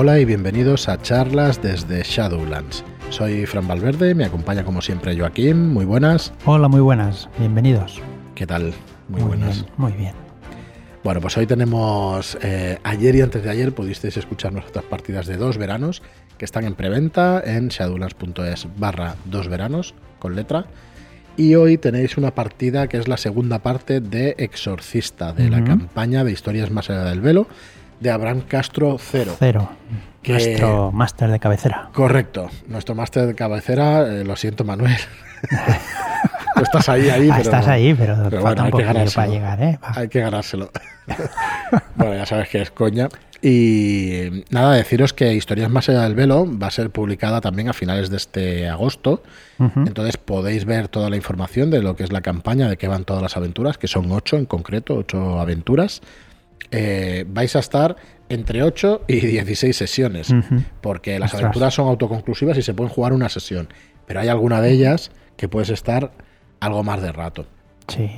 Hola y bienvenidos a charlas desde Shadowlands. Soy Fran Valverde, me acompaña como siempre Joaquín, muy buenas. Hola, muy buenas, bienvenidos. ¿Qué tal? Muy, buenas. Bien, muy bien. Bueno, pues hoy tenemos, eh, ayer y antes de ayer pudisteis escuchar nuestras partidas de dos veranos que están en preventa en shadowlands.es barra dos veranos con letra. Y hoy tenéis una partida que es la segunda parte de Exorcista, de la campaña de Historias Más Allá del Velo, de Abraham Castro Cero. Cero, Que- nuestro máster de cabecera. Correcto, nuestro máster de cabecera, eh, lo siento Manuel. Tú estás ahí, ahí, Ah, pero estás ahí, pero, Pero falta bueno, un que poquillo para llegar, ¿eh? Va. Hay que ganárselo. bueno, ya sabes que es coña. Y nada, deciros que Historias Más Allá del Velo va a ser publicada también a finales de este agosto. Entonces podéis ver toda la información de lo que es la campaña, de qué van todas las aventuras, que son ocho en concreto, ocho aventuras. Eh, vais a estar entre 8 y 16 sesiones, porque las Ostras. aventuras son autoconclusivas y se pueden jugar una sesión. Pero hay alguna de ellas que puedes estar algo más de rato. Sí.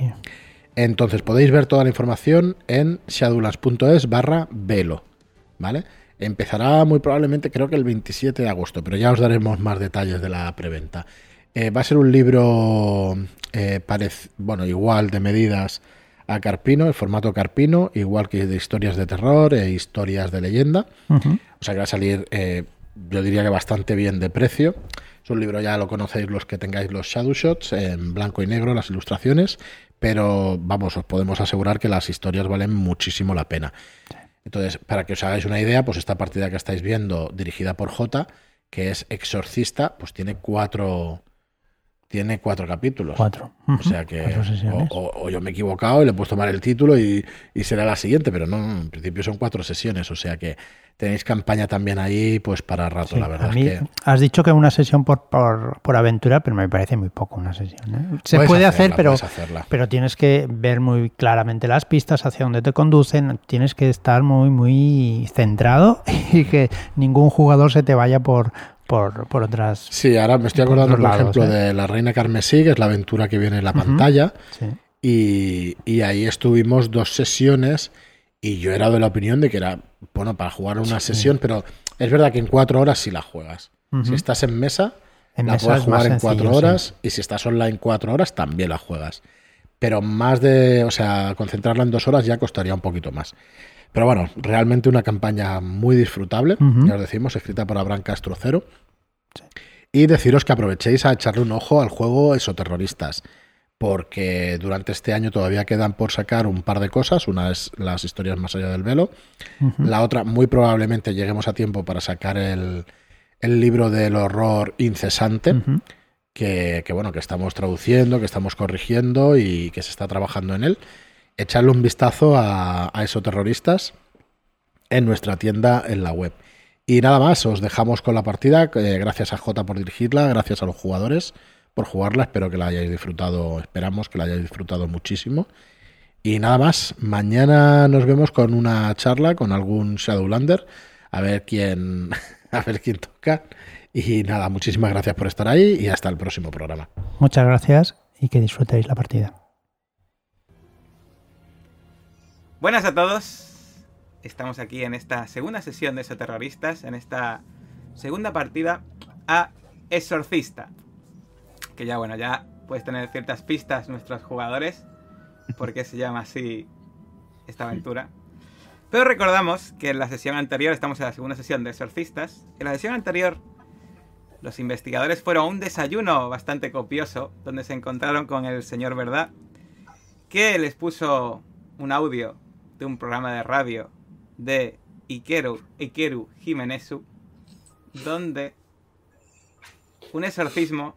Entonces podéis ver toda la información en shadowlands.es barra velo. ¿Vale? Empezará muy probablemente, creo que el 27 de agosto, pero ya os daremos más detalles de la preventa. Eh, va a ser un libro, eh, bueno, igual de medidas a Carpino, el formato Carpino, igual que de historias de terror e historias de leyenda. O sea que va a salir, eh, yo diría que bastante bien de precio. Es un libro, ya lo conocéis los que tengáis los Shadow Shots, en blanco y negro, las ilustraciones, pero vamos, os podemos asegurar que las historias valen muchísimo la pena. Entonces, para que os hagáis una idea, pues esta partida que estáis viendo, dirigida por J, que es Exorcista, pues tiene cuatro, tiene cuatro capítulos. Cuatro. O sea que o, o- yo me he equivocado y le he puesto mal el título y, y será la siguiente, pero no, en principio son cuatro sesiones, o sea que tenéis campaña también ahí pues para rato, Sí, la verdad a mí, es que Has dicho que una sesión por, por, por aventura, pero me parece muy poco una sesión. ¿eh? Se puedes puede hacerla, hacer, pero, pero tienes que ver muy claramente las pistas, hacia dónde te conducen, tienes que estar muy, muy centrado y que ningún jugador se te vaya por, por, por otras... Sí, ahora me estoy acordando, por lados, ejemplo, ¿eh? de La Reina Carmesí, que es la aventura que viene en la pantalla, Sí. y, y ahí estuvimos dos sesiones y yo era de la opinión de que era, bueno, para jugar una Sí. sesión, pero es verdad que en cuatro horas sí la juegas. Si estás en mesa, En la mesa puedes jugar en sencillo, cuatro sí. horas y si estás online cuatro horas también la juegas. Pero más de, o sea, concentrarla en dos horas ya costaría un poquito más. Pero bueno, realmente una campaña muy disfrutable, ya os decimos, escrita por Abraham Castro Cero. Y deciros que aprovechéis a echarle un ojo al juego Esoterroristas, porque durante este año todavía quedan por sacar un par de cosas. Una es las historias más allá del velo, la otra, muy probablemente lleguemos a tiempo para sacar el, el libro del horror incesante, que, bueno, que estamos traduciendo, que estamos corrigiendo y que se está trabajando en él. Echarle un vistazo a, esos terroristas en nuestra tienda en la web. Y nada más, os dejamos con la partida. eh, gracias a Jota por dirigirla, gracias a los jugadores por jugarla. Espero que la hayáis disfrutado, esperamos que la hayáis disfrutado muchísimo. Y nada más, mañana nos vemos con una charla con algún Shadowlander, a ver quién, a ver quién toca. Y nada, muchísimas gracias por estar ahí y hasta el próximo programa. Muchas gracias y que disfrutéis la partida. Buenas a todos. Estamos aquí en esta segunda sesión de Esoterroristas, en esta segunda partida a Exorcista. Que ya, bueno, ya puedes tener ciertas pistas nuestros jugadores, porque se llama así esta aventura. Pero recordamos que en la sesión anterior, estamos en la segunda sesión de Exorcistas, en la sesión anterior los investigadores fueron a un desayuno bastante copioso, donde se encontraron con el señor Verdad, que les puso un audio de un programa de radio de Ikeru, Ikeru Jimenezu, donde un exorcismo,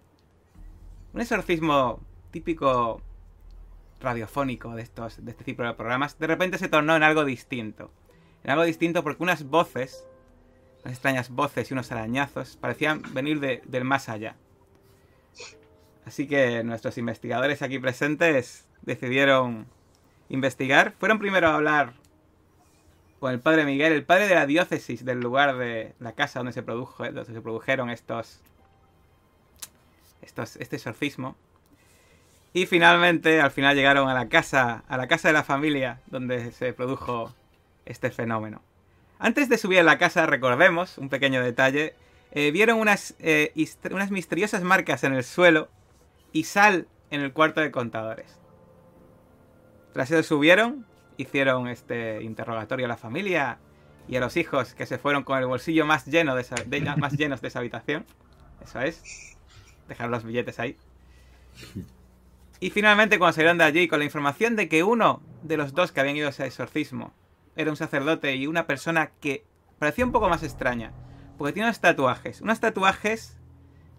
un exorcismo típico radiofónico de estos, de este tipo de programas, de repente se tornó en algo distinto. En algo distinto porque unas voces, unas extrañas voces y unos arañazos parecían venir de- del más allá. Así que nuestros investigadores aquí presentes decidieron investigar. Fueron primero a hablar con el padre Miguel, el padre de la diócesis del lugar de la casa donde se produjo, donde se produjeron estos, estos este exorcismo. Y finalmente, al final llegaron a la casa, a la casa de la familia donde se produjo este fenómeno. Antes de subir a la casa, recordemos, un pequeño detalle, eh, vieron unas, eh, unas misteriosas marcas en el suelo y sal en el cuarto de contadores. Tras eso subieron, hicieron este interrogatorio a la familia y a los hijos que se fueron con el bolsillo más lleno de, más llenos de esa habitación. Eso es. Dejar los billetes ahí. Y finalmente cuando salieron de allí con la información de que uno de los dos que habían ido a ese exorcismo era un sacerdote y una persona que parecía un poco más extraña. Porque tiene unos tatuajes. Unos tatuajes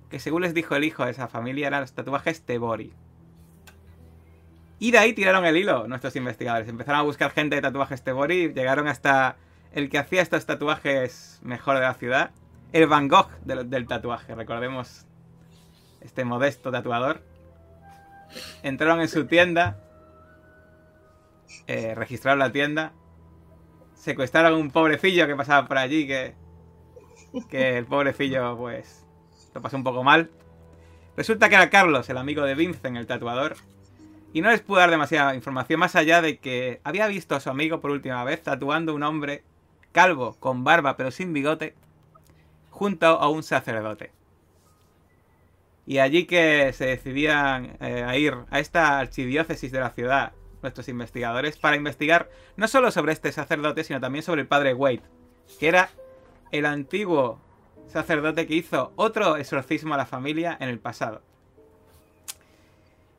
que según les dijo el hijo de esa familia eran los tatuajes Tebori. Y de ahí tiraron el hilo nuestros investigadores. Empezaron a buscar gente de tatuajes Tebori. Llegaron hasta el que hacía estos tatuajes mejor de la ciudad. El Van Gogh del, tatuaje. Recordemos este modesto tatuador. Entraron en su tienda. Eh, registraron la tienda. Secuestraron a un pobrecillo que pasaba por allí. Que, que el pobrecillo, pues, lo pasó un poco mal. Resulta que era Carlos, el amigo de Vincent, el tatuador y no les pude dar demasiada información más allá de que había visto a su amigo por última vez tatuando un hombre calvo, con barba pero sin bigote, junto a un sacerdote. Y allí que se decidían eh, a ir a esta archidiócesis de la ciudad, nuestros investigadores, para investigar no solo sobre este sacerdote, sino también sobre el padre Wade, que era el antiguo sacerdote que hizo otro exorcismo a la familia en el pasado.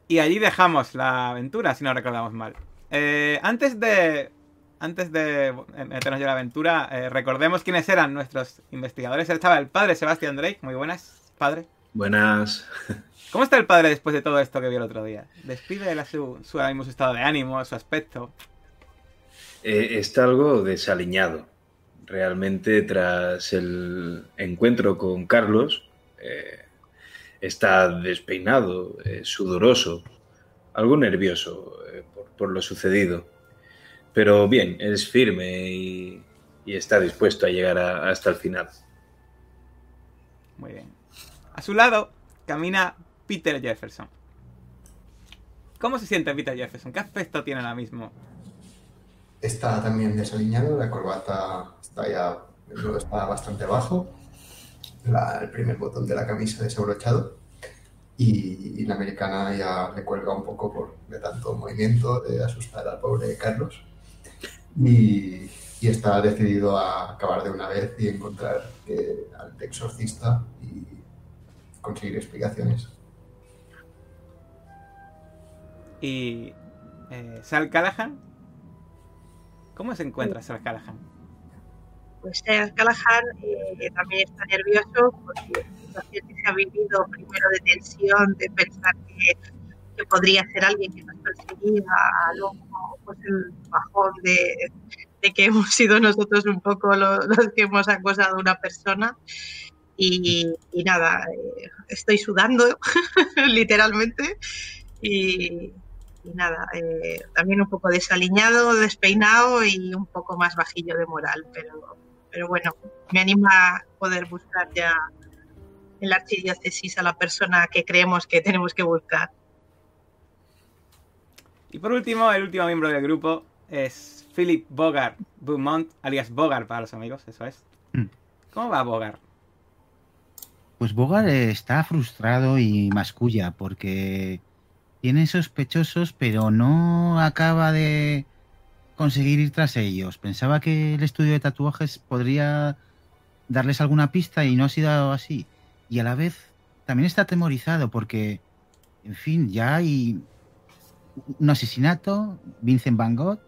Y allí dejamos la aventura, si no recordamos mal. Eh, antes de. Antes de meternos ya la aventura, eh, recordemos quiénes eran nuestros investigadores. Estaba el padre Sebastián Drake. Muy buenas, padre. Buenas. ¿Cómo está el padre después de todo esto que vio el otro día? Describe su, su, estado de ánimo, su aspecto. Eh, está algo desaliñado. Realmente, tras el encuentro con Carlos, está despeinado, eh, sudoroso, algo nervioso eh, por, lo sucedido. Pero bien, es firme y, está dispuesto a llegar hasta el final. Muy bien. A su lado camina Peter Jefferson. ¿Cómo se siente Peter Jefferson? ¿Qué aspecto tiene ahora mismo? Está también desaliñado, la corbata está ya está bastante bajo el primer botón de la camisa desabrochado y, la americana ya le cuelga un poco por de tanto movimiento de asustar al pobre Carlos y, está decidido a acabar de una vez y encontrar eh, al exorcista y conseguir explicaciones. ¿Y eh, Sal Callahan? ¿Cómo se encuentra Sal Callahan? Pues Callahan eh, también está nervioso porque la situación que se ha vivido primero de tensión, de pensar que, podría ser alguien que nos perseguía, luego pues el bajón de, que hemos sido nosotros un poco los, que hemos acosado a una persona. Y, nada, eh, estoy sudando literalmente y, nada, eh, también un poco desaliñado, despeinado y un poco más bajillo de moral, pero pero bueno, me anima a poder buscar ya en la archidiócesis a la persona que creemos que tenemos que buscar. Y por último, el último miembro del grupo es Philip Bogart Beaumont, alias Bogart para los amigos, eso es. Mm. ¿Cómo va Bogart? Pues Bogart está frustrado y masculla porque tiene sospechosos, pero no acaba de conseguir ir tras ellos. Pensaba que el estudio de tatuajes podría darles alguna pista y no ha sido así. Y a la vez también está atemorizado porque, en fin, ya hay un asesinato, Vincent Van Gogh,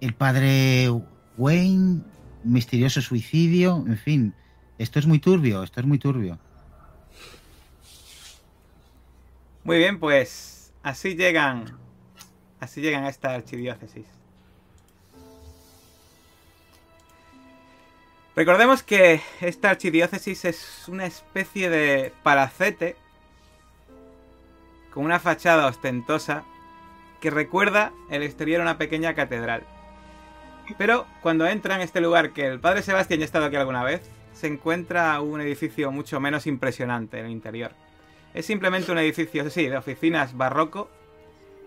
el padre Wayne, misterioso suicidio, en fin, esto es muy turbio, esto es muy turbio. Muy bien, pues así llegan Así llegan a esta archidiócesis. Recordemos que esta archidiócesis es una especie de palacete con una fachada ostentosa que recuerda el exterior a una pequeña catedral. Pero cuando entra en este lugar, que el padre Sebastián ya ha estado aquí alguna vez, se encuentra un edificio mucho menos impresionante en el interior. Es simplemente un edificio, sí, de oficinas barroco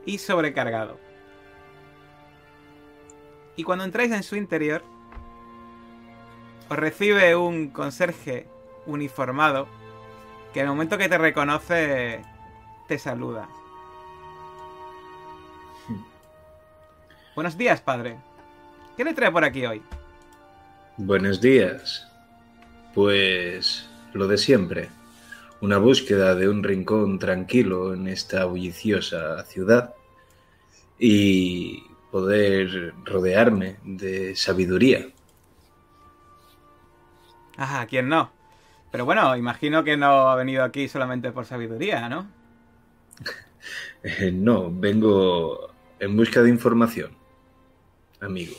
y sobrecargado. Y cuando entráis en su interior, os recibe un conserje uniformado que en el momento que te reconoce te saluda. Buenos días, padre. ¿Qué le trae por aquí hoy? Buenos días. Pues lo de siempre. Una búsqueda de un rincón tranquilo en esta bulliciosa ciudad y poder rodearme de sabiduría. Ajá, ¿quién no? Pero bueno, imagino que no ha venido aquí solamente por sabiduría, ¿no? Eh, no, vengo en busca de información, amigo.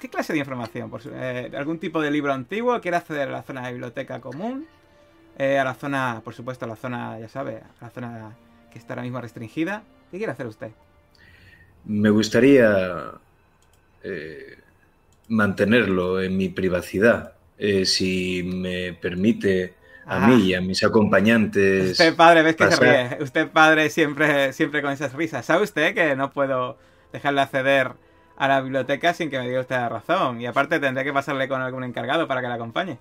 ¿Qué clase de información? Eh, ¿Algún tipo de libro antiguo? ¿Quiere acceder a la zona de biblioteca común? Eh, a la zona, por supuesto, a la zona, ya sabe, a la zona que está ahora mismo restringida. ¿Qué quiere hacer usted? Me gustaría eh, mantenerlo en mi privacidad. Eh, si me permite a Ah. mí y a mis acompañantes. Usted, padre, ves que se ríe. Usted, padre, siempre, siempre con esas risas. ¿Sabe usted que no puedo dejarle acceder a la biblioteca sin que me diga usted la razón? Y aparte tendré que pasarle con algún encargado para que la acompañe.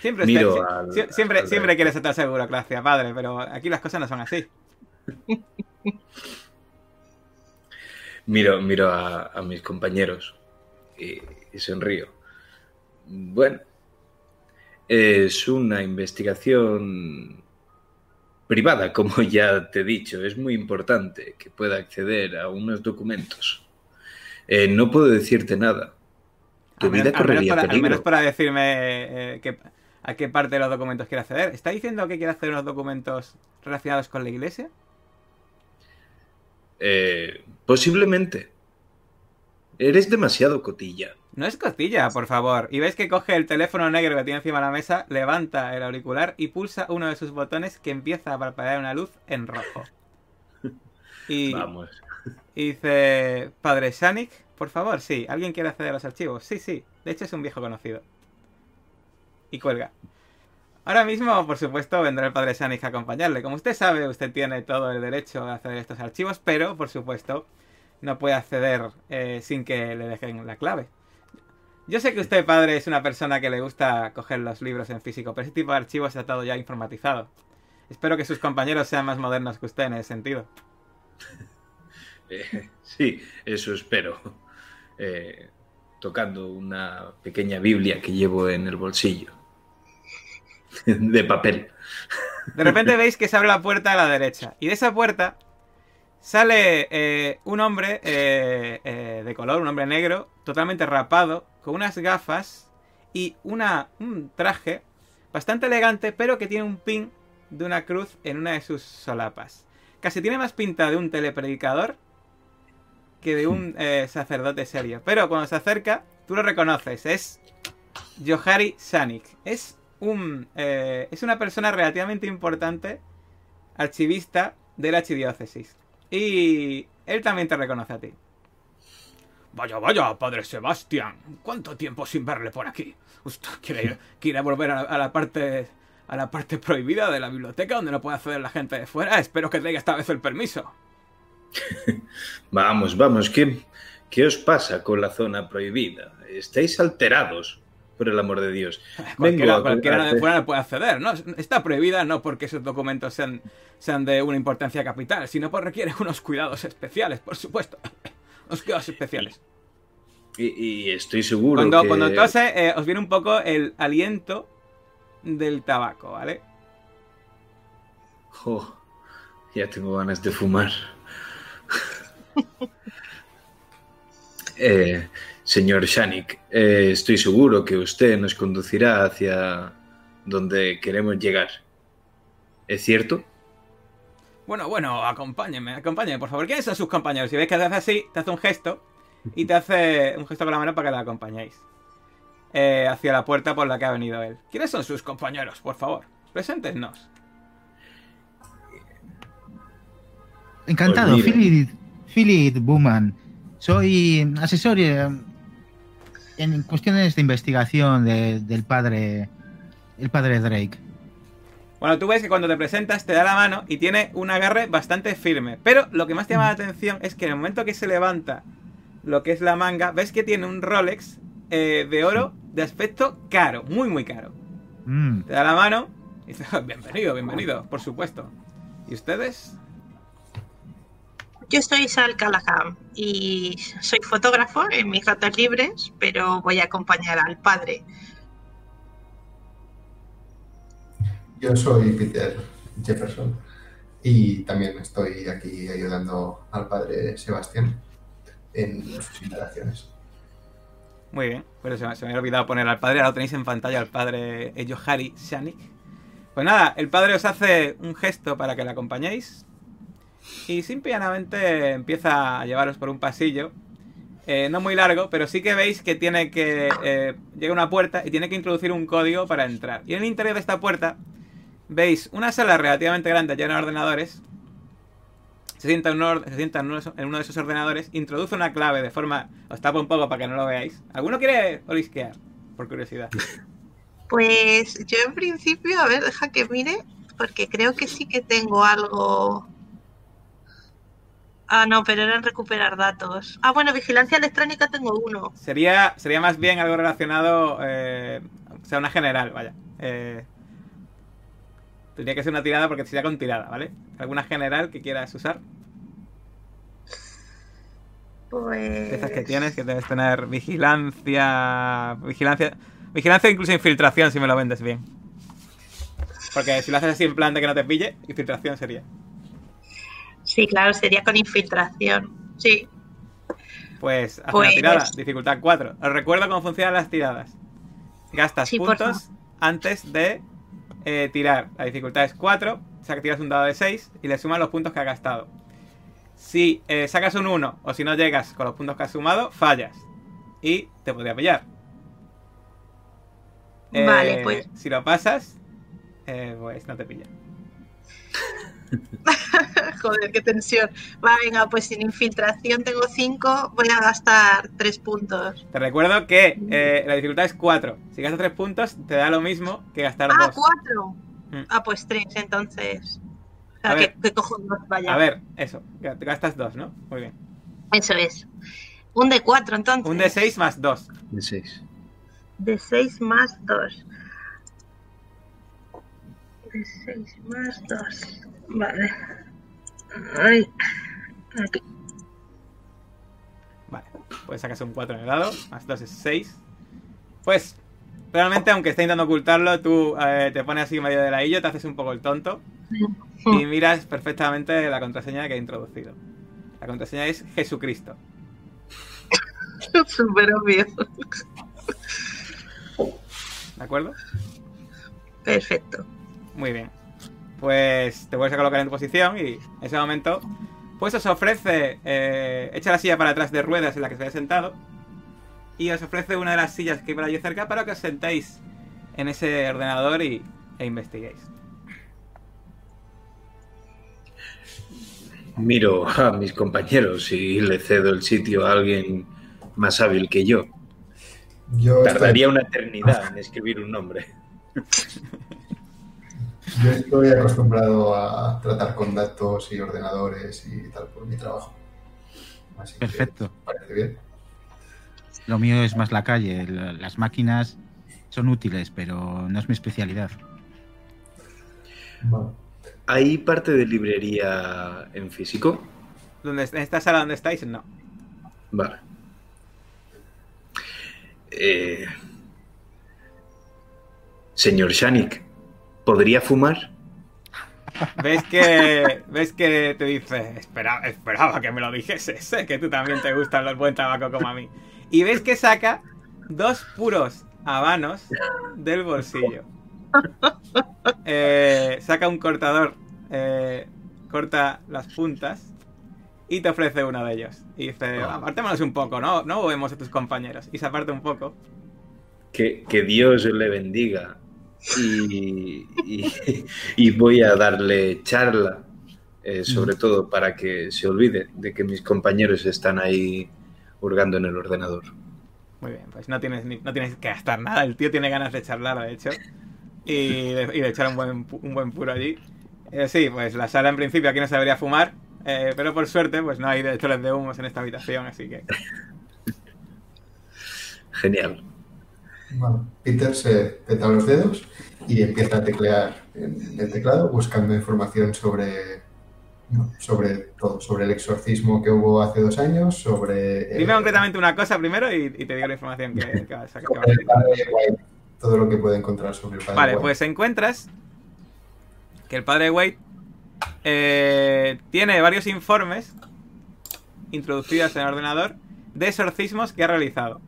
Siempre, Miro al- siempre, al siempre rector. quiere saltarse burocracia, padre, pero aquí las cosas no son así. Miro, miro a, a mis compañeros y, y sonrío. Bueno, es una investigación privada, como ya te he dicho. Es muy importante que pueda acceder a unos documentos. Eh, no puedo decirte nada. Tu Al menos- vida al menos correría para, al peligro. menos para decirme eh, que- a qué parte de los documentos quiere acceder. ¿Está diciendo que quiere acceder a unos documentos relacionados con la iglesia? Eh, posiblemente. Eres demasiado cotilla. No es costilla, por favor. Y ves que coge el teléfono negro que tiene encima de la mesa, levanta el auricular y pulsa uno de sus botones que empieza a parpadear una luz en rojo. Y, Vamos. y dice, Padre Shanik, por favor, sí, ¿alguien quiere acceder a los archivos? Sí, sí, de hecho es un viejo conocido. Y cuelga. Ahora mismo, por supuesto, vendrá el Padre Shanik a acompañarle. Como usted sabe, usted tiene todo el derecho a acceder a estos archivos, pero, por supuesto, no puede acceder eh, sin que le dejen la clave. Yo sé que usted, padre, es una persona que le gusta coger los libros en físico, pero ese tipo de archivos está todo ya informatizado. Espero que sus compañeros sean más modernos que usted en ese sentido. Eh, sí, eso espero. Eh, tocando una pequeña Biblia que llevo en el bolsillo. De papel. De repente veis que se abre la puerta a la derecha. Y de esa puerta sale eh, un hombre eh, eh, de color, un hombre negro, totalmente rapado, con unas gafas y una, un traje bastante elegante, pero que tiene un pin de una cruz en una de sus solapas. Casi tiene más pinta de un telepredicador que de un eh, sacerdote serio. Pero cuando se acerca, tú lo reconoces. Es Johari Sanik. Es un eh, es una persona relativamente importante, archivista de la archidiócesis. Y él también te reconoce a ti. Vaya, vaya, padre Sebastián. ¿Cuánto tiempo sin verle por aquí? ¿Usted quiere, quiere volver a la, a la parte a la parte prohibida de la biblioteca donde no puede acceder la gente de fuera? Espero que traiga esta vez el permiso. Vamos, vamos, ¿qué, ¿qué os pasa con la zona prohibida? Estáis alterados, por el amor de Dios. Cualquiera, cualquiera fuera no puede acceder, ¿no? Está prohibida no porque esos documentos sean, sean de una importancia capital, sino porque requiere unos cuidados especiales, por supuesto. Unos cuidados especiales. Y, y estoy seguro Cuando, que... cuando tose, eh, os viene un poco el aliento del tabaco, ¿vale? Jo, ya tengo ganas de fumar. Eh, señor Shanik, eh, estoy seguro que usted nos conducirá hacia donde queremos llegar. ¿Es cierto? Bueno, bueno, acompáñeme, acompáñeme, por favor. ¿Quiénes son sus compañeros? Si veis que te hace así, te hace un gesto y te hace un gesto con la mano para que le acompañéis. Eh, hacia la puerta por la que ha venido él. ¿Quiénes son sus compañeros, por favor? Preséntenos. Encantado, Pues Philip Buman. Soy asesor eh, en cuestiones de investigación de- del padre, el padre Drake. Bueno, tú ves que cuando te presentas te da la mano y tiene un agarre bastante firme. Pero lo que más te llama la atención es que en el momento que se levanta lo que es la manga, ves que tiene un Rolex eh, de oro de aspecto caro, muy, muy caro. Mm, Te da la mano y dice, "Oh, bienvenido, bienvenido, por supuesto. ¿Y ustedes? Yo soy Sal Callahan y soy fotógrafo en mis ratos libres, pero voy a acompañar al padre. Yo soy Peter Jefferson y también estoy aquí ayudando al padre Sebastián en sus instalaciones. Muy bien, pero se me, se me había olvidado poner al padre, ahora lo tenéis en pantalla al padre Johari Shanik. Pues nada, el padre os hace un gesto para que le acompañéis y simplemente empieza a llevaros por un pasillo, eh, no muy largo, pero sí que veis que tiene que... eh, llega una puerta y tiene que introducir un código para entrar. Y en el interior de esta puerta veis una sala relativamente grande llena de ordenadores. Se sienta, en uno, se sienta en uno de esos ordenadores, introduce una clave de forma... Os tapo un poco para que no lo veáis. ¿Alguno quiere olisquear? Por curiosidad. Pues yo en principio, a ver, deja que mire, porque creo que sí que tengo algo. Ah, no, pero era en recuperar datos. Ah, bueno, vigilancia electrónica tengo uno. Sería, sería más bien algo relacionado... eh, o sea, una general, vaya. Eh, tendría que ser una tirada porque sería con tirada, ¿vale? ¿Alguna general que quieras usar? Pues. Estas que tienes, que debes tener vigilancia. Vigilancia. Vigilancia e incluso infiltración si me lo vendes bien. Porque si lo haces así en plan de que no te pille, infiltración sería. Sí, claro, sería con infiltración. Sí. Pues haz Pues- una tirada, dificultad 4. Os recuerdo cómo funcionan las tiradas. Gastas Sí, puntos antes de eh, tirar. La dificultad es 4, o sea que tiras un dado de 6 y le sumas los puntos que has gastado. Si eh, sacas un 1 o si no llegas con los puntos que has sumado, fallas. Y te podría pillar. Vale, Eh, pues. Si lo pasas, eh, pues no te pilla. Joder, qué tensión. Va, venga, pues sin infiltración tengo 5, voy a gastar 3 puntos. Te recuerdo que eh, la dificultad es 4. Si gastas 3 puntos, te da lo mismo que gastar Ah, 2. 4. Mm. Ah, pues 3, entonces. O sea, A que, ver. que cojo dos, vaya. A ver, eso. Te gastas 2, ¿no? Muy bien. Eso es. Un de 4, entonces. Un de 6 más 2. De 6. De 6 más 2. De 6 más 2. Vale. Ay. Aquí. Vale. Pues sacas un 4 en el dado. Más 2 es 6. Pues, realmente, aunque esté intentando ocultarlo, tú eh, te pones así en medio del ahillo, te haces un poco el tonto. Y miras perfectamente la contraseña que he introducido. La contraseña es Jesucristo. Súper obvio. ¿De acuerdo? Perfecto. Muy bien. Pues te vuelves a colocar en tu posición y en ese momento, pues os ofrece, eh, echa la silla para atrás de ruedas en la que se había sentado y os ofrece una de las sillas que hay por allí cerca para que os sentéis en ese ordenador y, e investiguéis. Miro a mis compañeros y le cedo el sitio a alguien más hábil que yo. Yo Tardaría una eternidad en escribir un nombre. yo estoy acostumbrado a tratar con datos y ordenadores y tal por mi trabajo. Así que Perfecto. parece bien. Lo mío es más la calle. la- Las máquinas son útiles, pero no es mi especialidad. Bueno, ¿Hay parte de librería en físico? Donde, en esta sala donde estáis, no. Vale. Eh, señor Shanik, ¿podría fumar? Ves que, ves que te dice, Espera, esperaba que me lo dijese, sé que tú también te gustan los buen tabaco como a mí. Y ves que saca dos puros habanos del bolsillo. Eh, saca un cortador, eh, corta las puntas y te ofrece uno de ellos. Y dice, apartémonos un poco, ¿no? No vemos a tus compañeros. Y se aparta un poco. Que, que Dios le bendiga. Y, y- y voy a darle charla, eh, sobre todo para que se olvide de que mis compañeros están ahí hurgando en el ordenador. Muy bien, pues no tienes, ni- no tienes que gastar nada. El tío tiene ganas de charlar, de hecho. Y de, y de echar un buen, un buen puro allí. Eh, sí, pues la sala en principio aquí no se debería fumar. eh, pero por suerte, pues no hay detectores de humos en esta habitación, así que. Genial. Bueno, Peter se peta los dedos y empieza a teclear en el teclado buscando información sobre, no, sobre todo, sobre el exorcismo que hubo hace dos años, sobre... Dime concretamente una cosa primero y, y te digo la información que, que vas a White, todo lo que puede encontrar sobre el padre Vale, White. pues encuentras que el padre Wade eh, tiene varios informes introducidos en el ordenador de exorcismos que ha realizado.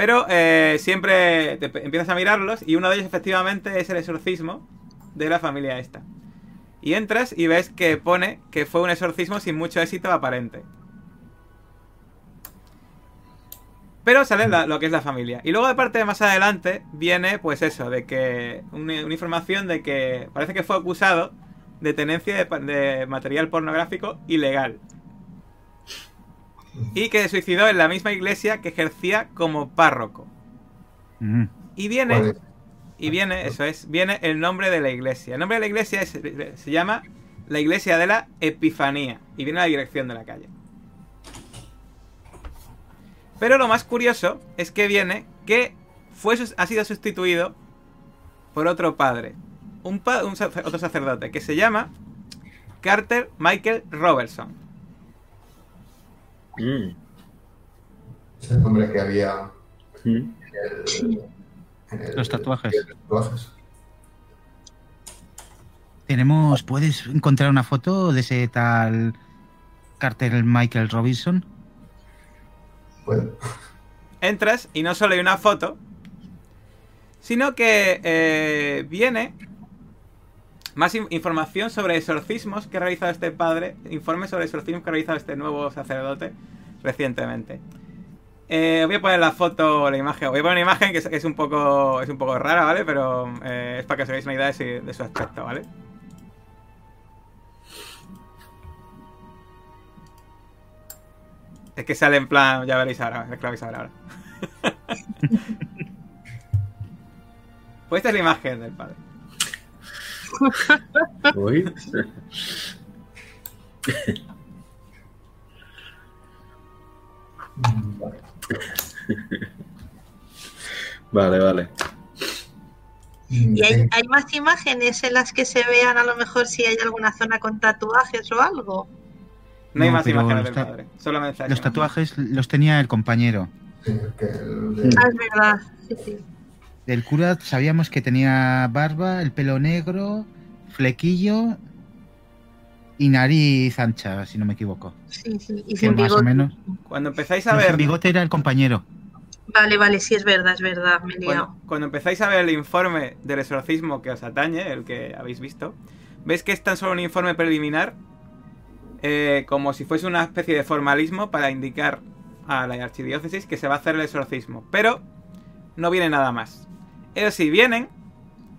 Pero eh, siempre te empiezas a mirarlos y uno de ellos efectivamente es el exorcismo de la familia esta. Y entras y ves que pone que fue un exorcismo sin mucho éxito aparente. Pero sale lo que es la familia. Y luego de parte de más adelante viene pues eso, de que una, información de que parece que fue acusado de tenencia de material pornográfico ilegal. Y que se suicidó en la misma iglesia que ejercía como párroco. Mm. Y viene, y viene, eso es, viene el nombre de la iglesia. El nombre de la iglesia es- se llama la iglesia de la Epifanía. Y viene la dirección de la calle. Pero lo más curioso es que viene que fue, ha sido sustituido por otro padre. Un, pa- un otro sacerdote que se llama Carter Michael Robertson. Mm. Es el nombre que había Mm. en el, en el- Los tatuajes. en los tatuajes. Tenemos, ¿puedes encontrar una foto de ese tal Carter Michael Robinson? Puedo. entras y no solo hay una foto, sino que eh, viene más in- información sobre exorcismos que ha realizado este padre, informes sobre exorcismos que ha realizado este nuevo sacerdote recientemente. Eh, voy a poner la foto, la imagen. Voy a poner una imagen que es, un poco es un poco rara, ¿vale? Pero eh, es para que os hagáis una idea de, su aspecto, ¿vale? Es que sale en plan, ya veréis ahora, que lo vais ahora. pues esta es la imagen del padre. Uy. Vale. Vale, ¿Y hay, más imágenes en las que se vean a lo mejor si hay alguna zona con tatuajes o algo? No, hay más imágenes los del ta- padre. Los tatuajes los tenía el compañero. sí, que el de- Ah, es verdad. Sí, sí. Del cura sabíamos que tenía barba, el pelo negro, flequillo y nariz ancha, si no me equivoco. Sí, sí. Y sin más o bigote. menos. Cuando empezáis a No, ver. sin bigote era el compañero. Vale, vale, sí es verdad, es verdad. Me he liado. Cuando, cuando empezáis a ver el informe del exorcismo que os atañe, el que habéis visto, veis que es tan solo un informe preliminar, eh, como si fuese una especie de formalismo para indicar a la archidiócesis que se va a hacer el exorcismo. Pero no viene nada más. Eso sí, vienen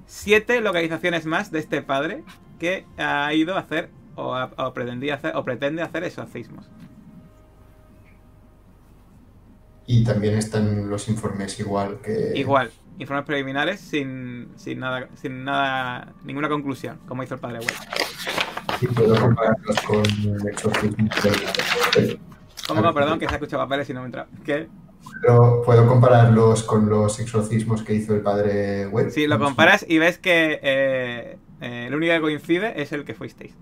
siete localizaciones más de este padre que ha ido a hacer o, o pretendía hacer o pretende hacer exorcismos. Y también están los informes igual que... Igual, informes preliminares sin, sin nada, sin nada, ninguna conclusión, como hizo el padre Wade. Y puedo compararlos con el exorcismo. ¿Cómo no? Perdón, que se ha escuchado papeles y no me entra. ¿Qué? Pero puedo compararlos con los exorcismos que hizo el padre Webb. Sí, lo comparas y ves que eh, eh, el único que coincide es el que fuisteis.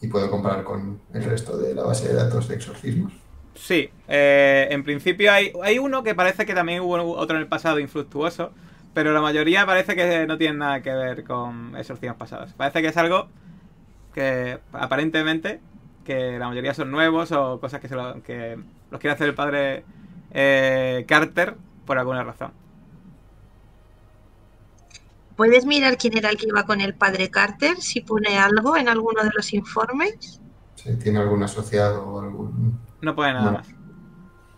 Y puedo comparar con el resto de la base de datos de exorcismos. Sí, eh, en principio hay, hay uno que parece que también hubo otro en el pasado infructuoso, pero la mayoría parece que no tienen nada que ver con exorcismos pasados. Parece que es algo que aparentemente que la mayoría son nuevos o cosas que, se lo- que los quiere hacer el padre eh, Carter por alguna razón. ¿Puedes mirar quién era el que iba con el padre Carter? Si pone algo en alguno de los informes. Si tiene algún asociado o algún... No pone nada No. más.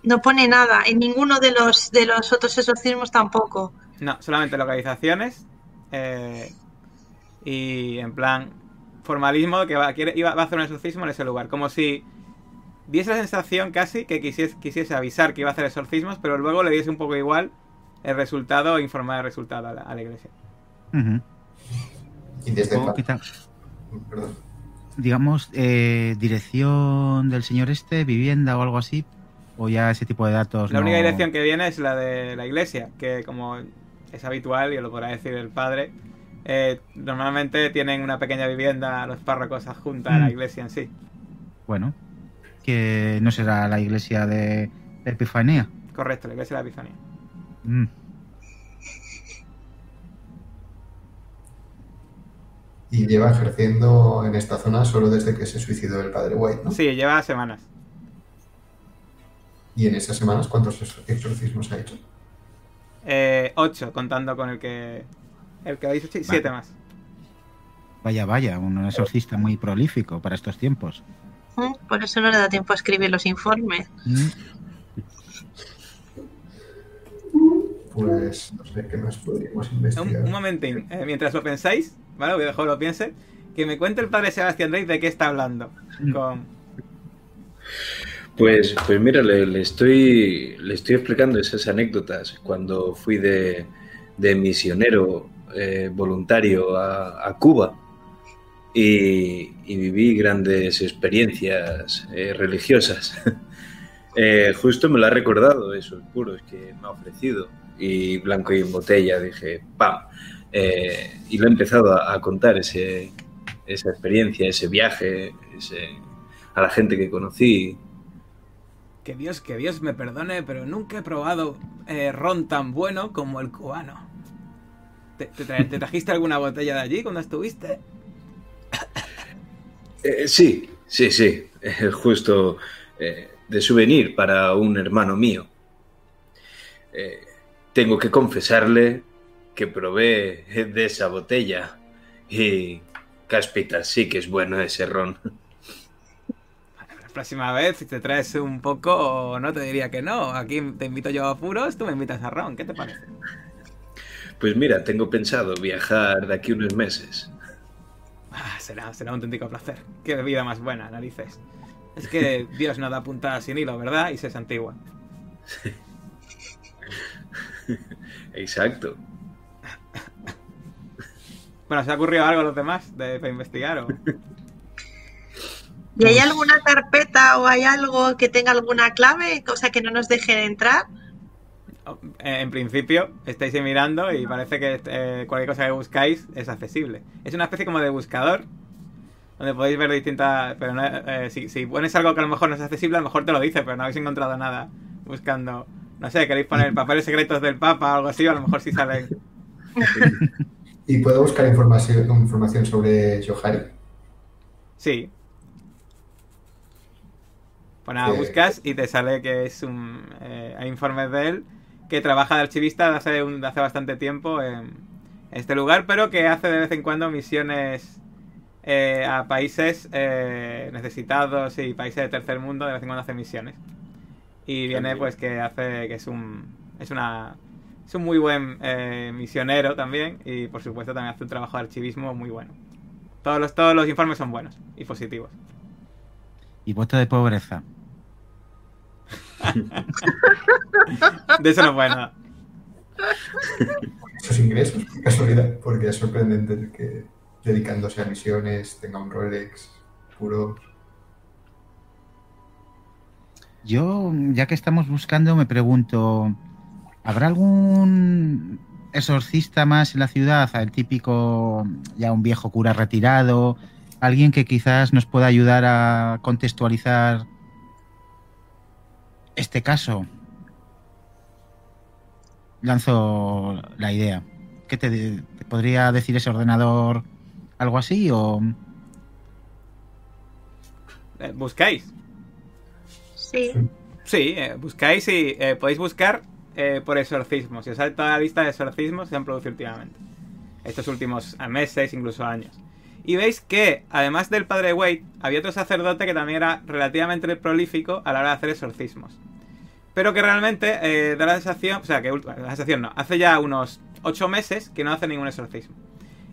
No pone nada. En ninguno de los de los otros exorcismos tampoco. No, solamente localizaciones eh, y en plan formalismo que va, quiere, iba, va a hacer un exorcismo en ese lugar. Como si diese la sensación casi que quisiese, quisiese avisar que iba a hacer exorcismos, pero luego le diese un poco igual el resultado o informar el resultado a la, a la iglesia. Ujú. Y desde... Perdón. digamos, eh, dirección del señor este, vivienda o algo así, o ya ese tipo de datos. La no- única dirección que viene es la de la iglesia, que como es habitual, y lo podrá decir el padre, eh, normalmente tienen una pequeña vivienda los párrocos adjunta a la Mm. iglesia en sí. Bueno, que no será la iglesia de, de Epifanía. Correcto, la iglesia de la Epifanía. Mm. Y lleva ejerciendo en esta zona solo desde que se suicidó el padre White, ¿no? Sí, lleva semanas. Y en esas semanas, ¿cuántos ex- exorcismos ha hecho? Eh, ocho, contando con el que el que habéis hecho, siete más. Vaya, vaya, un exorcista muy prolífico para estos tiempos. Mm, Por eso no le da tiempo a escribir los informes. Mm. Pues no sé qué más podríamos Un, investigar. un momentín, eh, mientras lo pensáis, ¿vale? Voy a dejar que lo piense. Que me cuente el padre Sebastián Rey de qué está hablando. Con... Pues, pues mira, le, le estoy, le estoy explicando esas anécdotas cuando fui de, de misionero eh, voluntario a, Cuba y, viví grandes experiencias eh, religiosas. Eh, justo me lo ha recordado esos puros que me ha ofrecido y blanco y en botella dije, ¡pam! Y lo he empezado a, contar ese, esa experiencia, ese viaje, a la gente que conocí Que Dios, que Dios me perdone, pero nunca he probado ron tan bueno como el cubano. ¿Te, te tra- te trajiste alguna botella de allí cuando estuviste? Eh, sí, sí, sí. eh, justo eh, de souvenir para un hermano mío. Eh, tengo que confesarle que probé de esa botella y Caspita sí que es bueno ese ron. La próxima vez, si te traes un poco, no te diría que no. Aquí te invito yo a puros, tú me invitas a ron. ¿Qué te parece? Pues mira, tengo pensado viajar de aquí unos meses. Ah, será, será un auténtico placer. Qué bebida más buena, narices. Es que Dios no da puntada sin hilo, ¿verdad? Y se es antigua. Exacto. Bueno, ¿se ha ocurrido algo a los demás de, para investigar? O... ¿Y hay alguna carpeta o hay algo que tenga alguna clave, cosa que no nos dejen entrar? Eh, En principio, estáis mirando y parece que eh, cualquier cosa que buscáis es accesible. Es una especie como de buscador, donde podéis ver distintas... Pero no, eh, si, si pones algo que a lo mejor no es accesible, a lo mejor te lo dice, pero no habéis encontrado nada buscando... No sé, queréis poner papeles secretos del Papa o algo así, o a lo mejor sí salen... ¿Y puedo buscar información, información sobre Johari? Sí. Pues nada, Eh, buscas y te sale que es un. eh, hay informes de él que trabaja de archivista de hace, un- de hace bastante tiempo en este lugar, pero que hace de vez en cuando misiones eh, a países eh, necesitados y países de tercer mundo, de vez en cuando hace misiones. Y viene bien. pues que hace que es un. Es una. Es un muy buen eh, misionero también y por supuesto también hace un trabajo de archivismo muy bueno. Todos los, todos los informes son buenos y positivos. Y voto de pobreza. De eso no puede nada. Esos ingresos, qué casualidad, porque es sorprendente que dedicándose a misiones tenga un Rolex puro. Yo, ya que estamos buscando, me pregunto, ¿habrá algún exorcista más en la ciudad? El típico, ya un viejo cura retirado, alguien que quizás nos pueda ayudar a contextualizar este caso. Lanzo la idea. ¿Qué te, te podría decir ese ordenador? ¿Algo así? ¿O Eh, ¿Buscáis? Sí. Sí, eh, buscáis y eh, podéis buscar eh, por exorcismos. Si os sale toda la lista de exorcismos que se han producido últimamente. Estos últimos meses, incluso años. Y veis que, además del padre Wade, había otro sacerdote que también era relativamente prolífico a la hora de hacer exorcismos. Pero que realmente eh, da la sensación, o sea, que la sensación no, hace ya unos 8 meses que no hace ningún exorcismo.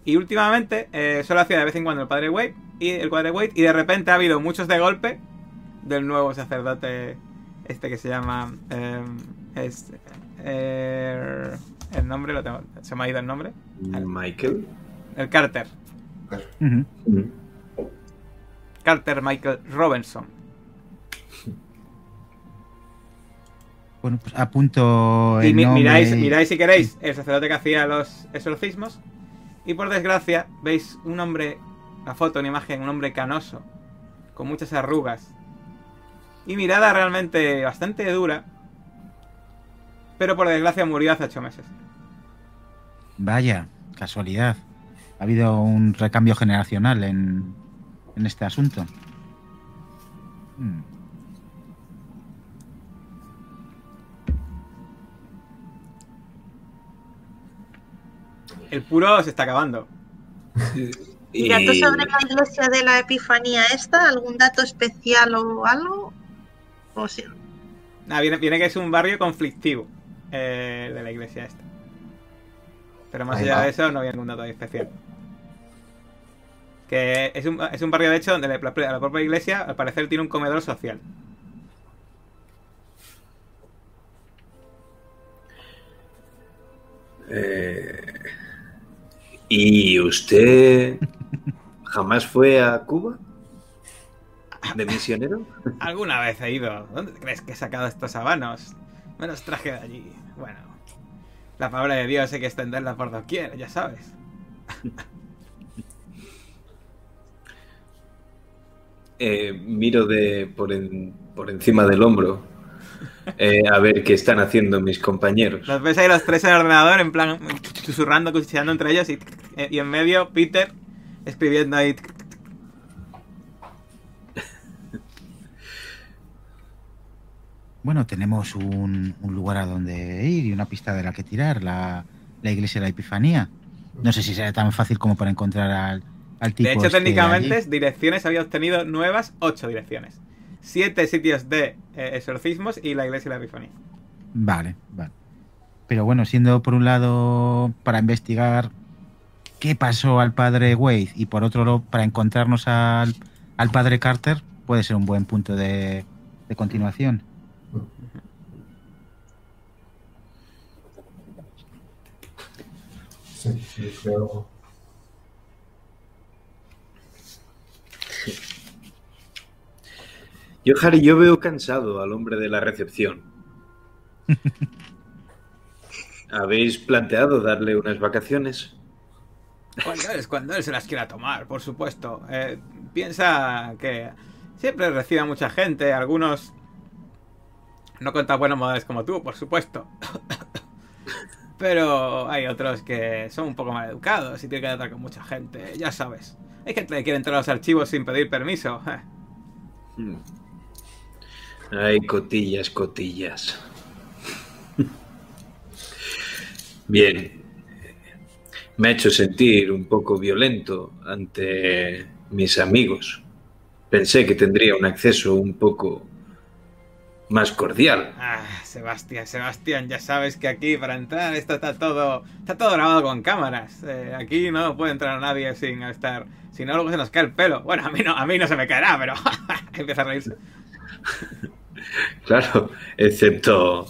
Y últimamente eh, solo hacía de vez en cuando el padre Wade y el padre Wade y de repente ha habido muchos de golpe del nuevo sacerdote este que se llama eh, es, eh, el nombre lo tengo, se me ha ido el nombre Michael. el Carter Carter Michael Robinson. Bueno, pues apunto Y el mi- nombre miráis, y- miráis si queréis el sacerdote que hacía los exorcismos. Y por desgracia, veis un hombre, una foto, una imagen, un hombre canoso, con muchas arrugas. Y mirada realmente bastante dura. Pero por desgracia murió hace ocho meses. Vaya, casualidad. Ha habido un recambio generacional en, en este asunto. Hmm. El puro se está acabando. ¿Y dato sobre la iglesia de la Epifanía esta? ¿Algún dato especial o algo? O sí. Ah, viene, viene que es un barrio conflictivo eh, de la iglesia esta. Pero más Ahí allá va. de eso, no había ningún dato especial. Que es un, es un barrio, de hecho, donde la, la propia iglesia, al parecer, tiene un comedor social. Eh, ¿Y usted jamás fue a Cuba? ¿De misionero? Alguna vez he ido. ¿Dónde crees que he sacado estos habanos? Me los traje de allí. Bueno, la palabra de Dios hay que extenderla por doquier, ya sabes. Eh, miro de por, en- por encima del hombro eh, a ver qué están haciendo mis compañeros. Los ves ahí los tres en el ordenador, en plan, susurrando, cuchicheando entre ellos, y, y en medio, Peter escribiendo ahí. Bueno, tenemos un, un lugar a donde ir y una pista de la que tirar, la, la iglesia de la Epifanía. No sé si será tan fácil como para encontrar al, al tipo. De hecho, este técnicamente, allí. direcciones había obtenido nuevas, ocho direcciones. Siete sitios de eh, exorcismos y la iglesia de la Epifanía. Vale, vale. Pero bueno, siendo por un lado para investigar qué pasó al padre Wade y por otro lado para encontrarnos al, al padre Carter, puede ser un buen punto de, de continuación. Sí, sí, creo. Yo, Harry, yo veo cansado al hombre de la recepción. ¿Habéis planteado darle unas vacaciones? Cuando él, cuando él se las quiera tomar, por supuesto. Eh, piensa que siempre recibe a mucha gente, algunos no con tan buenos modales como tú, por supuesto. Pero hay otros que son un poco mal educados y tienen que tratar con mucha gente, ya sabes. Hay gente que quiere entrar a los archivos sin pedir permiso. Hmm. Ay, cotillas, cotillas. Bien. Me ha hecho sentir un poco violento ante mis amigos. Pensé que tendría un acceso un poco más cordial. Ah, Sebastián, Sebastián, ya sabes que aquí para entrar esto está todo está todo grabado con cámaras. Eh, aquí no puede entrar nadie sin estar, si no luego se nos cae el pelo. Bueno, a mí no, a mí no se me caerá, pero empieza a reírse. Claro, excepto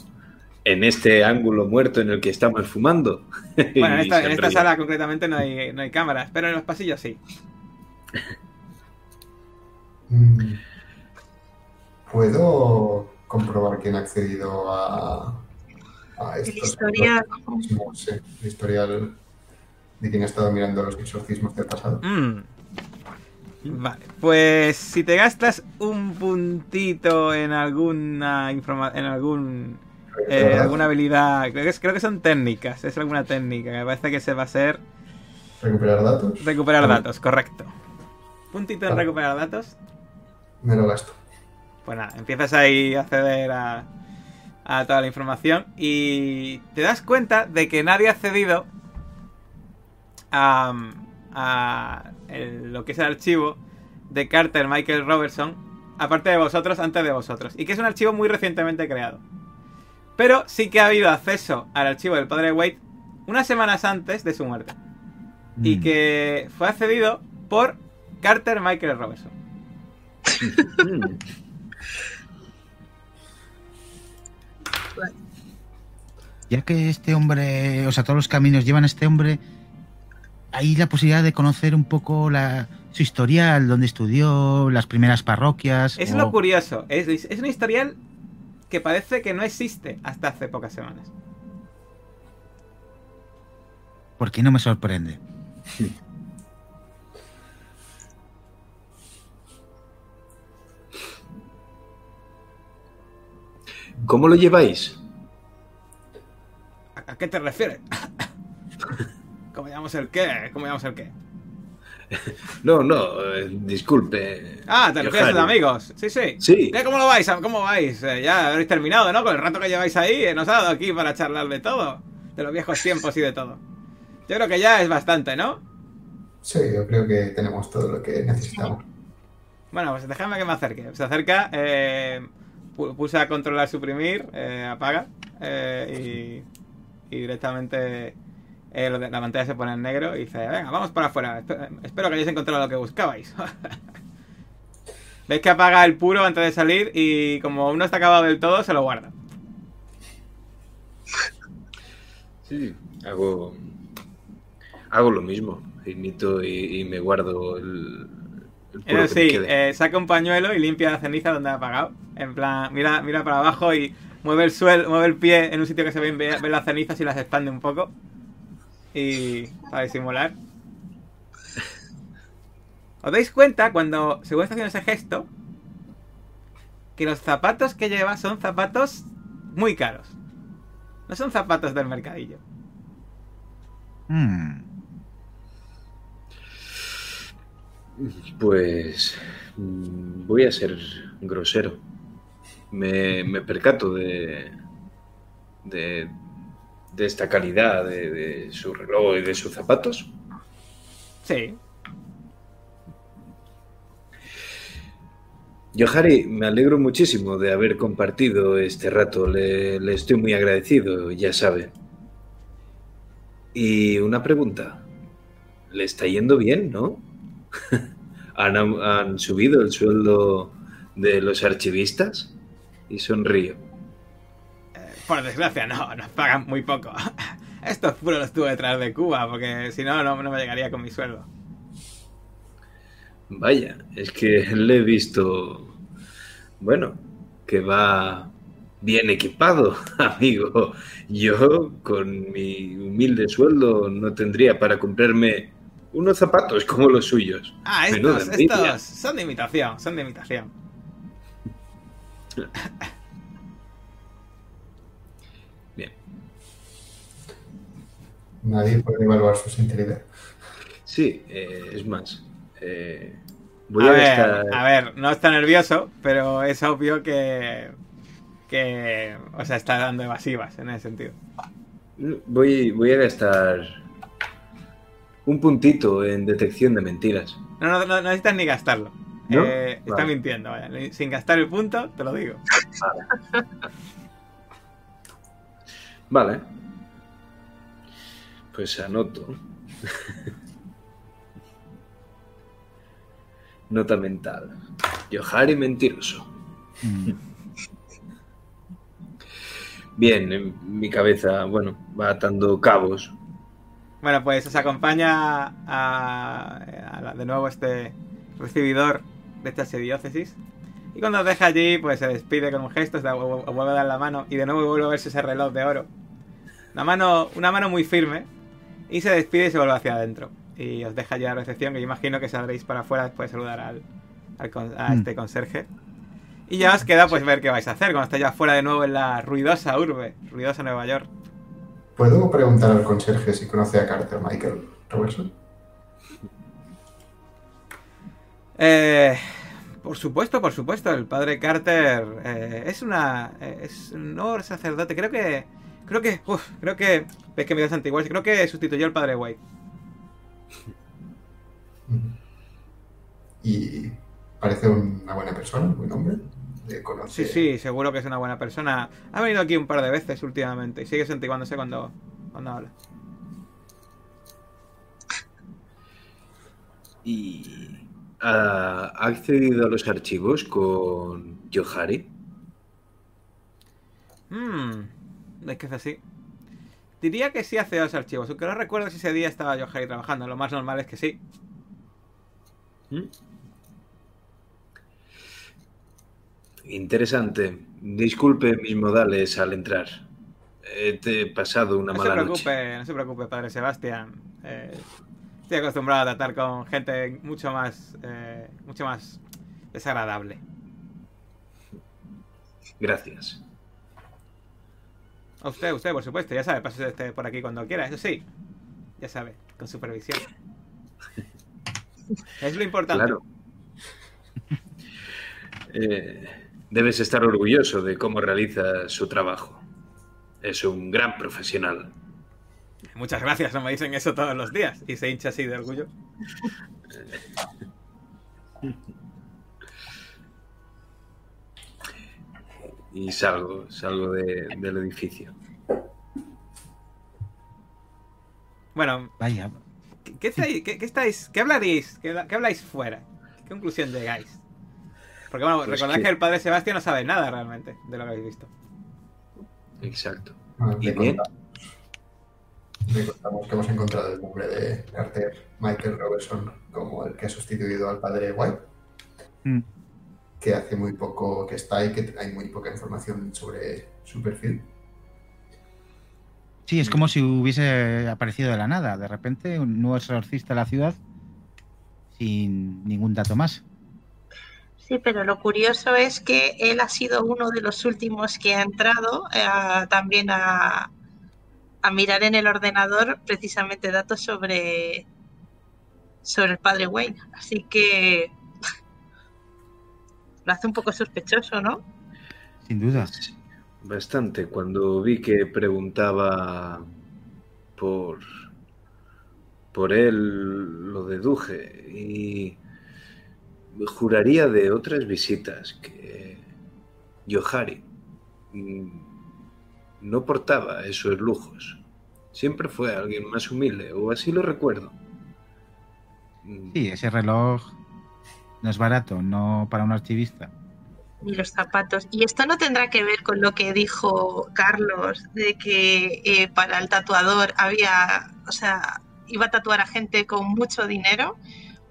en este ángulo muerto en el que estamos fumando. Bueno, en esta, en esta sala concretamente no hay, no hay cámaras, pero en los pasillos sí. Mm. ¿Puedo comprobar quién ha accedido a, a El historial. Sí, el historial de quien ha estado mirando los exorcismos del pasado. Mm. Vale, pues si te gastas un puntito en alguna informa en algún eh, alguna habilidad, creo que, es- creo que son técnicas, es alguna técnica, me parece que se va a ser ¿Recuperar datos? recuperar Ah. datos, correcto. Puntito en Ah. recuperar datos. Me lo gasto. Pues nada, empiezas ahí a acceder a, a toda la información y te das cuenta de que nadie ha accedido a, a el- lo que es el archivo de Carter Michael Robertson, aparte de vosotros, antes de vosotros, y que es un archivo muy recientemente creado. Pero sí que ha habido acceso al archivo del padre Wade unas semanas antes de su muerte, y Mm. que fue accedido por Carter Michael Robertson. Ya que este hombre, o sea, todos los caminos llevan a este hombre, hay la posibilidad de conocer un poco la, su historial, dónde estudió, las primeras parroquias. Es o- lo curioso. Es, es un historial que parece que no existe hasta hace pocas semanas. ¿Por qué no me sorprende? ¿Cómo lo lleváis? ¿A, a qué te refieres? ¿Cómo llamamos el qué? ¿Cómo llamamos el qué? No, no, eh, disculpe. Ah, te refieres a los Johanny. amigos. Sí, sí. Sí. ¿Qué, ¿Cómo lo vais? ¿Cómo vais? Eh, ya habréis terminado, ¿no? Con el rato que lleváis ahí, eh, nos ha dado aquí para charlar de todo. De los viejos tiempos y de todo. Yo creo que ya es bastante, ¿no? Sí, yo creo que tenemos todo lo que necesitamos. Bueno, pues déjame que me acerque. Se acerca, eh, pu- pulsa controlar, suprimir, eh, apaga eh, y, y directamente eh, lo de- la pantalla se pone en negro y dice, venga, vamos para afuera. Espe- Espero que hayáis encontrado lo que buscabais. Veis que apaga el puro antes de salir y como aún no está acabado del todo, se lo guarda. Sí, hago, hago lo mismo. Imito y, y me guardo el, el puro Eso que me sí, eh, saca un pañuelo y limpia la ceniza donde ha apagado. En plan, mira, mira para abajo y mueve el suelo, mueve el pie en un sitio que se ven, ve, ve las cenizas y las expande un poco. Y para disimular. ¿Os dais cuenta cuando según está haciendo ese gesto? Que los zapatos que lleva son zapatos muy caros. No son zapatos del mercadillo. Hmm, Pues mm, voy a ser grosero. Me, me percato de, de, de esta calidad de, de su reloj y de sus zapatos. Sí. Johari, me alegro muchísimo de haber compartido este rato. Le, le estoy muy agradecido, ya sabe. Y una pregunta. Le está yendo bien, ¿no? ¿Han, han subido el sueldo de los archivistas? Y sonrío. Por desgracia, no, nos pagan muy poco. Estos puros los tuve que traer de Cuba, porque si no, no, no me llegaría con mi sueldo. Vaya, es que le he visto, bueno, que va bien equipado, amigo. Yo, con mi humilde sueldo, no tendría para comprarme unos zapatos como los suyos. Ah, estos, estos son de imitación, son de imitación. Bien. Nadie puede evaluar su sinceridad. Sí, eh, es más. eh, voy a a, ver, gastar. a ver, no está nervioso, pero es obvio que. que. O sea, está dando evasivas en ese sentido. Voy, voy a gastar un puntito en detección de mentiras. No, no, no, no necesitas ni gastarlo. ¿No? Eh, está mintiendo, vaya. Sin gastar el punto, te lo digo. Vale. Pues anoto. Nota mental. Johari mentiroso. hmm. Bien, en mi cabeza, bueno, va atando cabos. Bueno, pues os acompaña a, de nuevo este recibidor de esta diócesis. Y cuando os deja allí, pues se despide con un gesto, os vuelve a dar la mano y de nuevo vuelve a verse ese reloj de oro. Una mano, una mano muy firme y se despide y se vuelve hacia adentro. Y os deja ya a la recepción, que yo imagino que saldréis para afuera después de saludar al, al a Mm. este conserje. Y ya os queda pues ver qué vais a hacer cuando estéis ya fuera de nuevo en la ruidosa urbe, ruidosa Nueva York. ¿Puedo preguntar al conserje si conoce a Carter Michael Robertson? Eh, por supuesto, por supuesto, el padre Carter eh, es una eh, es un nuevo sacerdote. Creo que creo que uf, creo que ves que me das antiguas. Creo que sustituyó al padre White. Y parece una buena persona, un buen hombre. Le conoce. Sí, sí, seguro que es una buena persona. Ha venido aquí un par de veces últimamente y sigue santiguándose cuando cuando habla. ¿Y ha accedido a los archivos con Johari? Hmm, es que es así. Diría que sí hace los archivos, aunque no recuerdo si ese día estaba yo ahí trabajando. Lo más normal es que sí. ¿Mm? Interesante. Disculpe mis modales al entrar. Eh, he pasado una No se mala noche. preocupe, no se preocupe, padre Sebastián. Eh, estoy acostumbrado a tratar con gente mucho más, eh, mucho más desagradable. Gracias. A usted, usted, por supuesto, ya sabe, pase este por aquí cuando quiera, eso sí. Ya sabe, con supervisión. Es lo importante. Claro. Eh, debes estar orgulloso de cómo realiza su trabajo. Es un gran profesional. Muchas gracias, no me dicen eso todos los días. Y se hincha así de orgullo. Y salgo, salgo de- del edificio. Bueno, Vaya, ¿qué, estáis, qué, qué estáis, qué hablaréis? ¿Qué, qué habláis fuera? ¿Qué conclusión llegáis? Porque bueno, Pues recordad que- que... el padre Sebastián no sabe nada realmente de lo que habéis visto. Exacto. ¿Y bien? Le contamos que hemos encontrado el nombre de Carter Michael Robertson como el que ha sustituido al padre White, mm, que hace muy poco que está y que hay muy poca información sobre su perfil. sí, es como si hubiese aparecido de la nada. De repente, un nuevo exorcista en la ciudad sin ningún dato más. Sí, pero lo curioso es que él ha sido uno de los últimos que ha entrado eh, también a, a mirar en el ordenador precisamente datos sobre, sobre el padre Wayne. Así que lo hace un poco sospechoso, ¿no? Sin duda. Bastante. Cuando vi que preguntaba por por él, lo deduje y juraría de otras visitas que Yohari mm, no portaba esos lujos. Siempre fue alguien más humilde, o así lo recuerdo. Mm, Sí, ese reloj no es barato, no para un archivista. Ni los zapatos. Y esto no tendrá que ver con lo que dijo Carlos de que eh, para el tatuador había, o sea, iba a tatuar a gente con mucho dinero.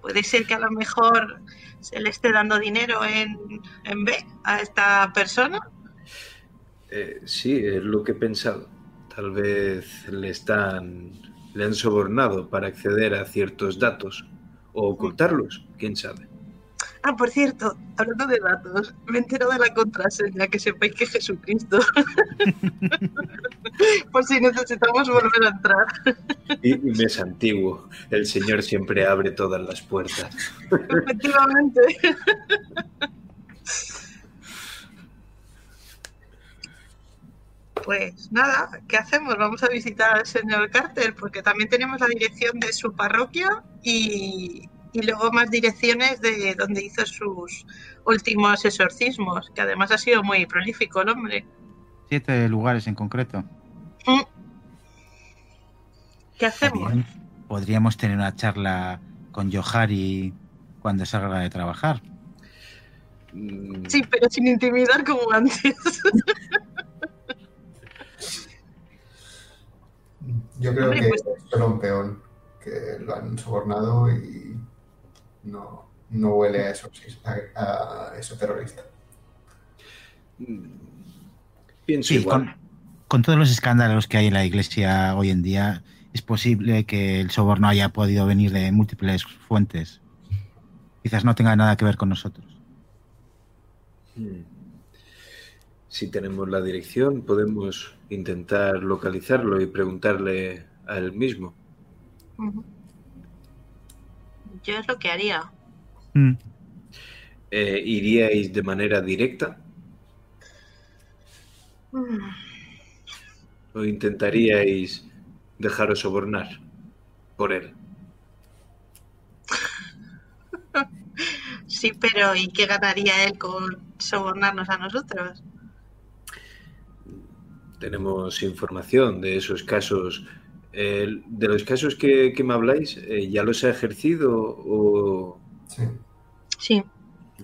Puede ser que a lo mejor se le esté dando dinero en, en B a esta persona. Eh, sí, es lo que he pensado. Tal vez le están le han sobornado para acceder a ciertos datos o ocultarlos, quién sabe. Ah, por cierto, hablando de datos, me entero de la contraseña, que sepáis que es Jesucristo. por si necesitamos volver a entrar. Y, y me es antiguo. El Señor siempre abre todas las puertas. Efectivamente. Pues nada, ¿qué hacemos? Vamos a visitar al señor Carter porque también tenemos la dirección de su parroquia y, y luego más direcciones de donde hizo sus últimos exorcismos, que además ha sido muy prolífico el hombre. Siete lugares en concreto. Mm. ¿Qué hacemos? Podríamos tener una charla con Yohari cuando salga de trabajar. Sí, pero sin intimidar como antes. Yo creo Hombre, que pues- es solo un peón que lo han sobornado y no, no huele a eso, a, a eso terrorista. mm, Pienso Sí, igual. con, con todos los escándalos que hay en la iglesia hoy en día, es posible que el soborno haya podido venir de múltiples fuentes. Quizás no tenga nada que ver con nosotros. Mm. Si tenemos la dirección, podemos intentar localizarlo y preguntarle a él mismo. Yo es lo que haría. Mm, Eh, ¿Iríais de manera directa Mm. o intentaríais dejaros sobornar por él? Sí, pero ¿y qué ganaría él con sobornarnos a nosotros? Tenemos información de esos casos. Eh, de los casos que, que me habláis, eh, ¿ya los ha ejercido o...? Sí. Sí,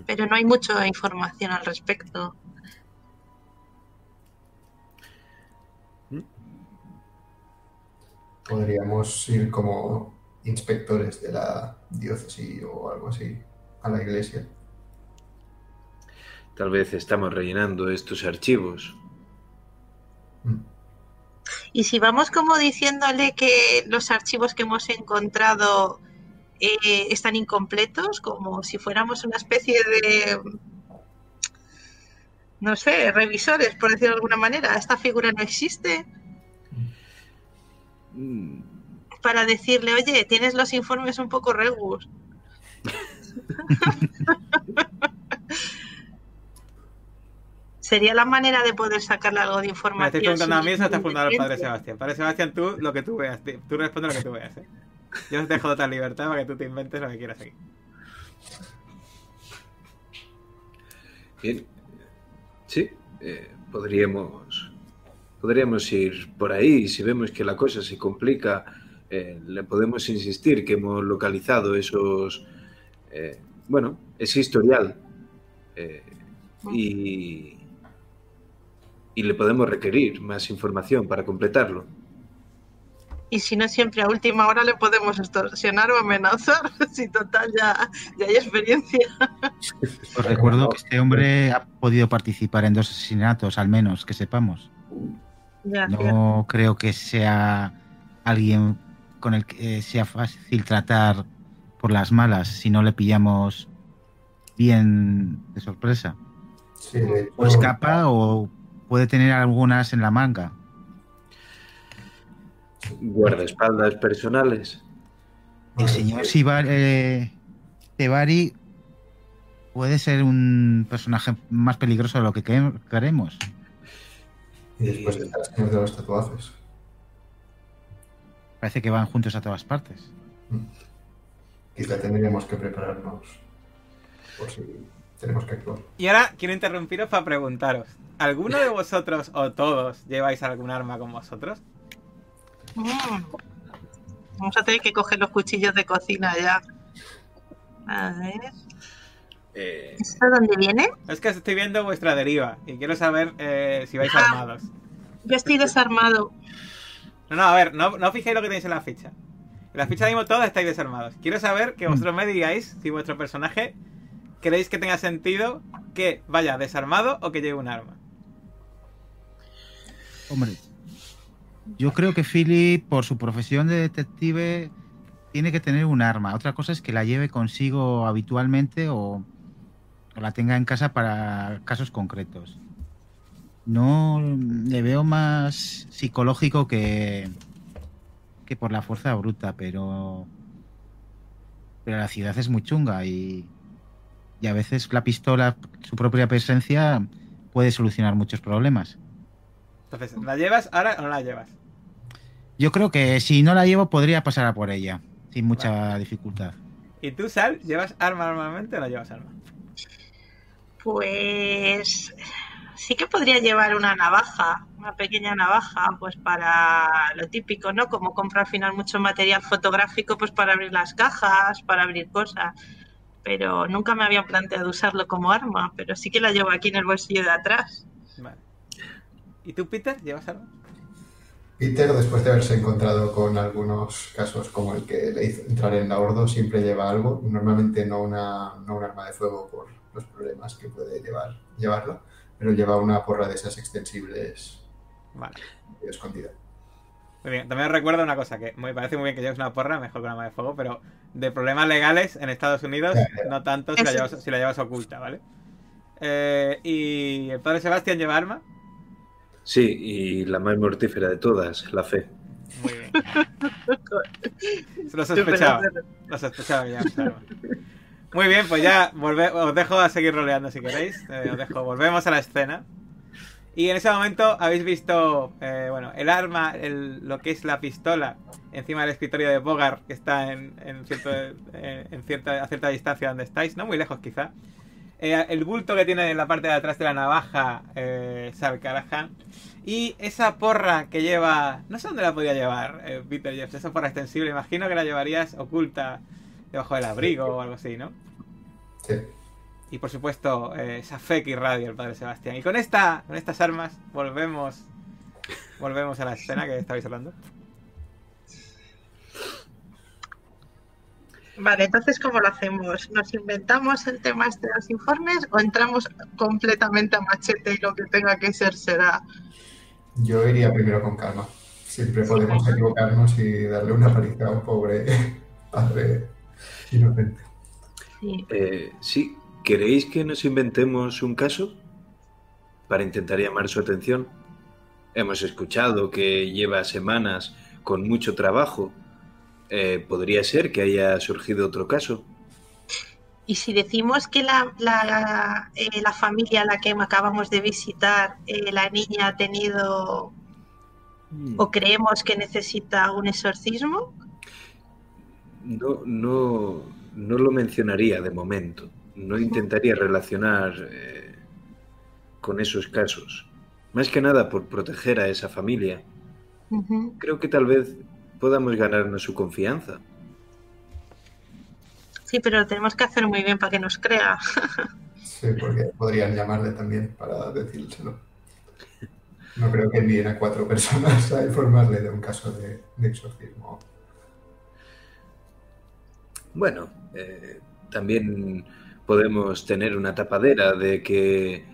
pero no hay mucha información al respecto. Podríamos ir como inspectores de la diócesis o algo así a la iglesia. Tal vez estamos rellenando estos archivos. Y si vamos como diciéndole que los archivos que hemos encontrado eh, están incompletos, como si fuéramos una especie de, no sé, revisores, por decirlo de alguna manera, esta figura no existe, para decirle, oye, tienes los informes un poco regus. Sería la manera de poder sacarle algo de Me información. estoy preguntando a mí, eso estás preguntando al padre. Sebastián. Padre Sebastián, tú lo que tú veas, tú respondes lo que tú veas. ¿eh? Yo os dejo total libertad para que tú te inventes lo que quieras aquí. Bien. Sí, eh, podríamos, podríamos ir por ahí. Si vemos que la cosa se complica, eh, le podemos insistir que hemos localizado esos, eh, bueno, ese historial. eh, y, y le podemos requerir más información para completarlo. Y si no, siempre a última hora le podemos extorsionar o amenazar. Si total ya, ya hay experiencia. Os recuerdo que este hombre ha podido participar en dos asesinatos, al menos, que sepamos. Ya. No creo que sea alguien con el que eh, sea fácil tratar por las malas si no le pillamos bien de sorpresa. Sí, O escapa o puede tener algunas en la manga. Guardaespaldas personales. El señor Sibar, eh, Tebari puede ser un personaje más peligroso de lo que que- queremos. Y después de los tatuajes. Parece que van juntos a todas partes. Quizá tendríamos que prepararnos por si tenemos que actuar. Y ahora quiero interrumpiros para preguntaros: ¿alguno de vosotros o todos lleváis algún arma con vosotros? Mm. Vamos a tener que coger los cuchillos de cocina ya. A ver. Eh, ¿Esto dónde viene? Es que estoy viendo vuestra deriva y quiero saber eh, si vais Ah. armados. Yo estoy desarmado. No, no, a ver, no, no fijéis lo que tenéis en la ficha. En la ficha mismo todos estáis desarmados. Quiero saber que vosotros me digáis si vuestro personaje creéis que tenga sentido que vaya desarmado o que lleve un arma. Hombre, yo creo que Philip, por su profesión de detective, tiene que tener un arma. Otra cosa es que la lleve consigo habitualmente o, la tenga en casa para casos concretos. No le veo más psicológico que, que por la fuerza bruta, pero, pero la ciudad es muy chunga y, y a veces la pistola, su propia presencia, puede solucionar muchos problemas. Entonces, ¿la llevas ahora o no la llevas? Yo creo que si no la llevo podría pasar a por ella, sin mucha dificultad. ¿Y tú, Sal, llevas arma normalmente o no llevas arma? Pues sí que podría llevar una navaja, una pequeña navaja, pues para lo típico, ¿no? Como compro al final mucho material fotográfico, pues para abrir las cajas, para abrir cosas. Pero nunca me había planteado usarlo como arma, pero sí que la llevo aquí en el bolsillo de atrás. Vale. ¿Y tú, Peter, llevas arma? Peter, después de haberse encontrado con algunos casos como el que le hizo entrar en la Ordo, siempre lleva algo, normalmente no, una, no un arma de fuego por los problemas que puede llevar, llevarlo, pero lleva una porra de esas extensibles Vale. escondida. Muy bien. También os recuerdo una cosa, que me parece muy bien que lleves una porra, mejor que un arma de fuego, pero de problemas legales en Estados Unidos, no tanto si la Eso. llevas, si la llevas oculta, ¿vale? Eh, ¿Y el padre Sebastián lleva arma? Sí, y la más mortífera de todas, la fe. Muy bien. Se lo sospechaba. Lo sospechaba arma. Muy bien, pues ya volve- os dejo a seguir roleando si queréis. Eh, os dejo, volvemos a la escena. Y en ese momento habéis visto, eh, bueno, el arma, el- lo que es la pistola, encima del escritorio de Bogart, que está en, en cierto, eh, en cierta, a cierta distancia donde estáis, no muy lejos quizá. Eh, el bulto que tiene en la parte de atrás de la navaja, eh, Sal Callahan. Y esa porra que lleva, no sé dónde la podría llevar, eh, Peter Jeffs, esa porra extensible, imagino que la llevarías oculta debajo del abrigo o algo así, ¿no? Sí. Y por supuesto, eh, esa fe que irradia el padre Sebastián. Y con esta, con estas armas, volvemos. Volvemos a la escena que estabais hablando. Vale, entonces, ¿cómo lo hacemos? ¿Nos inventamos el tema este de los informes o entramos completamente a machete y lo que tenga que ser será? Yo iría primero con calma. Siempre podemos equivocarnos y darle una paliza a un pobre padre inocente. Sí. Eh, sí, ¿queréis que nos inventemos un caso para intentar llamar su atención? Hemos escuchado que lleva semanas con mucho trabajo. Eh, ¿Podría ser que haya surgido otro caso? Y si decimos que la, la, eh, la familia a la que acabamos de visitar, eh, la niña ha tenido o creemos que necesita un exorcismo, No, no, no lo mencionaría de momento. No intentaría relacionar con esos casos. Más que nada por proteger a esa familia. Creo que tal vez podamos ganarnos su confianza. sí, pero lo tenemos que hacer muy bien para que nos crea. Sí, porque podrían llamarle también para decírselo. No creo que envíen a cuatro personas a informarle de un caso de, de exorcismo. Bueno, eh, también podemos tener una tapadera de que,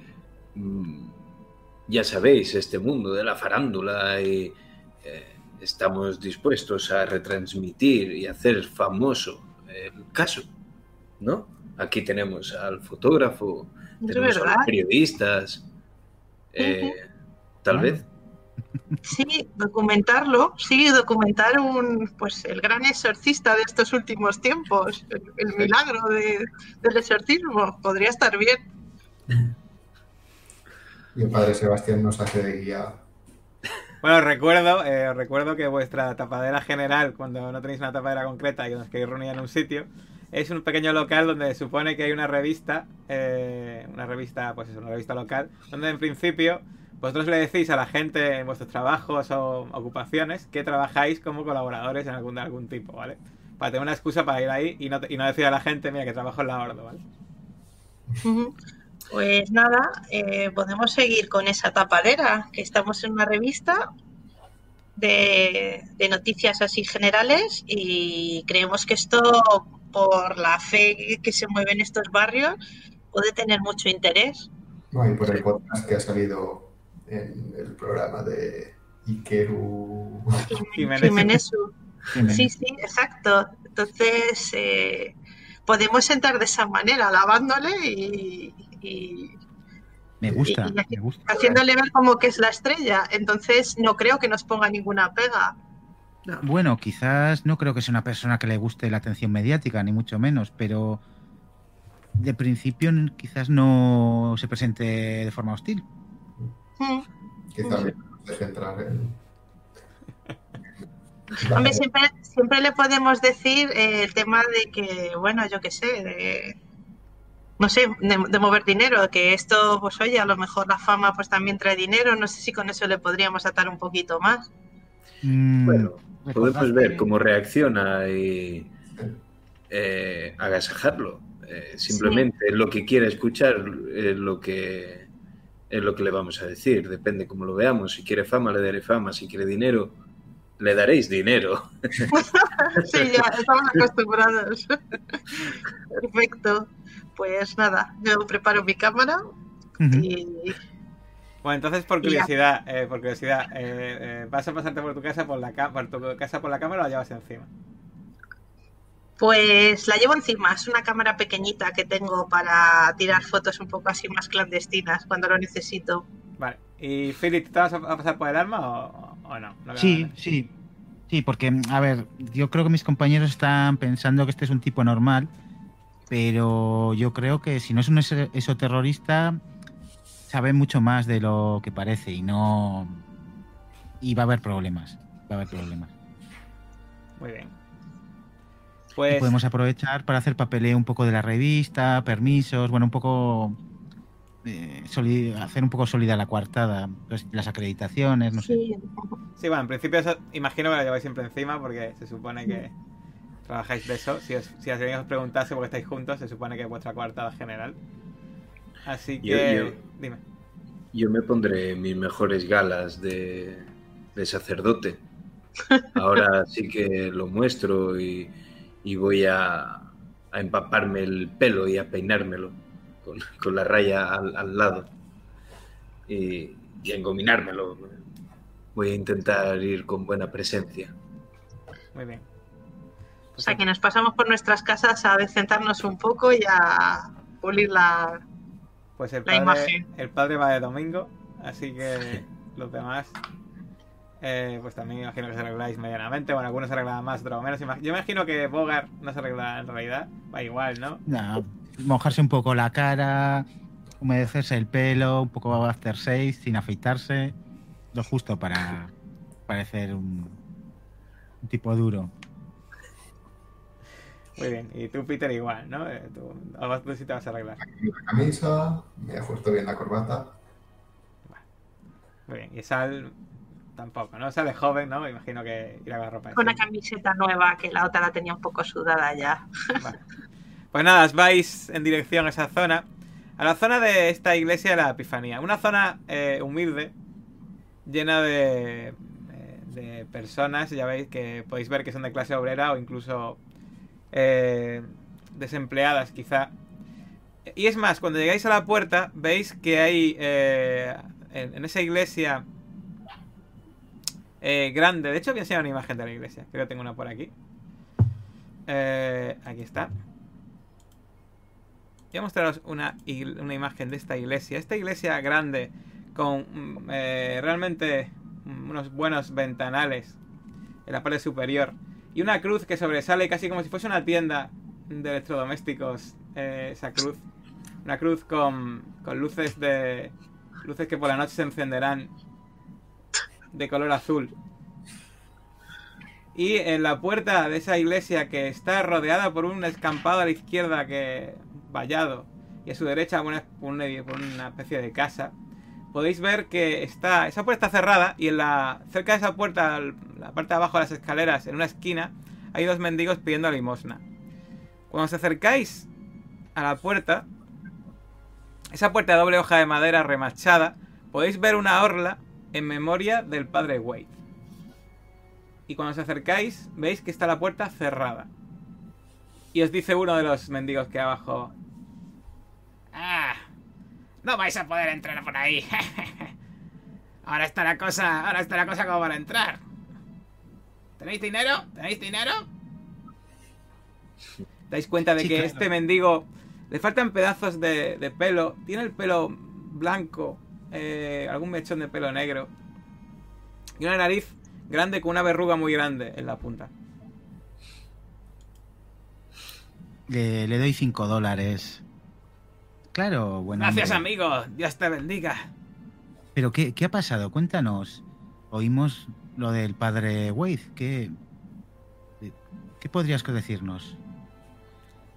mm, ya sabéis, este mundo de la farándula y eh, estamos dispuestos a retransmitir y hacer famoso el caso, ¿no? Aquí tenemos al fotógrafo, Es tenemos a verdad. los periodistas. eh, Tal vez. Sí, documentarlo, sí, documentar un, pues el gran exorcista de estos últimos tiempos, el, el milagro de- del exorcismo, podría estar bien. Y el padre Sebastián nos hace de guía. Bueno, recuerdo, eh, recuerdo que vuestra tapadera general, cuando no tenéis una tapadera concreta y os queréis reunir en un sitio, es un pequeño local donde se supone que hay una revista, eh, una revista, pues es una revista local, donde en principio vosotros le decís a la gente en vuestros trabajos o ocupaciones que trabajáis como colaboradores en algún, algún tipo, ¿vale? Para tener una excusa para ir ahí y no, y no decir a la gente, mira, que trabajo en la Ordo, ¿vale? Pues nada, eh, podemos seguir con esa tapadera, que estamos en una revista de, de noticias así generales y creemos que esto, por la fe que se mueve en estos barrios, puede tener mucho interés. No, y por el podcast que ha salido en el programa de Ikeru. Jiménez. Sí, sí, exacto. Entonces, eh, podemos entrar de esa manera, alabándole y, y Me gusta, y- y- me gusta. haciéndole ver como que es la estrella. Entonces, no creo que nos ponga ninguna pega. Bueno, quizás no creo que sea una persona que le guste la atención mediática, ni mucho menos, pero de principio quizás no se presente de forma hostil. Mm. nos deje entrar en. Hombre, siempre, siempre le podemos decir eh, el tema de que, bueno, yo qué sé, de, no sé, de, de mover dinero, que esto, pues oye, a lo mejor la fama pues también trae dinero, no sé si con eso le podríamos atar un poquito más. Mm, Bueno, podemos ver cómo reacciona y eh, agasajarlo. Eh, simplemente lo que quiera escuchar es lo que es lo que le vamos a decir. Depende cómo lo veamos. Si quiere fama, le daré fama. Si quiere dinero, le daréis dinero. Sí, ya estamos acostumbrados. Perfecto. Pues nada, yo preparo mi cámara y Bueno, entonces por curiosidad, eh, por curiosidad, eh, eh, ¿vas a pasarte por tu casa por la por tu casa por la cámara o la llevas encima? pues la llevo encima. Es una cámara pequeñita que tengo para tirar fotos un poco así más clandestinas cuando lo necesito. Vale. ¿Y Philip, te vas a pasar por el arma o, o no? No Sí, sí. Sí, porque, a ver, yo creo que mis compañeros están pensando que este es un tipo normal, pero yo creo que si no es un eso- esoterrorista, sabe mucho más de lo que parece y no. Y va a haber problemas. Va a haber problemas. Muy bien. Y Pues podemos aprovechar para hacer papeleo un poco de la revista, permisos, bueno, un poco. eh, hacer un poco sólida la coartada, pues, las acreditaciones, no sé. Sí. sí, bueno, en principio eso, imagino que la lleváis siempre encima porque se supone que trabajáis de eso. Si, os, si alguien os preguntase porque estáis juntos, se supone que es vuestra coartada general. Así Yo- que, yo- dime. Yo me pondré mis mejores galas de, de sacerdote. Ahora sí que lo muestro y, y voy a, a empaparme el pelo y a peinármelo con, con la raya al, al lado y, y a engominármelo. Voy a intentar ir con buena presencia. Muy bien. O sea, que nos pasamos por nuestras casas a decentarnos un poco y a pulir la... Pues el La padre, imagen. el padre va de domingo, así que los demás, eh, pues también imagino que se arregláis medianamente. Bueno, algunos se arreglan más, otros menos. Yo imagino que Bogart no se arregla en realidad, va igual, ¿no? No, mojarse un poco la cara, humedecerse el pelo, un poco after shave, sin afeitarse. Lo justo para parecer un, un tipo duro. Muy bien. Y tú, Peter, igual, ¿no? Eh, tú, algo tú sí te vas a arreglar. La camisa, me ajusto bien la corbata. Muy bien. Y Sal tampoco, ¿no? Sal es joven, ¿no? Me imagino que irá con la ropa. Con una camiseta nueva que la otra la tenía un poco sudada ya. Vale. Pues nada, os vais en dirección a esa zona. A la zona de esta iglesia de la Epifanía. Una zona eh, humilde, llena de, eh, de personas, ya veis que podéis ver que son de clase obrera o incluso eh, desempleadas quizá. Y es más, cuando llegáis a la puerta, veis que hay eh, en, esa iglesia eh, grande, de hecho voy a enseñar una imagen de la iglesia, creo que tengo una por aquí. Eh, aquí está. Voy a mostraros una, una imagen de esta iglesia. Esta iglesia grande con mm, realmente mm, unos buenos ventanales en la parte superior y una cruz que sobresale casi como si fuese una tienda de electrodomésticos. eh, esa cruz. Una cruz con, con luces de luces que por la noche se encenderán de color azul. Y en la puerta de esa iglesia que está rodeada por un escampado a la izquierda que vallado y a su derecha una, una especie de casa, podéis ver que está esa puerta está cerrada y en la cerca de esa puerta, la parte de abajo de las escaleras, en una esquina, hay dos mendigos pidiendo limosna. Cuando os acercáis a la puerta, esa puerta de doble hoja de madera remachada, podéis ver una orla en memoria del padre Wade. Y cuando os acercáis, veis que está la puerta cerrada. Y os dice uno de los mendigos que abajo. Ah, no vais a poder entrar por ahí. ahora está la cosa, ahora está la cosa como para entrar. ¿Tenéis dinero? ¿Tenéis dinero? ¿Dais cuenta de Sí, que claro. este mendigo le faltan pedazos de, de pelo? Tiene el pelo blanco, eh, algún mechón de pelo negro. Y una nariz grande con una verruga muy grande en la punta. Le, le doy 5 dólares. Claro, bueno. Gracias, hombre. amigo. Dios te bendiga. Pero ¿qué, qué ha pasado? Cuéntanos. Oímos lo del padre Wade. ¿Qué, qué podrías decirnos?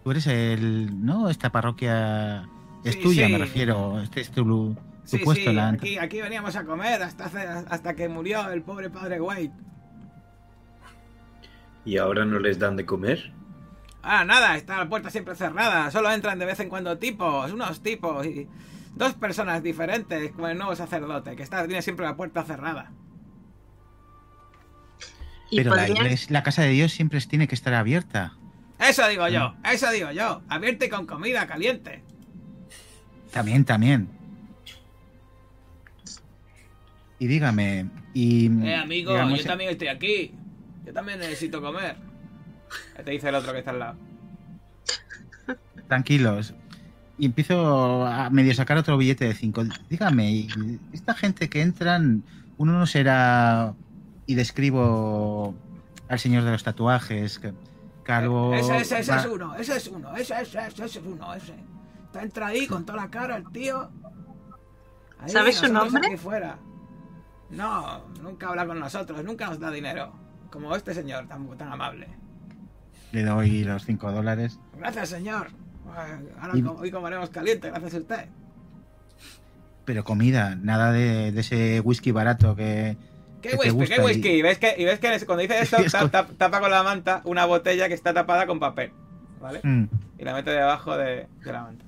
Tú eres el... ¿No? Esta parroquia es Sí, tuya, sí. me refiero. Este es tu, tu Sí, puesto la... aquí, aquí veníamos a comer hasta, hace- hasta que murió el pobre padre Wade. ¿Y ahora no les dan de comer? Ah, nada, está la puerta siempre cerrada. Solo entran de vez en cuando tipos, unos tipos y dos personas diferentes, como el nuevo sacerdote, que está, tiene siempre la puerta cerrada. Pero la, podrían- iglesia- la casa de Dios siempre tiene que estar abierta. Eso digo yo, Mm. eso digo yo. Abierto y con comida caliente. También, también. Y dígame, y... Eh, amigo, digamos, yo también estoy aquí. Yo también necesito comer. Te dice el otro que está al lado. Tranquilos. Y empiezo a medio sacar otro billete de 5. Dígame, y esta gente que entran, uno no será... Y describo al señor de los tatuajes, que- calvo... Ese, ese, ese va- es uno, ese es uno, ese, ese, ese, ese es uno, ese. Está entra ahí con toda la cara el tío. Ahí, ¿Sabes su nombre? aquí fuera. No, nunca habla con nosotros, nunca nos da dinero. Como este señor tan, tan amable. Le doy los 5 dólares. Gracias, señor. Ahora Y- hoy comeremos caliente, gracias a usted. Pero comida, nada de, de ese whisky barato que... ¿Qué que te whisky? gusta ¿Qué whisky? Y ves que, y ves que cuando dice esto, tapa con la manta una botella que está tapada con papel. ¿Vale? Mm. Y la mete debajo de, de la manta.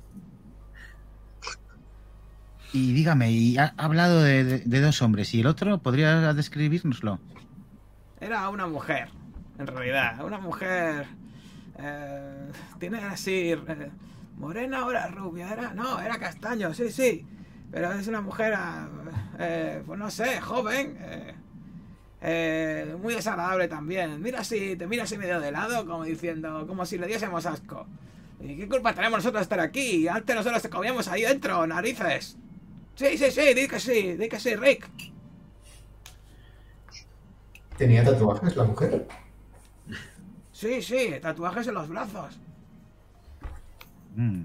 Y dígame, y ha ha hablado de, de- de dos hombres, ¿y el otro podría describirnoslo? Era una mujer, en realidad. Una mujer Eh, tiene así... eh, morena era rubia, era... No, era castaño, sí, sí. Pero es una mujer, eh, pues no sé, joven. eh, eh, muy desagradable también. Mira así, te mira así medio de lado, como diciendo, como si le diésemos asco. ¿Y qué culpa tenemos nosotros de estar aquí? Antes nosotros te comíamos ahí dentro, narices. Sí, sí, sí, di que sí, di que sí, Rick. ¿Tenía tatuajes la mujer? Sí, sí, tatuajes en los brazos. Mm.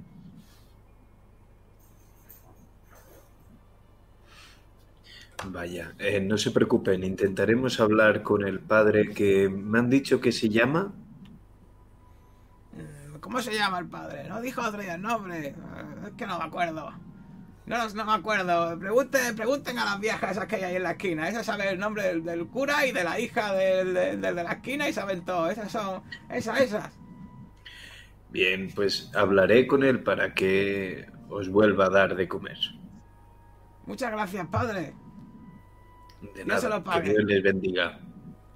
Vaya, eh, no se preocupen, intentaremos hablar con el padre que me han dicho que se llama. Mm, ¿Cómo se llama el padre? No dijo otro día el nombre. Eh, Es que no me acuerdo. No, no me acuerdo. Pregunten, pregunten a las viejas esas que hay ahí en la esquina. Esas saben el nombre del, del cura y de la hija del, del- del de la esquina y saben todo. Esas son. Esas, esas. Bien, pues hablaré con él para que os vuelva a dar de comer. Muchas gracias, padre. De No se lo pague. que Dios les bendiga.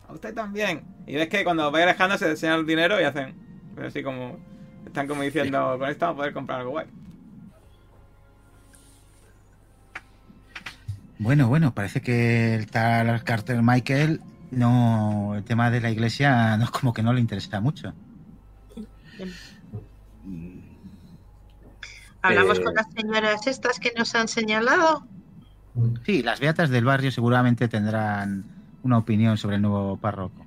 A usted también. Y ves que cuando vais alejando se enseñan el dinero y hacen. Pero así como. Están como diciendo, con esto vamos a poder comprar algo guay. Bueno, bueno, parece que el tal Carter Michael no. El tema de la iglesia no como que no le interesa mucho. Hablamos Eh. con las señoras estas que nos han señalado. Sí, las beatas del barrio seguramente tendrán una opinión sobre el nuevo párroco.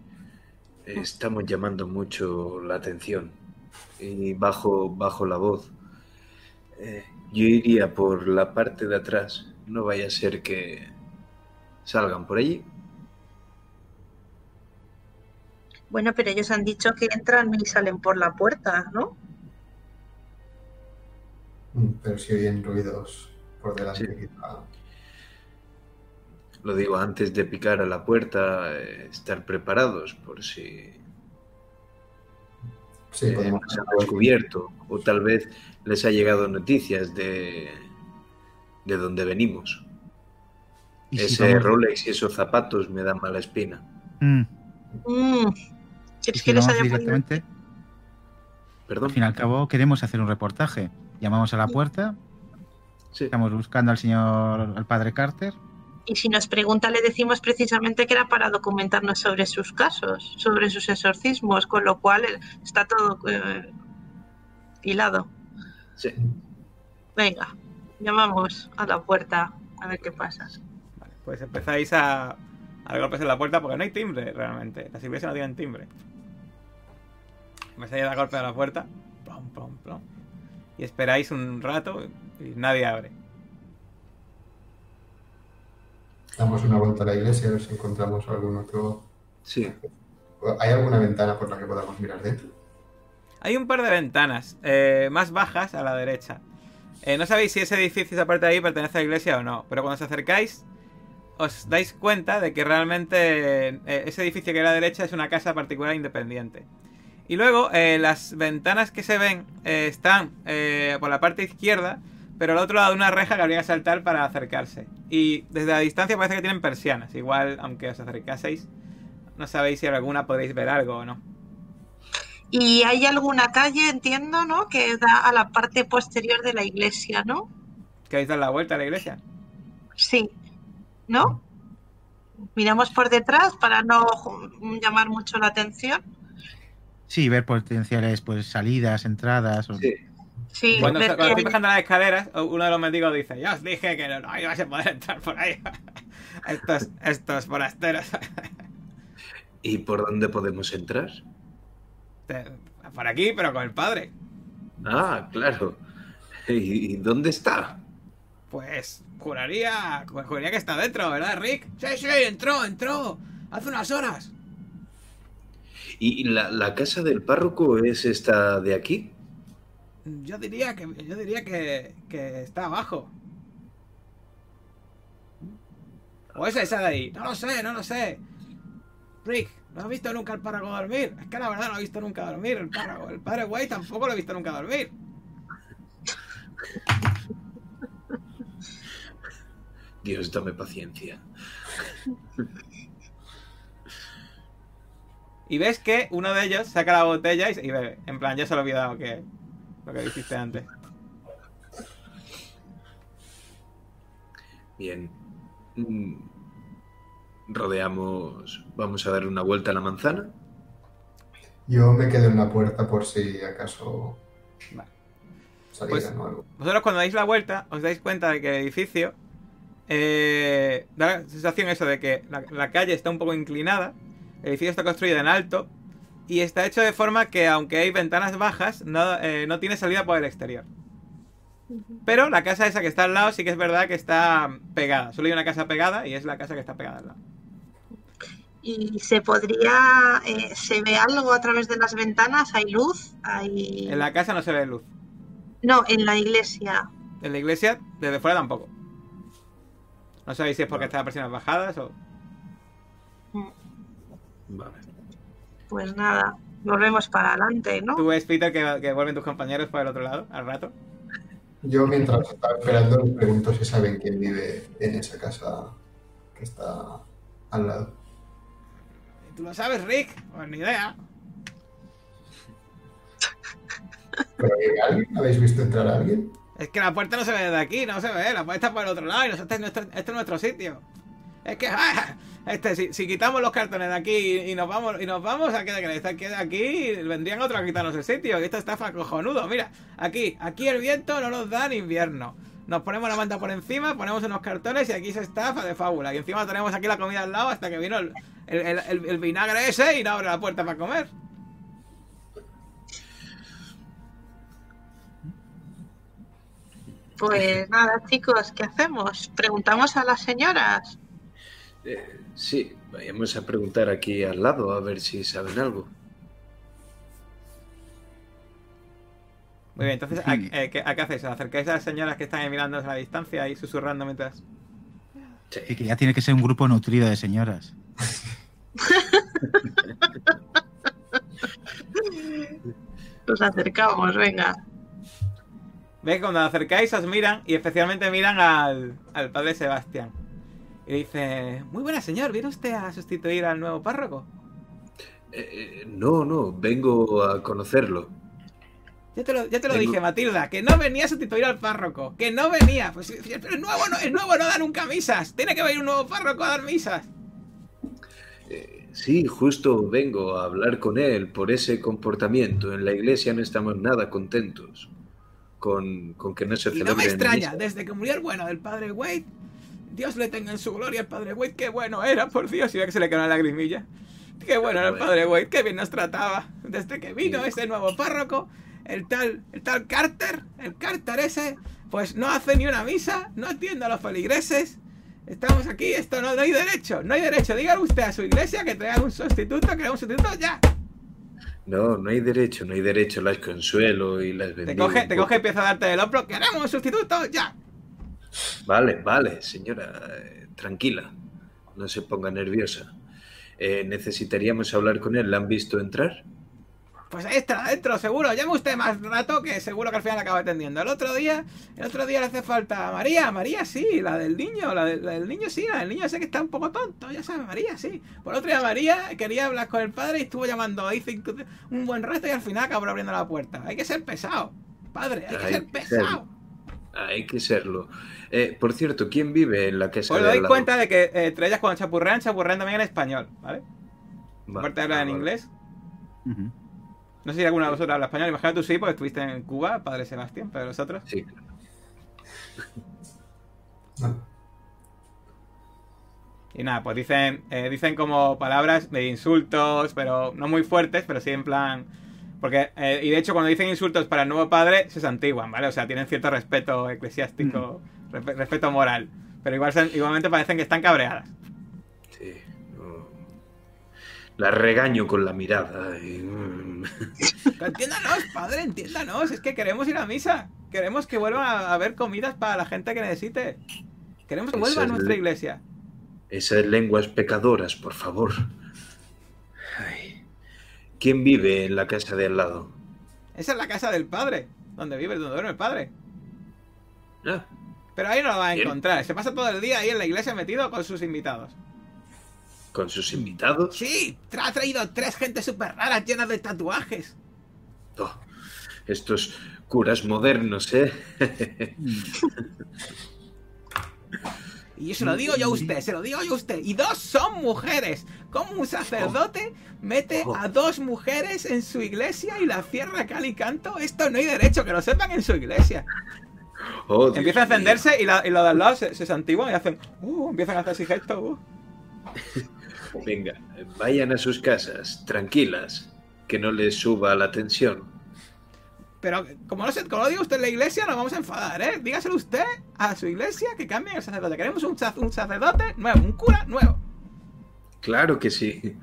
Estamos llamando mucho la atención y bajo, bajo la voz. Eh, yo iría por la parte de atrás. No vaya a ser que salgan por allí. Bueno, pero ellos han dicho que entran y salen por la puerta, ¿no? Mm, Pero si oyen ruidos por delante, Sí. Lo digo antes de picar a la puerta, eh, estar preparados por si Sí, eh, podemos nos han descubierto o tal vez les ha llegado noticias de, de dónde venimos. Y si Ese vamos- Rolex y esos zapatos me dan mala espina. Mm, Mm. ¿Quieres si que les podido- directamente, al Perdón. fin y al cabo queremos hacer un reportaje. Llamamos a la puerta, Sí. estamos buscando al señor, al padre Carter. Y si nos pregunta, le decimos precisamente que era para documentarnos sobre sus casos, sobre sus exorcismos, con lo cual eh, está todo eh, hilado. Sí. Venga, llamamos a la puerta a ver qué pasa. Vale, pues empezáis a, a dar golpes en la puerta porque no hay timbre realmente. Las iglesias no tienen timbre. Empezáis a dar golpes a la puerta. Plom, plom, plom. Y esperáis un rato y nadie abre. damos una vuelta a la iglesia a ver si encontramos algún otro. Sí. ¿Hay alguna ventana por la que podamos mirar dentro? Hay un par de ventanas eh, más bajas a la derecha. Eh, no sabéis si ese edificio, esa parte de ahí, pertenece a la iglesia o no. Pero cuando os acercáis, os dais cuenta de que realmente eh, ese edificio que hay a la derecha es una casa particular independiente. Y luego, eh, las ventanas que se ven están por la parte izquierda, pero al otro lado una reja que habría que saltar para acercarse. Y desde la distancia parece que tienen persianas. Igual, aunque os acercaseis, no sabéis si alguna podréis ver algo o no. Y hay alguna calle, entiendo, ¿no? Que da a la parte posterior de la iglesia, ¿no? ¿Queréis dar la vuelta a la iglesia? Sí, ¿no? Miramos por detrás para no llamar mucho la atención. Sí, ver potenciales pues salidas, entradas. o- Sí. Sí, Cuando, ver cuando que- estoy bajando las escaleras, uno de los mendigos dice, ya os dije que no, no ibas a poder entrar por ahí. estos, estos forasteros. ¿Y por dónde podemos entrar? Por aquí, pero con el padre. Ah, claro. ¿Y y dónde está? Pues juraría, juraría que está dentro, ¿verdad, Rick? Sí, sí, entró, entró. Hace unas horas. ¿Y la, la casa del párroco es esta de aquí? Yo diría que, yo diría que, que está abajo. O es esa de ahí. No lo sé, no lo sé. Rick, ¿no has visto nunca al párroco dormir? Es que la verdad no he visto nunca dormir el párroco. El padre Güey tampoco lo he visto nunca dormir. Dios, dame paciencia. Y ves que uno de ellos saca la botella y, bebe. En plan, ya se lo he olvidado que lo que dijiste antes. Bien. Mm, Rodeamos. Vamos a dar una vuelta a la manzana. Yo me quedo en la puerta por si acaso Vale. Pues- o algo. Vosotros cuando dais la vuelta os dais cuenta de que el edificio eh, da la sensación eso de que la, la calle está un poco inclinada, el edificio está construido en alto y está hecho de forma que aunque hay ventanas bajas no, eh, no tiene salida por el exterior. Pero la casa esa que está al lado sí que es verdad que está pegada. Solo hay una casa pegada y es la casa que está pegada al lado. Y se podría, eh, se ve algo a través de las ventanas, hay luz, hay... En la casa no se ve luz. No, en la iglesia. En la iglesia desde fuera tampoco. No sabéis si es porque está las persianas bajadas o... Vale. Pues nada, volvemos para adelante, ¿no? Tú ves, Peter, que, que vuelven tus compañeros por el otro lado al rato. Yo mientras estaba esperando les pregunto si saben quién vive en esa casa que está al lado. ¿Tú lo sabes, Rick? Pues ni idea. ¿Pero hay alguien? ¿Habéis visto entrar a alguien? Es que la puerta no se ve de aquí, no se ve. La puerta está por el otro lado y nosotros, este, es nuestro, este es nuestro sitio. Es que, ¡ah! este, si, si quitamos los cartones de aquí y, y nos vamos y nos vamos a qué de aquí vendrían otros a quitarnos el sitio. Y esto está cojonudo. Mira, aquí, aquí el viento no nos da en invierno. Nos ponemos la manta por encima, ponemos unos cartones y aquí se estafa de fábula. Y encima tenemos aquí la comida al lado hasta que vino el, el, el- el- el vinagre ese y no abre la puerta para comer. Pues nada, chicos, ¿qué hacemos? Preguntamos a las señoras. Eh, sí, vayamos a preguntar aquí al lado a ver si saben algo. Muy bien, entonces, ¿a, eh, ¿qué, a qué hacéis? ¿Os ¿Acercáis a las señoras que están ahí mirándonos a la distancia y susurrando mientras... Y que ya tiene que ser un grupo nutrido de señoras. Nos acercamos, venga. ¿Ves? Cuando os acercáis os miran y especialmente miran al, al padre Sebastián. Y dice, muy buena señor, ¿viene usted a sustituir al nuevo párroco? Eh, eh, no, no, vengo a conocerlo. Ya te lo, ya te lo dije, Matilda, que no venía a sustituir al párroco, que no venía. Pues pero el nuevo no, el nuevo no da nunca misas. Tiene que venir un nuevo párroco a dar misas. Eh, sí, justo vengo a hablar con él por ese comportamiento. En la iglesia no estamos nada contentos con, con que no se Y no celebre me extraña, misa. desde que murió el bueno del padre Wade, Dios le tenga en su gloria al padre Wade, qué bueno era, por Dios, y ve que se le quedó una lagrimilla. Qué bueno era el padre Wade, qué bien nos trataba. Desde que vino ese nuevo párroco, el tal, el tal Carter, el Carter ese, pues no hace ni una misa, no atiende a los feligreses. Estamos aquí, esto no, no hay derecho, no hay derecho. Dígale usted a su iglesia que traigan un sustituto, que un sustituto ya. No, no hay derecho, no hay derecho. Las consuelo y las Te bendigo. coge, un te coge y empieza a darte el hombro, queremos un sustituto ya. Vale, vale, señora, eh, tranquila. No se ponga nerviosa. Eh, necesitaríamos hablar con él. ¿La han visto entrar? Pues ahí está, adentro, seguro. Llame usted más rato que seguro que al final acaba atendiendo. El otro día, el otro día le hace falta María, María sí, la del niño, la, del- la del niño sí, la del niño sé que está un poco tonto, ya sabes, María sí. Por otro día María quería hablar con el padre y estuvo llamando ahí cinco- un buen rato y al final acabó abriendo la puerta. Hay que ser pesado, padre, hay que Hay ser pesado. Hay que serlo. Eh, por cierto, ¿quién vive en la casa Os de doy lado? cuenta de que eh, entre ellas cuando chapurrean, chapurrean también en español, ¿vale? Va- Aparte de hablar en ah, inglés. No sé si alguna de vosotros habla español, imagino tú sí, porque estuviste en Cuba, padre Sebastián, pero los otros. Sí. Y nada, pues dicen, eh, dicen como palabras de insultos, pero no muy fuertes, pero sí en plan... Porque, eh, y de hecho cuando dicen insultos para el nuevo padre, se santiguan, ¿vale? O sea, tienen cierto respeto eclesiástico, respe- respeto moral. Pero igual igualmente parecen que están cabreadas. La regaño con la mirada. y, mm, Pero entiéndanos, padre, entiéndanos. Es que queremos ir a misa. Queremos que vuelvan a haber comidas para la gente que necesite. Queremos que vuelva a es nuestra iglesia. Esas lenguas pecadoras, por favor. Ay. ¿Quién vive en la casa de al lado? Esa es la casa del padre, donde vive, donde duerme el padre. Ah, Pero ahí no lo va a encontrar. Se pasa todo el día ahí en la iglesia metido con sus invitados. ¿Con sus invitados? Sí, ha traído tres gentes súper raras llenas de tatuajes. Oh, estos curas modernos, ¿eh? Y se lo digo yo a usted, se lo digo yo a usted. Y dos son mujeres. ¿Cómo un sacerdote mete a dos mujeres en su iglesia y la cierra cal y canto? Esto no hay derecho, que lo sepan en su iglesia. Oh, Empieza a encenderse y, la- y los de al lado se, se santiguan y hacen... Uh, empiezan a hacer así gestos. uh. Venga, vayan a sus casas, tranquilas, que no les suba la tensión. Pero como, no se, como lo diga usted en la iglesia, nos vamos a enfadar, ¿eh? Dígaselo usted a su iglesia que cambien el sacerdote. Queremos un, un sacerdote nuevo, un cura nuevo. Claro que sí.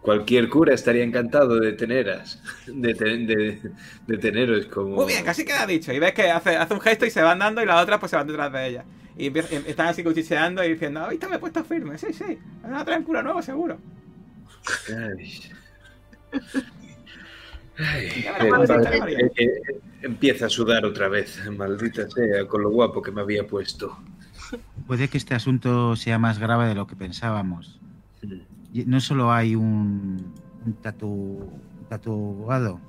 Cualquier cura estaría encantado de teneras, de, de- de teneros como... Muy bien, casi queda dicho. Y ves que hace, hace un gesto y se van dando y la otra pues se van detrás de ella. Y em- están así cuchicheando y diciendo, ahorita me he puesto firme. Sí, sí. Me van a traer un cura nuevo seguro. Ay. Ay, eh, eh, empieza a sudar otra vez, maldita sea, con lo guapo que me había puesto. Puede que este asunto sea más grave de lo que pensábamos. Y No solo hay un, un tatu, un tatuado,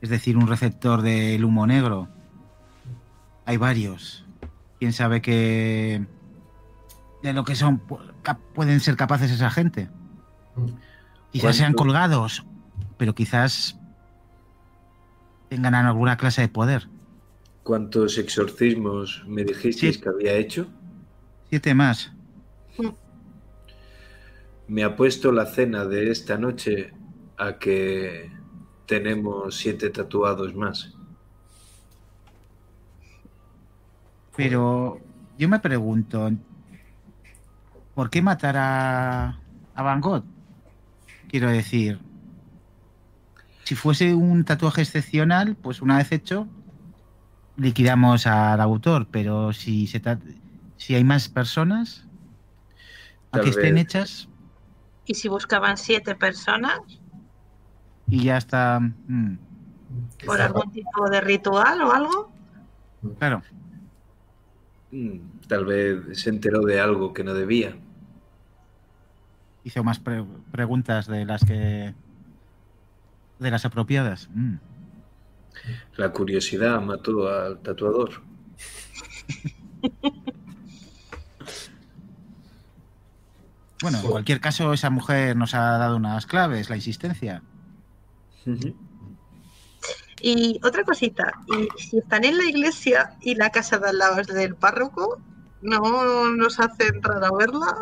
es decir, un receptor del humo negro. Hay varios. ¿Quién sabe que de lo que son pueden ser capaces esa gente? Quizás sean colgados, pero quizás tengan alguna clase de poder. ¿Cuántos exorcismos me dijisteis Sí. que había hecho? Siete más. Me ha puesto la cena de esta noche a que tenemos siete tatuados más. Pero yo me pregunto, ¿por qué matar a, a Van Gogh? Quiero decir, si fuese un tatuaje excepcional, pues una vez hecho, liquidamos al autor, pero si se si hay más personas a que estén hechas. Y si buscaban siete personas y ya está, mm, por algún tipo de ritual o algo. claro, Tal vez se enteró de algo que no debía. hizo más pre- preguntas de las que de las apropiadas. Mm. La curiosidad mató al tatuador. Bueno, en cualquier caso, esa mujer nos ha dado unas claves, la insistencia. Ujú. Y otra cosita, y si están en la iglesia y la casa de al lado es del párroco, ¿no nos hace entrar a verla?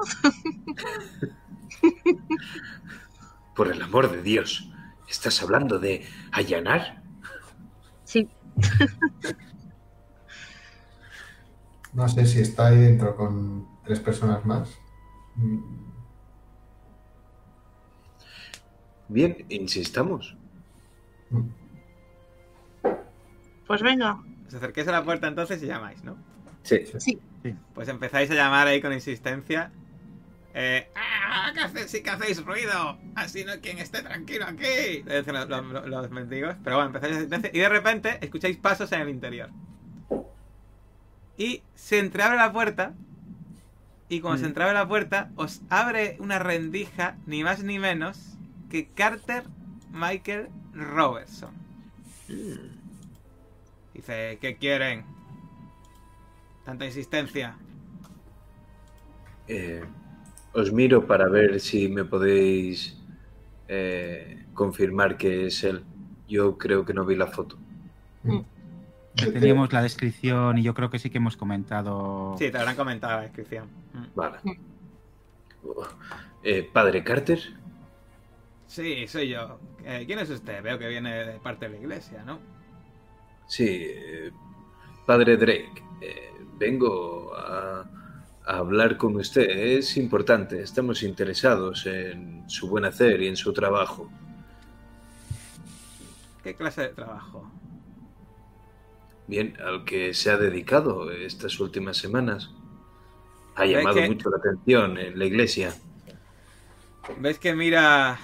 Por el amor de Dios, ¿estás hablando de allanar? Sí, No sé si está ahí dentro con tres personas más. Bien, insistamos. mm. Pues venga. Os acerquéis a la puerta entonces y llamáis, ¿no? Sí. Sí, Pues empezáis a llamar ahí con insistencia. Eh, ¡Ah! ¿Qué hacéis? Sí que hacéis ruido. Así no quien esté tranquilo aquí. Le dicen los, los- los mendigos. Pero bueno, empezáis a insistencia y de repente escucháis pasos en el interior. Y se entreabre la puerta. Y cuando se entreabre la puerta, os abre una rendija, ni más ni menos, que Carter Michael Robertson. Dice, ¿qué quieren? Tanta insistencia. Eh, os miro para ver si me podéis eh, confirmar que es él. Yo creo que no vi la foto. Yo te- Teníamos la descripción y yo creo que sí que hemos comentado. Sí, te habrán comentado la descripción. Mm. Vale. Eh, Padre Carter, Sí, soy yo. Eh, ¿Quién es usted? Veo que viene de parte de la iglesia, ¿no? Sí, eh, Padre Drake, eh, vengo a, a hablar con usted. Es importante, estamos interesados en su buen hacer y en su trabajo. ¿Qué clase de trabajo? Bien, al que se ha dedicado estas últimas semanas. Ha llamado que- mucho la atención en la iglesia. ¿Ves que mira.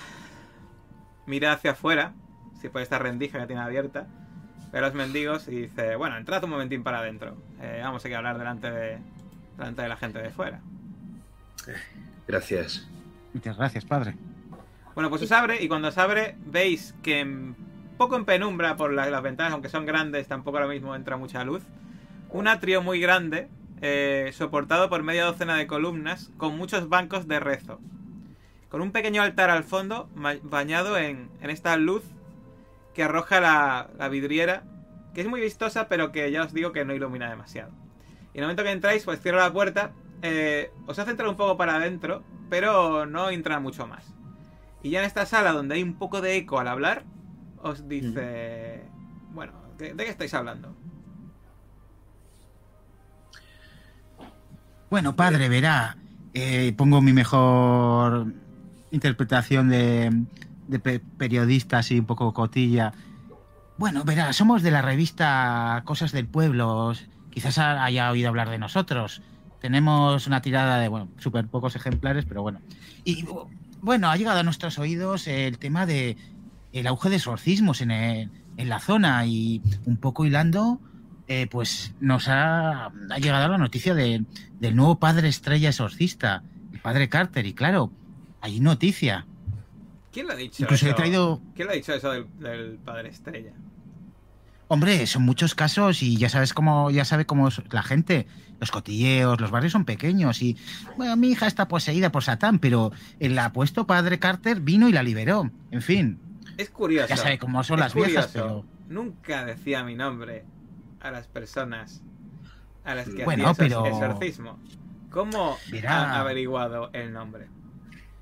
Mira hacia afuera? Si por esta rendija que tiene abierta. Ve a los mendigos y dice: Bueno, entrad un momentín para adentro. Eh, vamos aquí a hablar delante de. delante de la gente de fuera. Gracias. Muchas gracias, padre. Bueno, pues os abre y cuando os abre veis que en- poco en penumbra por la- las ventanas, aunque son grandes, tampoco ahora mismo entra mucha luz. Un atrio muy grande, eh, soportado por media docena de columnas, con muchos bancos de rezo. Con un pequeño altar al fondo, bañado en, en esta luz que arroja la, la vidriera, que es muy vistosa, pero que ya os digo que no ilumina demasiado. Y en el momento que entráis, pues cierro la puerta, eh, os hace entrar un poco para adentro, pero no entra mucho más. Y ya en esta sala donde hay un poco de eco al hablar, os dice... Bueno, ¿de, de qué estáis hablando? Bueno, padre, verá, eh, pongo mi mejor interpretación de, de pe- periodista, así un poco cotilla. Bueno, verá, somos de la revista Cosas del Pueblo. Quizás ha- haya oído hablar de nosotros. Tenemos una tirada de, bueno, súper pocos ejemplares, pero bueno. Y bueno, ha llegado a nuestros oídos el tema de el auge de exorcismos en, el- en la zona y un poco hilando, eh, pues nos ha, ha llegado la noticia de, del nuevo padre estrella exorcista, el padre Carter, y claro, hay noticia. ¿Quién lo ha dicho Incluso he eso? traído, ¿Quién lo ha dicho eso del, del padre estrella? hombre, son muchos casos y ya sabes cómo, ya sabe cómo es la gente, los cotilleos, los barrios son pequeños y, bueno, mi hija está poseída por Satán, pero el apuesto padre Carter vino y la liberó. En fin, Es curioso. ya sabe cómo son las viejas, curioso. pero Nunca decía mi nombre a las personas a las que Bueno, hacía pero- exorcismo. ¿Cómo ha averiguado el nombre?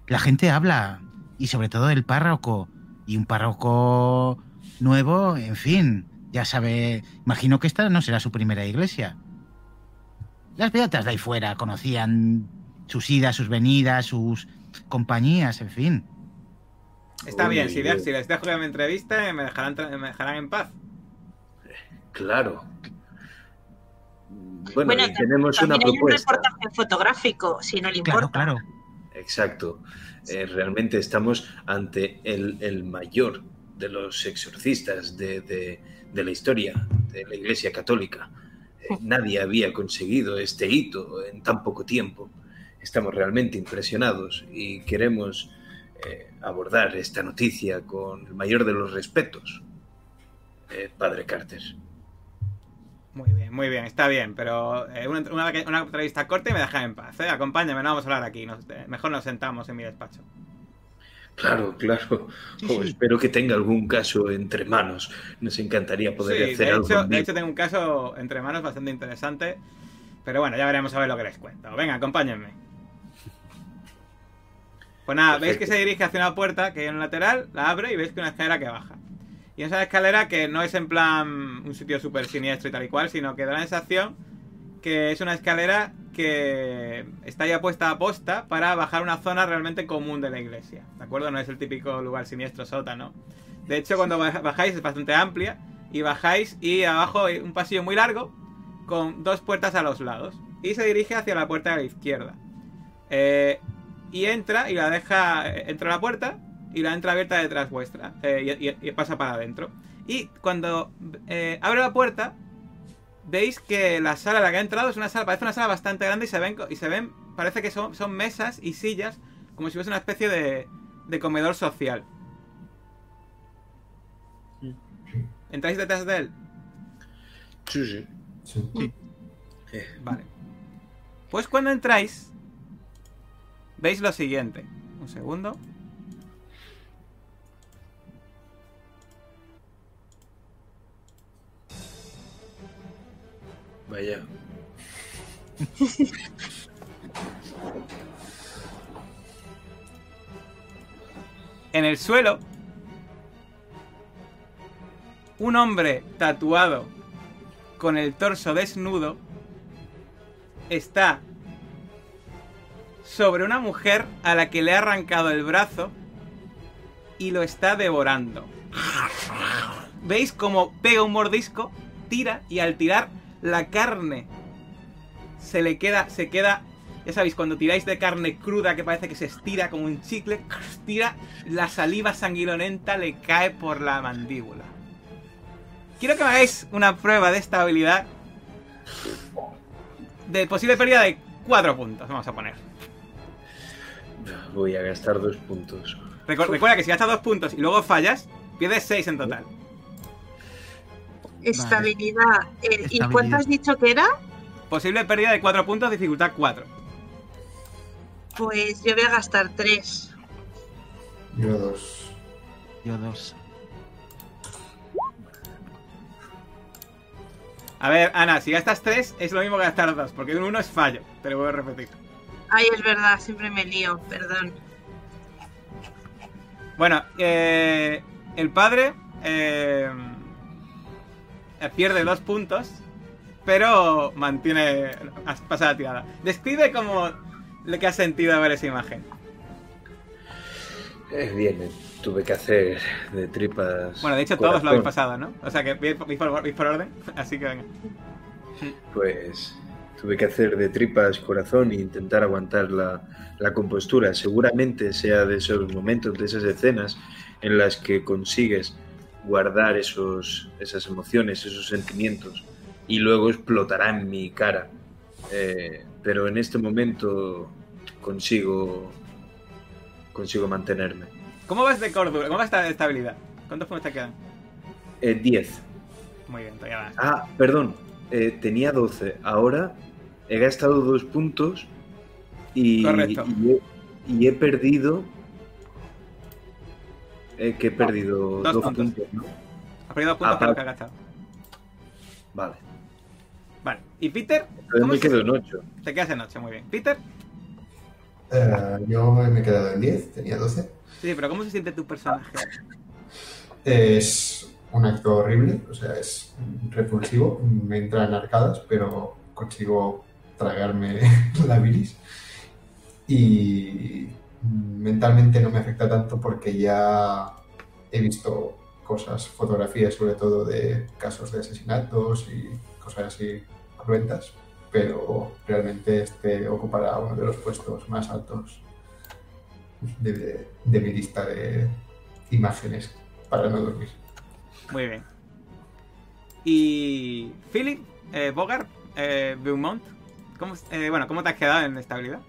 la gente habla y sobre todo el párroco y un párroco nuevo, en fin, ya sabe, imagino que esta no será su primera iglesia. Las beatas de ahí fuera conocían sus idas, sus venidas, sus compañías, en fin. Está Uy, bien, si, uy. si les dejo que me entreviste, me dejarán, tra- me dejarán en paz. Claro. Bueno, tenemos una También hay un propuesta. reportaje fotográfico, si no le Claro, importa. claro. Exacto. Eh, realmente estamos ante el, el mayor de los exorcistas de, de- de la historia de la Iglesia Católica. Eh, nadie había conseguido este hito en tan poco tiempo. Estamos realmente impresionados y queremos eh, abordar esta noticia con el mayor de los respetos. Padre Carter. Muy bien, muy bien, está bien, pero eh, una, una, una entrevista corta y me dejan en paz. ¿eh? Acompáñame, no vamos a hablar aquí. nos- eh, mejor nos sentamos en mi despacho. Claro, claro. Oh. Espero que tenga algún caso entre manos. Nos encantaría poder Sí, hacer de algo. hecho, de hecho tengo un caso entre manos bastante interesante. Pero bueno, ya veremos a ver lo que les cuento. Venga, acompáñenme. Pues nada, veis que se dirige hacia una puerta que hay en un lateral, la abre y veis que una escalera que baja. Y esa escalera que no es en plan un sitio súper siniestro y tal y cual, sino que da la sensación que es una escalera que está ya puesta a posta para bajar una zona realmente común de la iglesia. ¿De acuerdo? No es el típico lugar siniestro sótano. De hecho, cuando baj- bajáis es bastante amplia y bajáis y abajo hay un pasillo muy largo con dos puertas a los lados. Y se dirige hacia la puerta de la izquierda. Eh, y entra y la deja. eh, Entra la puerta y la entra abierta detrás vuestra. eh, y, y- y pasa para adentro. Y cuando eh, abre la puerta, veis que la sala a la que ha entrado es una sala, parece una sala bastante grande y se ven, y se ven parece que son, son mesas y sillas, como si fuese una especie de, de comedor social. ¿Entráis detrás de él? Sí, sí. Sí. Vale. Pues cuando entráis, veis lo siguiente. Un segundo. Vaya. En el suelo, un hombre tatuado con el torso desnudo está sobre una mujer a la que le ha arrancado el brazo y lo está devorando. ¿Veis cómo pega un mordisco, tira y al tirar la carne se le queda, se queda, ya sabéis, cuando tiráis de carne cruda que parece que se estira como un chicle, tira, la saliva sanguinolenta le cae por la mandíbula. Quiero que me hagáis una prueba de esta habilidad de posible pérdida de 4 puntos, vamos a poner. voy a gastar dos puntos. Recu- recuerda que si gastas dos puntos y luego fallas, pierdes seis en total. Estabilidad. Eh, ¿Y Estabilidad. cuánto has dicho que era? Posible pérdida de cuatro puntos, dificultad 4. Pues yo voy a gastar tres. Yo dos. Yo dos. A ver, Ana, si gastas 3 es lo mismo que gastar 2, porque un 1 es fallo. Te lo voy a repetir. Ay, es verdad, siempre me lío, perdón. Bueno, eh, el padre eh, pierde dos puntos, pero mantiene. Pasa la tirada. Describe como lo que has sentido al ver esa imagen. Eh, bien, eh, tuve que hacer de tripas. Bueno, de hecho, todos lo habéis pasado, ¿no? O sea que por, vais por orden, así que venga. Pues tuve que hacer de tripas corazón e intentar aguantar la, la compostura. Seguramente sea de esos momentos, de esas escenas en las que consigues guardar esos, esas emociones, esos sentimientos y luego explotará en mi cara. Eh, pero en este momento consigo consigo mantenerme. ¿Cómo vas de cordura? ¿Cómo vas de estabilidad? ¿Cuántos puntos te quedan? Eh, 10. Muy bien, todavía vas. Ah, perdón. eh, tenía 12. Ahora he gastado dos puntos y, Correcto. y, he, y he perdido. Eh, que he perdido dos dos, puntos. puntos. ¿no? Has perdido dos puntos Ah, para lo vale. que has gastado. Vale. Vale. ¿Y Peter? Entonces ¿Cómo me quedo en 8. Te quedas en 8, muy bien. ¿Peter? Eh, yo me he quedado en 10, tenía 12. Sí, pero ¿cómo se siente tu personaje? Es un acto horrible, o sea, es repulsivo. Me entran arcadas, pero consigo tragarme la bilis. Y mentalmente no me afecta tanto porque ya he visto cosas, fotografías sobre todo de casos de asesinatos y cosas así cruentas, pero realmente este ocupará uno de los puestos más altos de, de mi lista de imágenes para no dormir. Muy bien. Y Philip, eh, Bogart, eh, Beaumont, ¿cómo, eh, bueno, ¿cómo te has quedado en estabilidad?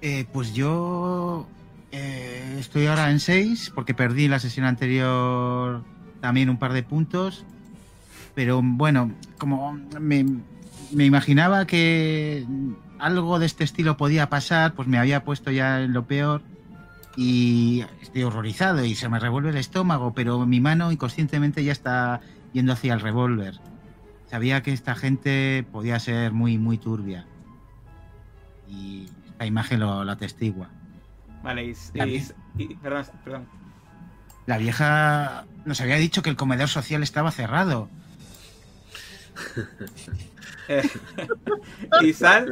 Eh, pues yo eh, estoy ahora en 6 porque perdí la sesión anterior también un par de puntos. Pero bueno, como me, me imaginaba que algo de este estilo podía pasar, pues me había puesto ya en lo peor y estoy horrorizado y se me revuelve el estómago, pero mi mano inconscientemente ya está yendo hacia el revólver. Sabía que esta gente podía ser muy, muy turbia. Y esta imagen lo, lo atestigua. Vale, y, La y- vi- y- perdón, perdón. La vieja nos había dicho que el comedor social estaba cerrado. Y Sal,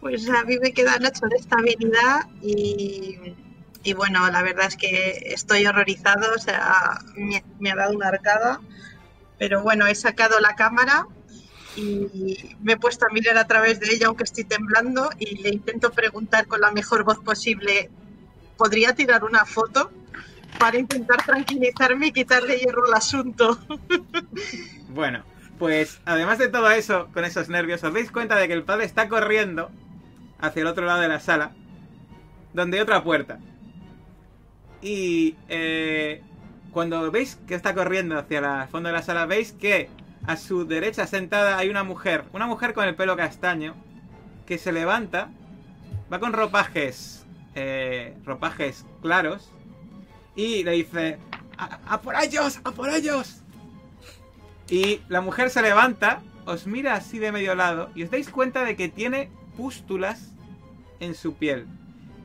Pues a mí me quedan 8 de estabilidad y, y bueno, la verdad es que estoy horrorizado, o sea, me, me ha dado una arcada, pero bueno, he sacado la cámara y me he puesto a mirar a través de ella aunque estoy temblando y le intento preguntar con la mejor voz posible, ¿podría tirar una foto? Para intentar tranquilizarme y quitarle hierro al asunto. bueno, pues además de todo eso, con esos nervios, os dais cuenta de que el padre está corriendo hacia el otro lado de la sala, donde hay otra puerta. Y eh, cuando veis que está corriendo hacia el fondo de la sala, veis que a su derecha sentada hay una mujer, una mujer con el pelo castaño, que se levanta, va con ropajes, eh, ropajes claros, y le dice, ¡A, a por ellos! ¡A por ellos! Y la mujer se levanta, os mira así de medio lado y os dais cuenta de que tiene pústulas en su piel.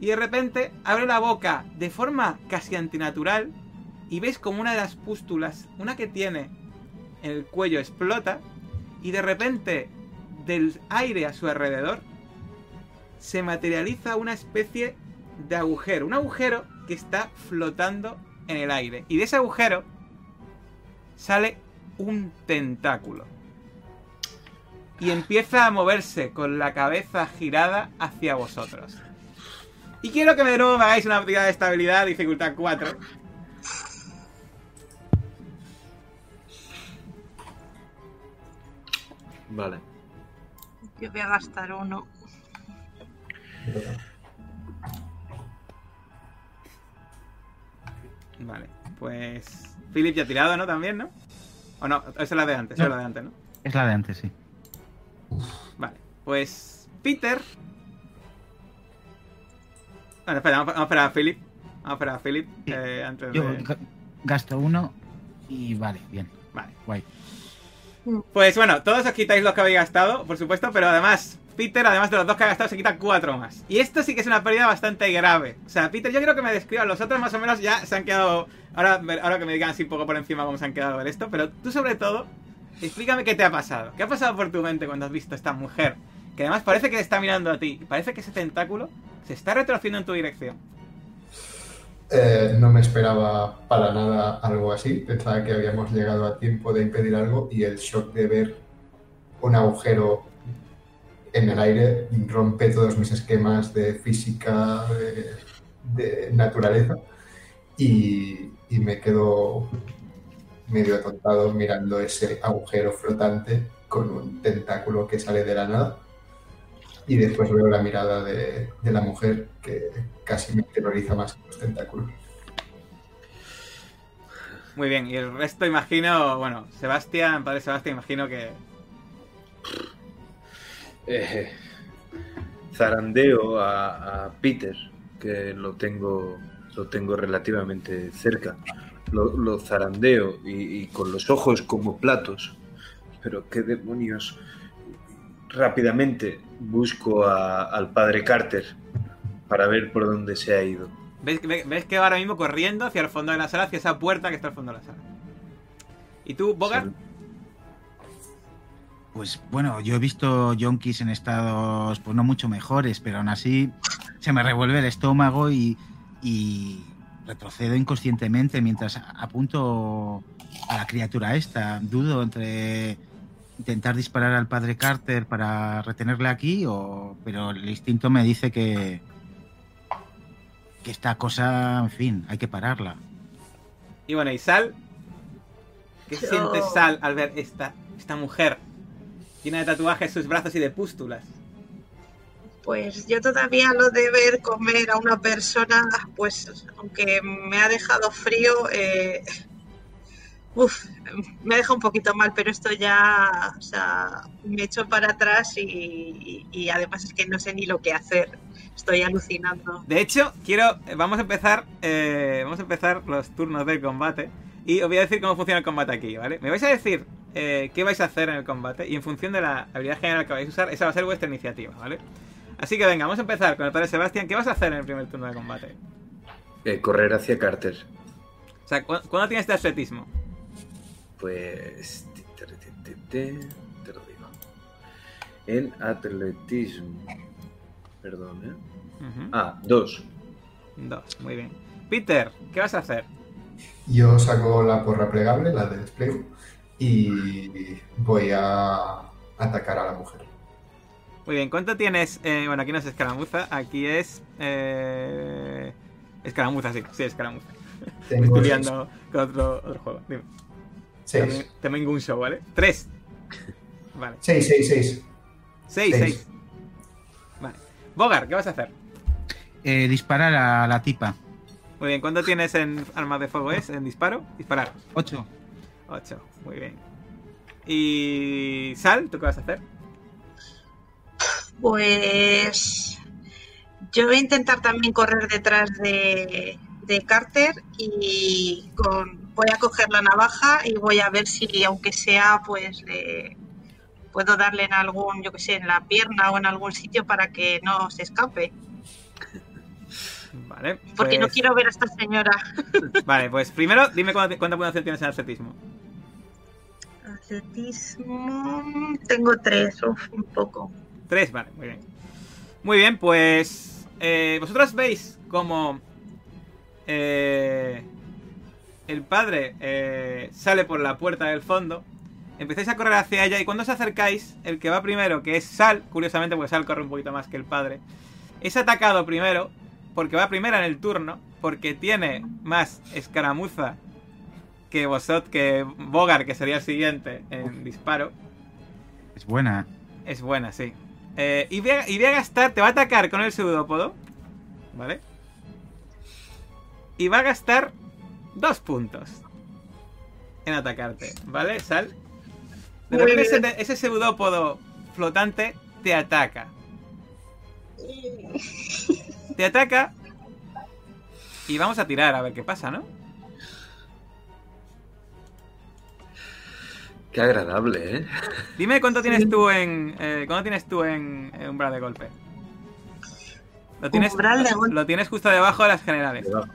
Y de repente abre la boca de forma casi antinatural y veis como una de las pústulas, una que tiene el cuello, explota y de repente del aire a su alrededor se materializa una especie de agujero. Un agujero que está flotando en el aire. Y de ese agujero sale un tentáculo. Y empieza a moverse con la cabeza girada hacia vosotros. Y quiero que de nuevo me hagáis una tirada de estabilidad, dificultad 4. Vale. Yo voy a gastar uno. Vale, pues. Philip ya ha tirado, ¿no? También, ¿no? O no, esa es la de antes, esa es la de antes, ¿no? Es la de antes, sí. Vale, pues. Peter. Bueno, espera, vamos, a esperar a Philip. Vamos a esperar a Philip eh, antes Yo de. ga- gasto uno y vale, bien. Vale. Guay. Pues bueno, todos os quitáis los que habéis gastado, por supuesto, pero además, Peter, además de los dos que ha gastado, se quita cuatro más. Y esto sí que es una pérdida bastante grave. O sea, Peter, yo quiero que me describan. Los otros más o menos ya se han quedado. Ahora, ahora que me digan así un poco por encima cómo se han quedado ver esto, pero tú sobre todo, explícame qué te ha pasado. ¿Qué ha pasado por tu mente cuando has visto a esta mujer? Que además parece que está mirando a ti. Parece que ese tentáculo se está retrocediendo en tu dirección. Eh, no me esperaba para nada algo así. Pensaba que habíamos llegado a tiempo de impedir algo y el shock de ver un agujero en el aire rompe todos mis esquemas de física, de, naturaleza y me quedo medio atontado mirando ese agujero flotante con un tentáculo que sale de la nada. Y después veo la mirada de, de la mujer que casi me terroriza más que los tentáculos. Muy bien, y el resto imagino, bueno, Sebastián, padre Sebastián, imagino que Eh, zarandeo a, a Peter, que lo tengo, lo tengo relativamente cerca. Lo, lo zarandeo y, y con los ojos como platos. Pero qué demonios. Rápidamente busco a- al padre Carter para ver por dónde se ha ido. ¿Ves, ve- ves que va ahora mismo corriendo hacia el fondo de la sala, hacia esa puerta que está al fondo de la sala? ¿Y tú, Bogart? Pues bueno, yo he visto yonkis en estados pues no mucho mejores, pero aún así se me revuelve el estómago y, y retrocedo inconscientemente mientras apunto a la criatura esta. Dudo entre intentar disparar al padre Carter para retenerle aquí, o, pero el instinto me dice que, que esta cosa, en fin, hay que pararla. Y bueno, ¿y Sal? ¿Qué Yo- siente Sal al ver esta, esta mujer llena de tatuajes en sus brazos y de pústulas? Pues yo todavía lo de ver comer a una persona, pues aunque me ha dejado frío, eh, uf, me deja un poquito mal, pero esto ya, o sea, me echo para atrás y, y además es que no sé ni lo que hacer. Estoy alucinando. De hecho, quiero. eh, Vamos a empezar. eh, vamos a empezar los turnos del combate. Y os voy a decir cómo funciona el combate aquí, ¿vale? Me vais a decir eh, qué vais a hacer en el combate. Y en función de la habilidad general que vais a usar, esa va a ser vuestra iniciativa, ¿vale? Así que venga, vamos a empezar con el padre Sebastián. ¿Qué vas a hacer en el primer turno de combate? Eh, correr hacia Carter. O sea, ¿cu- ¿cuándo tienes este atletismo? Pues. Te, te- te- te- te lo digo. En atletismo. Perdón, ¿eh? Ah, dos. Dos, muy bien. Peter, ¿qué vas a hacer? Yo saco la porra plegable, la de despliegue, y voy a atacar a la mujer. Muy bien, ¿cuánto tienes? Eh, bueno, aquí no es escaramuza, aquí es. Eh... Escaramuza, sí, sí, escaramuza. Tengo estoy liando con otro, otro juego. Dime. Seis. También, también un show, ¿vale? Tres. Vale. Seis, seis, seis. Seis, Seis. seis. Vale. Bogar, ¿qué vas a hacer? Eh, disparar a la tipa. Muy bien, ¿cuánto tienes en armas de fuego es? ¿En disparo? Disparar. Ocho. Ocho, muy bien. Y. Sal, ¿tú qué vas a hacer? Pues yo voy a intentar también correr detrás de, de Carter y con, voy a coger la navaja y voy a ver si, aunque sea, pues le puedo darle en algún, yo que sé, en la pierna o en algún sitio para que no se escape. Vale. Porque no pues- quiero ver a esta señora. Vale, pues primero dime cuánta, cuánta puntuación tienes en atletismo. Atletismo. Tengo tres, uf, un poco. Tres, vale, muy bien. Muy bien, pues. eh, Vosotros veis como. eh, el padre eh, sale por la puerta del fondo. Empezáis a correr hacia ella y cuando os acercáis, el que va primero, que es Sal, curiosamente, porque Sal corre un poquito más que el padre, es atacado primero, porque va primera en el turno, porque tiene más escaramuza que vosotros, que Bogar, que sería el siguiente en disparo. Es buena. Es buena, sí. Eh, y, voy a, y voy a gastar, te va a atacar con el pseudópodo, ¿vale? Y va a gastar dos puntos en atacarte, ¿vale? Sal. De repente ese, ese pseudópodo flotante te ataca. Te ataca. Y vamos a tirar a ver qué pasa, ¿no? Qué agradable, ¿eh? Dime cuánto tienes tú en. Eh, ¿Cuánto tienes tú en, en umbral de golpe? Lo tienes, Umbral de lo- golpe. lo tienes justo debajo de las generales. Debajo.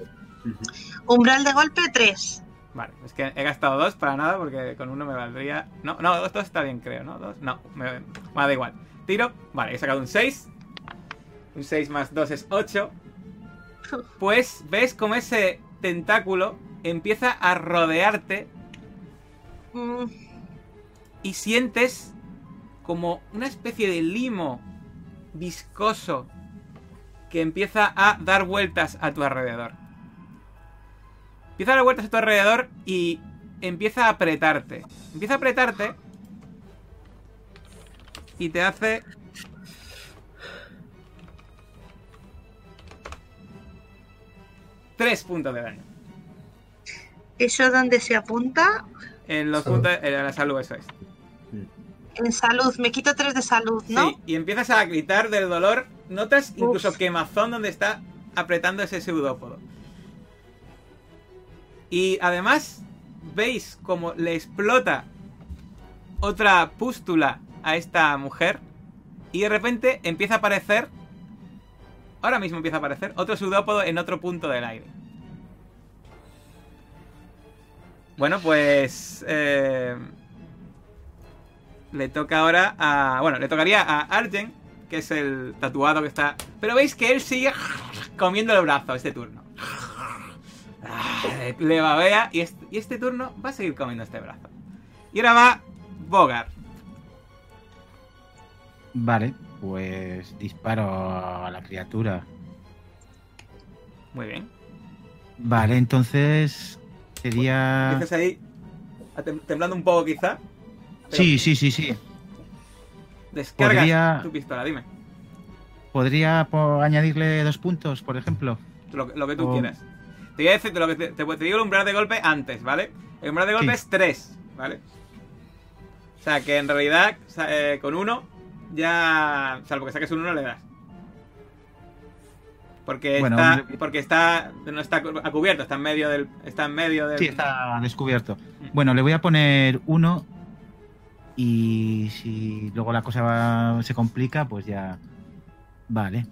Umbral de golpe 3. Vale, es que he gastado dos para nada porque con uno me valdría. No, no, dos, dos está bien, creo, ¿no? Dos, no, me, me da igual. Tiro, vale, he sacado un 6. Un 6 más 2 es 8. Pues ves como ese tentáculo empieza a rodearte Mm, y sientes como una especie de limo viscoso que empieza a dar vueltas a tu alrededor. Empieza a dar vueltas a tu alrededor y empieza a apretarte. Empieza a apretarte y te hace... Tres puntos de daño. ¿Eso donde se apunta? En los Salud. puntos... En la salud, eso es. En salud. Me quito 3 de salud, ¿no? Sí, y empiezas a gritar del dolor. Notas incluso Uf. quemazón donde está apretando ese pseudópodo. Y además, veis como le explota otra pústula a esta mujer. Y de repente empieza a aparecer. Ahora mismo empieza a aparecer otro pseudópodo en otro punto del aire. Bueno, pues. eh, le toca ahora a. Bueno, le tocaría a Argen, que es el tatuado que está. Pero veis que él sigue comiendo el brazo este turno. Le babea y este, y este turno va a seguir comiendo este brazo. Y ahora va Bogar. Vale, pues disparo a la criatura. Muy bien. Vale, entonces sería... Dices ahí, temblando un poco quizá. pero Sí, sí, sí, sí. Descargas podría- tu pistola, dime. ¿Podría po- añadirle dos puntos, por ejemplo? Lo, lo que tú O- quieras. Te voy a decir, te, lo que te, te- te digo el umbral de golpe antes, ¿vale? El umbral de golpe Sí. es 3, ¿vale? O sea, que en realidad eh, con uno ya... Salvo que saques un 1 le das. Porque Bueno, está... hombre. Porque está... No está a cubierto, está en medio del... Está en medio del... Sí, está descubierto. Bueno, le voy a poner uno y si luego la cosa va- se complica, pues ya... Vale.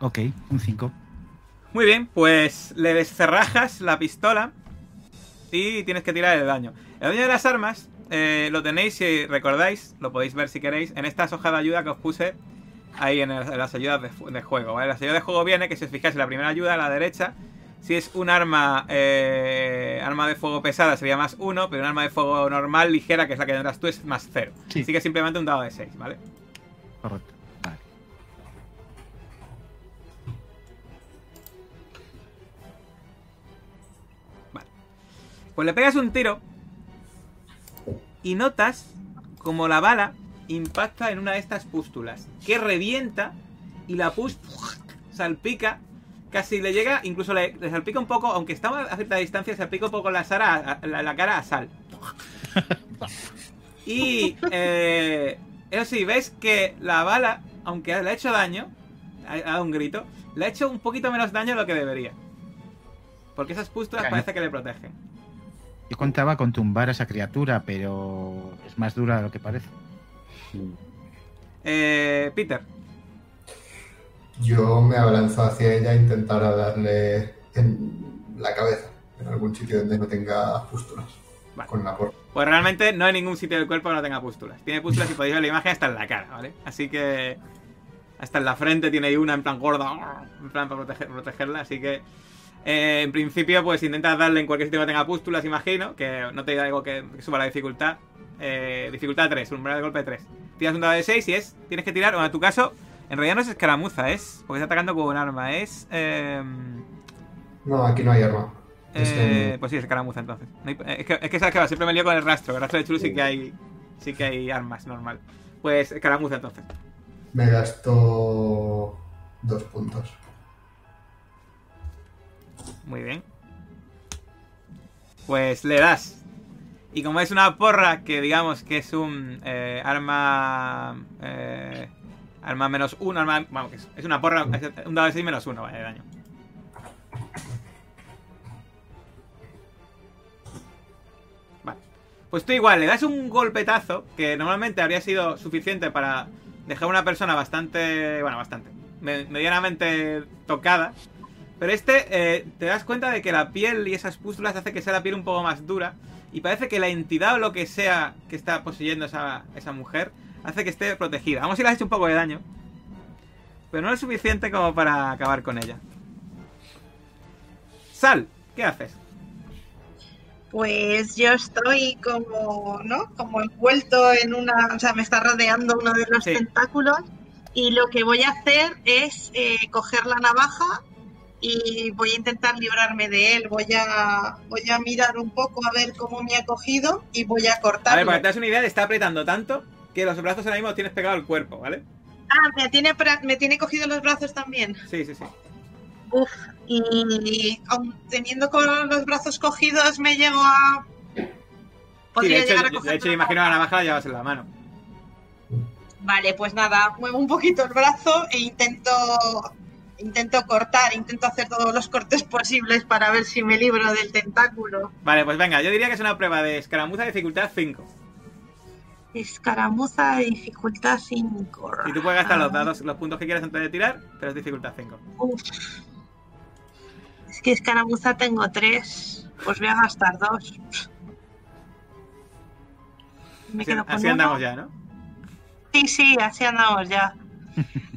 Ok, un 5. Muy bien, pues le descerrajas la pistola y tienes que tirar el daño. El daño de las armas eh, lo tenéis, si recordáis, lo podéis ver si queréis, en estas hojas de ayuda que os puse ahí en, el- en las ayudas de, de juego. ¿vale? Las ayudas de juego viene que si os fijáis en la primera ayuda a la derecha, si es un arma eh, arma de fuego pesada sería más 1, pero un arma de fuego normal, ligera, que es la que tendrás tú, es más 0. Sí. Así que simplemente un dado de 6, ¿vale? Correcto. Pues le pegas un tiro y notas como la bala impacta en una de estas pústulas, que revienta y la pústula salpica, casi le llega, incluso le, le salpica un poco, aunque está a cierta distancia, salpica un poco la, Sara, la, la cara a Sal. Y eh, eso sí, ves que la bala, aunque le ha hecho daño, ha dado un grito, le ha hecho un poquito menos daño de lo que debería. Porque esas pústulas parece que le protegen. Yo contaba con tumbar a esa criatura, pero es más dura de lo que parece. Eh, Peter, Yo me abalanzo hacia ella e intentar darle en la cabeza, en algún sitio donde no tenga pústulas. Vale. Con la por... pues realmente no hay ningún sitio del cuerpo que no tenga pústulas. Tiene pústulas, si podéis ver la imagen, hasta en la cara, ¿vale? Así que hasta en la frente tiene ahí una en plan gorda, en plan para proteger- protegerla, así que eh, en principio pues intentas darle en cualquier sitio que tenga pústulas, imagino, que no te diga algo que, que suba la dificultad. Eh, dificultad 3, umbral de golpe 3. Tiras un dado de 6 y es, tienes que tirar, bueno, en tu caso, en realidad no es escaramuza, es, porque está atacando con un arma, es... em, No, aquí no hay arma. Eh, Pues sí, es escaramuza entonces. No hay- es, que, es que sabes que va, siempre me lío con el rastro. El rastro de Chulu sí que hay. sí que hay armas normal. Pues escaramuza entonces. Me gasto dos puntos. Muy bien. Pues le das. Y como es una porra que digamos que es un eh, arma... eh, arma menos uno, arma... Vamos, es, una porra, un dado de 6 menos uno, vale, de daño. Vale. Pues tú igual, le das un golpetazo que normalmente habría sido suficiente para dejar a una persona bastante... Bueno, bastante. me- medianamente tocada. Pero este, eh, te das cuenta de que la piel y esas pústulas hace que sea la piel un poco más dura. Y parece que la entidad o lo que sea que está poseyendo esa, esa mujer hace que esté protegida. Vamos a si le has hecho un poco de daño. Pero no es suficiente como para acabar con ella. Sal, ¿qué haces? Pues yo estoy como, ¿no? Como envuelto en una, o sea, me está rodeando uno de los Sí. tentáculos y lo que voy a hacer es eh, coger la navaja y voy a intentar librarme de él. Voy a, voy a mirar un poco a ver cómo me ha cogido y voy a A cortarlo. ver, para que te das una idea, te está apretando tanto que los brazos ahora mismo los tienes pegado al cuerpo, ¿vale? Ah, me tiene, me tiene cogido los brazos también. Sí, sí, sí. Uf, y aun teniendo con los brazos cogidos me llego a... Sí, Podría de hecho, llegar a de coger hecho imagino la navaja la llevas en la mano. Vale, pues nada, muevo un poquito el brazo e intento intento cortar, intento hacer todos los cortes posibles para ver si me libro del tentáculo. Vale, pues venga, yo diría que es una prueba de escaramuza de dificultad 5. Escaramuza de dificultad 5. Y tú puedes gastar los dados, los puntos que quieras antes de tirar, pero es dificultad 5. Uf. Es que escaramuza tengo 3. Pues voy a gastar 2. Me Así, quedo con así uno. andamos ya, ¿no? Sí, sí, así andamos ya.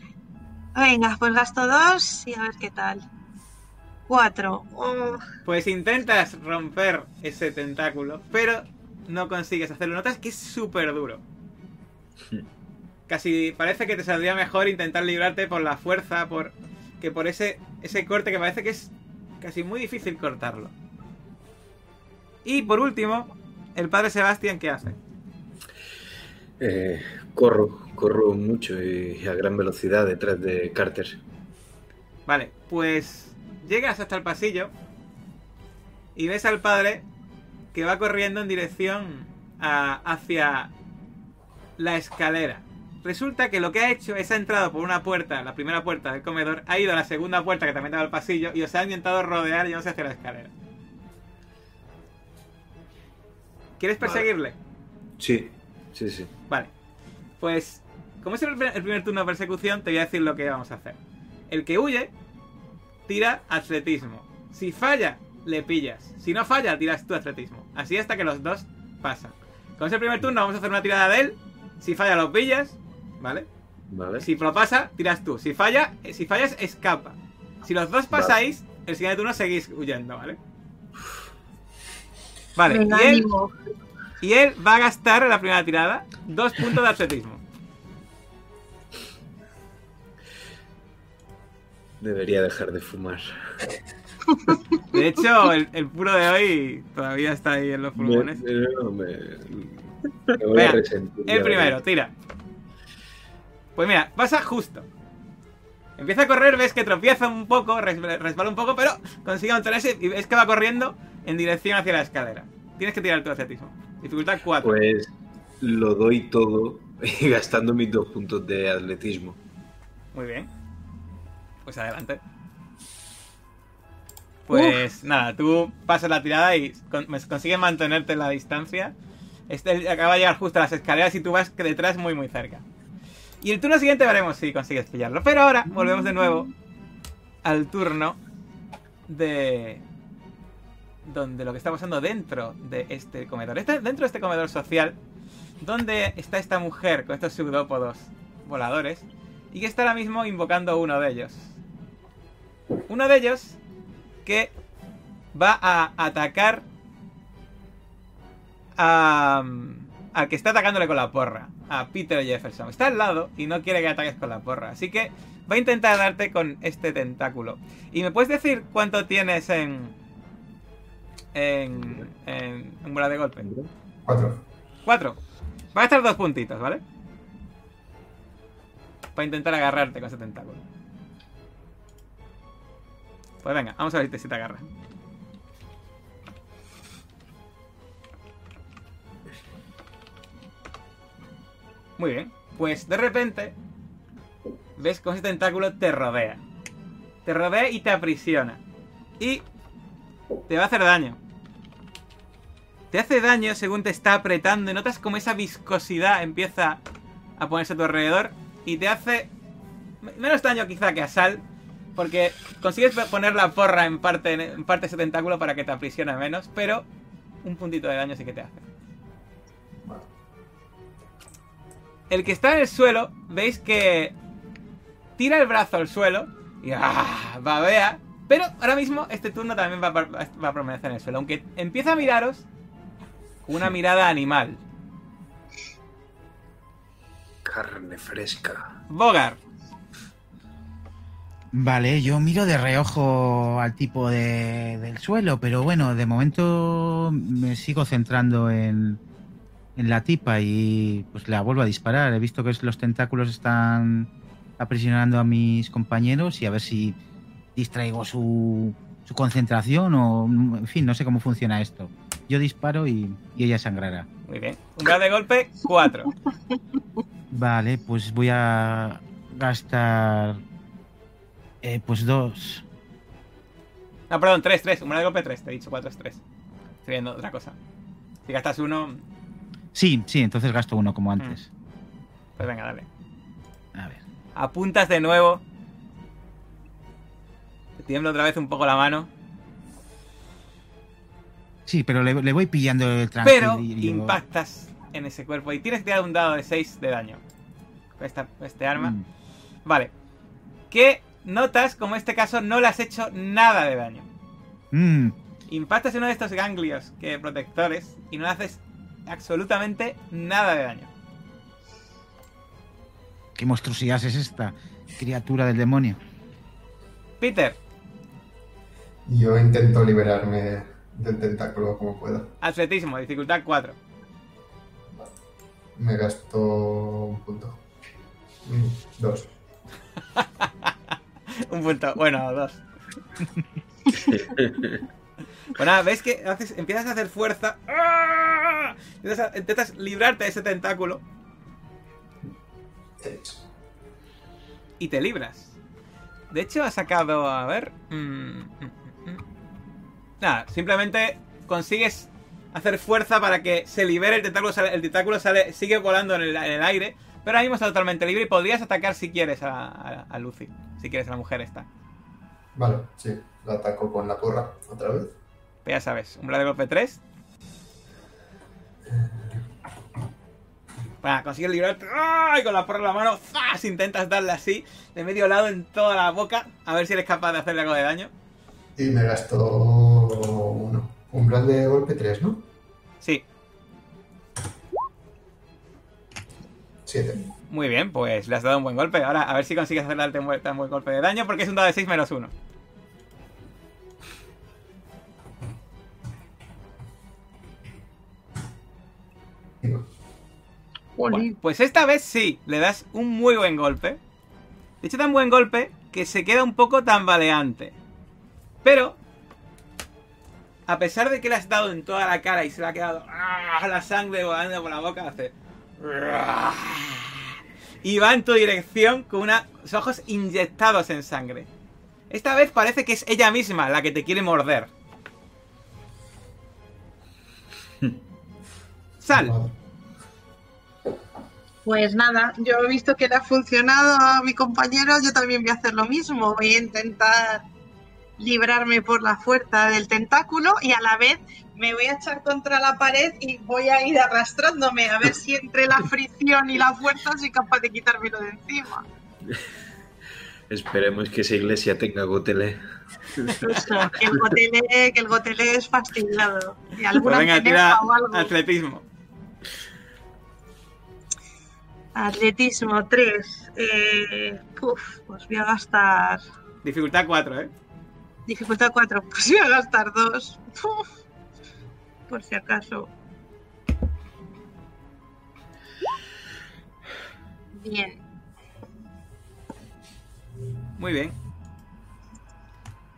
Venga, pues gasto 2 y a ver qué tal. 4. Pues intentas romper ese tentáculo, pero no consigues hacerlo. Notas que es súper duro. Casi parece que te saldría mejor intentar librarte por la fuerza, por que por ese, ese corte que parece que es casi muy difícil cortarlo. Y por último, el padre Sebastián, ¿qué hace? Eh, corro, corro mucho y a gran velocidad detrás de Carter. Vale, pues llegas hasta el pasillo y ves al padre que va corriendo en dirección a- hacia la escalera. Resulta que lo que ha hecho es ha entrado por una puerta, la primera puerta del comedor, ha ido a la segunda puerta que también daba al pasillo y os ha intentado rodear y no sé hacia la escalera. ¿Quieres Vale. perseguirle? Sí, sí, sí. Vale. Pues, como es el primer, turno de persecución, te voy a decir lo que vamos a hacer. El que huye, tira atletismo. Si falla, le pillas. Si no falla, tiras tu atletismo. Así hasta que los dos pasan. Como es el primer turno, vamos a hacer una tirada de él. Si falla, lo pillas. ¿Vale? Vale. Si lo pasa, tiras tú. Si falla, eh, si fallas, escapa. Si los dos Vale. pasáis, el siguiente turno seguís huyendo, ¿vale? Vale, y él, ánimo. Y él va a gastar en la primera tirada dos puntos de atletismo. Debería dejar de fumar. De hecho, el, el puro de hoy todavía está ahí en los pulmones. me- no, me- me voy Venga, a resentir. ya El primero, tira. Pues mira, pasa justo. Empieza a correr, ves que tropieza un poco, res- resbala un poco, pero consigue mantenerse y ves que va corriendo en dirección hacia la escalera. Tienes que tirar tu atletismo. Dificultad 4. Pues lo doy todo gastando mis dos puntos de atletismo. Muy bien. Pues adelante. Pues nada, tú pasas la tirada y con- me- consigues mantenerte en la distancia. Este acaba de llegar justo a las escaleras y tú vas que detrás muy muy cerca. Y el turno siguiente veremos si consigues pillarlo. Pero ahora volvemos de nuevo al turno de... Donde lo que está pasando dentro de este comedor. Dentro de este comedor social, donde está esta mujer con estos pseudópodos voladores y que está ahora mismo invocando uno de ellos. Uno de ellos que va a atacar a, al que está atacándole con la porra, a Peter Jefferson. Está al lado y no quiere que ataques con la porra, así que va a intentar darte con este tentáculo. ¿Y me puedes decir cuánto tienes en en en, en bola de golpe? Cuatro. Cuatro. Va a estar dos puntitos, ¿vale? Para intentar agarrarte con ese tentáculo. Pues venga, vamos a ver si te, si te agarra. Muy bien. Pues de repente ves cómo ese tentáculo te rodea. Te rodea y te aprisiona. Y te va a hacer daño. Te hace daño según te está apretando y notas como esa viscosidad empieza a ponerse a tu alrededor y te hace menos daño quizá que a Sal, porque consigues poner la porra en parte, en parte de ese tentáculo para que te aprisione menos, pero un puntito de daño sí que te hace. El que está en el suelo, veis que tira el brazo al suelo y ¡ah! babea. Pero ahora mismo este turno también va a, per- va a permanecer en el suelo. Aunque empieza a miraros con una mirada animal. Carne fresca. Bogar, Vale, yo miro de reojo al tipo de, del suelo, pero bueno, de momento me sigo centrando en, en la tipa y pues la vuelvo a disparar. He visto que los tentáculos están aprisionando a mis compañeros y a ver si distraigo su, su concentración o, en fin, no sé cómo funciona esto. Yo disparo y, y ella sangrará. muy bien. Un grado de golpe, 4. Vale, pues voy a gastar eh, pues dos. No, perdón, 3, 3. Un grado de golpe, 3. Te he dicho 4 es 3. Estoy viendo otra cosa. Si gastas uno, Sí, sí, entonces gasto uno como antes. pues venga, dale. A ver. Apuntas de nuevo. Tiembla otra vez un poco la mano. Sí, pero le, le voy pillando el tranquilo. Pero impactas en ese cuerpo y tienes que tirar un dado de 6 de daño. Esta, este arma. Mm. Vale. Que notas como en este caso no le has hecho nada de daño. Mm, Impactas en uno de estos ganglios que protectores y no le haces absolutamente nada de daño. ¿Qué monstruosidad es esta? Criatura del demonio. Peter, Yo intento liberarme del tentáculo como pueda. atletismo, dificultad 4. Me gasto un punto. Mm, Dos. Un punto, bueno, dos. Bueno, ves que haces, empiezas a hacer fuerza. ¡Ah! Intentas, intentas librarte de ese tentáculo y te libras. De hecho, ha sacado. A ver. mm, mm, mm, mm. Nada, simplemente consigues hacer fuerza para que se libere el tentáculo. sale- el tentáculo sale, sigue volando en el, en el aire. Pero ahora mismo está totalmente libre y podrías atacar si quieres a, a- a Lucy. Si quieres a la mujer esta. Vale, sí. Lo ataco con la porra otra vez. Pero ya sabes, umbral de golpe 3. Para consigues librarte. ¡ay! Con la porra en la mano. ¡zas! Intentas darle así, de medio lado en toda la boca. A ver si eres capaz de hacerle algo de daño. Y me gasto uno. Umbral de golpe 3, ¿no? Sí, Siete. muy bien, pues le has dado un buen golpe. Ahora a ver si consigues hacerle darte un buen, golpe de daño, porque es un dado de 6 menos 1. Cinco. Jolín. Pues esta vez sí, le das un muy buen golpe. De hecho, tan buen golpe que se queda un poco tambaleante. Pero, a pesar de que le has dado en toda la cara y se le ha quedado ¡ah! la sangre volando por la boca, hace. ¡ah! Y va en tu dirección con unos ojos inyectados en sangre. Esta vez parece que es ella misma la que te quiere morder. Sal. Pues nada, yo he visto que le ha funcionado a mi compañero, yo también voy a hacer lo mismo. Voy a intentar librarme por la fuerza del tentáculo y a la vez me voy a echar contra la pared y voy a ir arrastrándome a ver si entre la fricción y la fuerza soy capaz de quitármelo de encima. Esperemos que esa iglesia tenga gotele. Eso, que el gotele, que el gotele es fastidiado. Y Pues alguna venga, veneno tira o algo. atletismo. Atletismo 3. Eh, puf, pues voy a gastar. Dificultad 4, ¿eh? Dificultad 4. Pues voy a gastar 2. Por si acaso. Bien. Muy bien.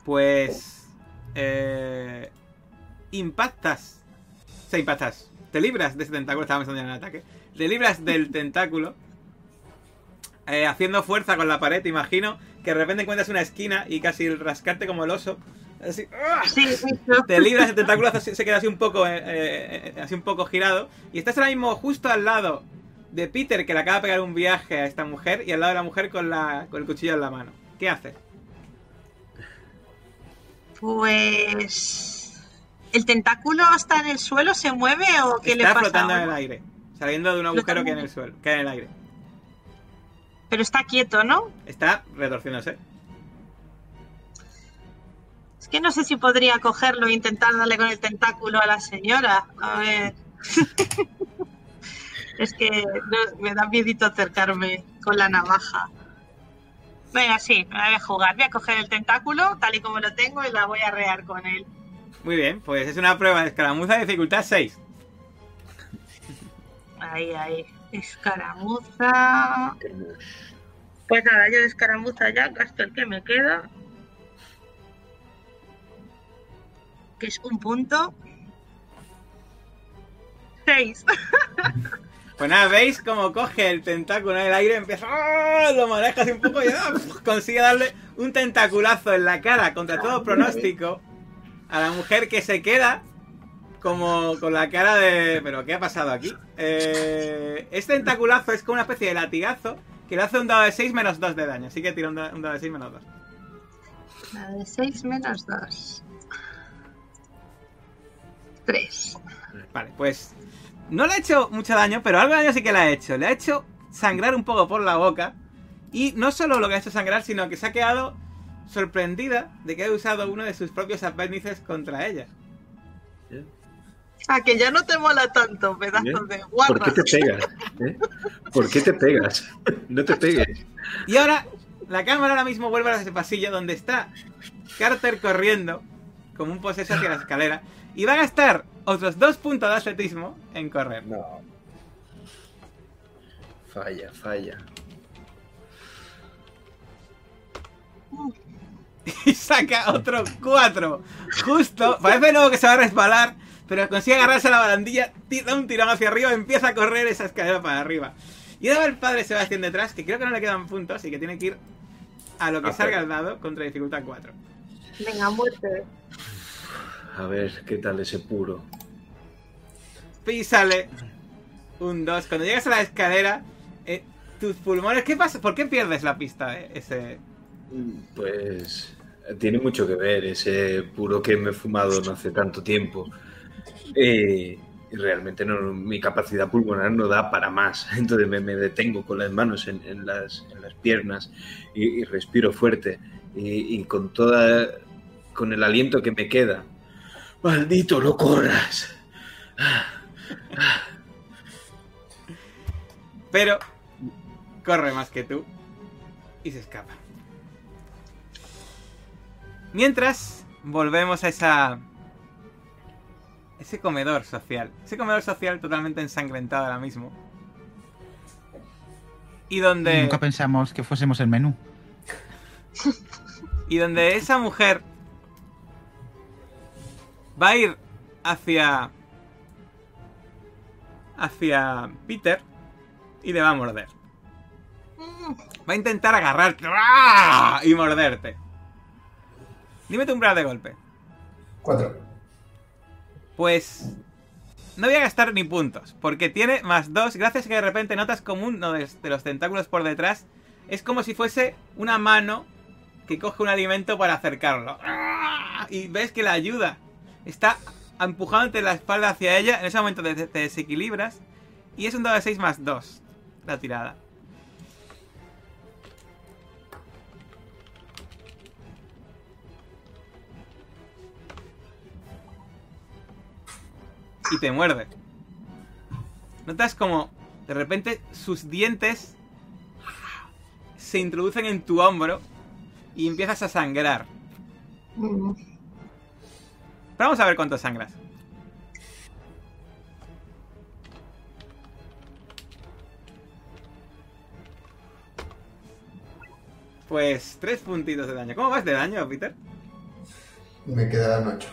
Pues. Eh, impactas. O sea, impactas. Te libras de ese tentáculo. Estábamos en el ataque. Te libras del tentáculo. eh, haciendo fuerza con la pared, imagino. Que de repente encuentras una esquina y casi el rascarte como el oso. Así, ¡ah! Sí, eso. te libras, el tentáculo se queda así un poco eh, eh, eh, así un poco girado y estás ahora mismo justo al lado de Peter que le acaba de pegar un viaje a esta mujer y al lado de la mujer con la con el cuchillo en la mano. ¿Qué haces? Pues. ¿El tentáculo está en el suelo? ¿Se mueve o qué le Está pasa? flotando en el aire, saliendo de un agujero Flotando. que hay en el suelo, que hay en el aire. Pero está quieto, ¿no? Está retorciéndose. Es que no sé si podría cogerlo e intentar darle con el tentáculo a la señora. A ver. es que no- me da miedito acercarme con la navaja. Venga, sí, me voy a jugar. Voy a coger el tentáculo tal y como lo tengo y la voy a arrear con él. Muy bien, pues es una prueba de escaramuza de dificultad 6. Ahí, ahí. Escaramuza. Pues nada, yo de escaramuza ya gasto el que me queda. Que es un punto. Seis. Pues nada, veis cómo coge el tentáculo en el aire, empieza, ¡ah! lo maneja así un poco y ¡ah! consigue darle un tentaculazo en la cara contra todo pronóstico a la mujer que se queda como con la cara de... ¿Pero qué ha pasado aquí? Eh, este tentaculazo es como una especie de latigazo que le hace un dado de 6 menos 2 de daño, así que tira un da- un dado de 6 menos 2. La de 6 menos 2. 3. Vale, pues no le ha hecho mucho daño, pero algo de daño sí que le ha hecho. Le ha hecho sangrar un poco por la boca. Y no solo lo que ha hecho sangrar, sino que se ha quedado sorprendida de que haya usado uno de sus propios apéndices contra ella. Ah, que ya no te mola tanto, pedazos Bien. de ¿Por guarra. qué te pegas? eh? ¿Por qué te pegas? No te pegues. Y ahora, la cámara ahora mismo vuelve a ese pasillo donde está Carter corriendo como un poseso hacia la escalera. Y va a gastar otros dos puntos de atletismo en correr. No. Falla, falla. y saca otro 4. Justo, parece luego que se va a resbalar, pero consigue agarrarse a la barandilla, da un tirón hacia arriba y empieza a correr esa escalera para arriba. Y ahora va el padre Sebastián detrás, que creo que no le quedan puntos y que tiene que ir a lo que salga el dado contra dificultad 4. Venga, muerte. A ver, ¿qué tal ese puro? Y sale un 2. Cuando llegas a la escalera, eh, tus pulmones. ¿Qué pasa? ¿Por qué pierdes la pista? eh? Ese. Pues tiene mucho que ver ese puro que me he fumado no hace tanto tiempo. Eh, realmente no, mi capacidad pulmonar no da para más. Entonces me, detengo con las manos en, las, en las piernas y, y respiro fuerte. Y, y con toda. con el aliento que me queda. ¡Maldito, no corras! Pero corre más que tú y se escapa. Mientras volvemos a esa ese comedor social, ese comedor social totalmente ensangrentado ahora mismo. Y donde Nunca pensamos que fuésemos el menú. y donde esa mujer va a ir hacia hacia Peter y le va a morder. Va a intentar agarrarte ¡Ah! y morderte. Dime tu umbral de golpe. Cuatro. Pues no voy a gastar ni puntos, porque tiene más dos, gracias a que de repente notas como uno de, los tentáculos por detrás es como si fuese una mano que coge un alimento para acercarlo. ¡Ah! Y ves que la ayuda. Está empujándote la espalda hacia ella, en ese momento te desequilibras y es un dado de 6 más 2 la tirada. Y te muerde. Notas como de repente sus dientes se introducen en tu hombro y empiezas a sangrar. Mm, Pero vamos a ver cuánto sangras. Pues tres puntitos de daño. ¿Cómo vas de daño, Peter? Me quedan 8.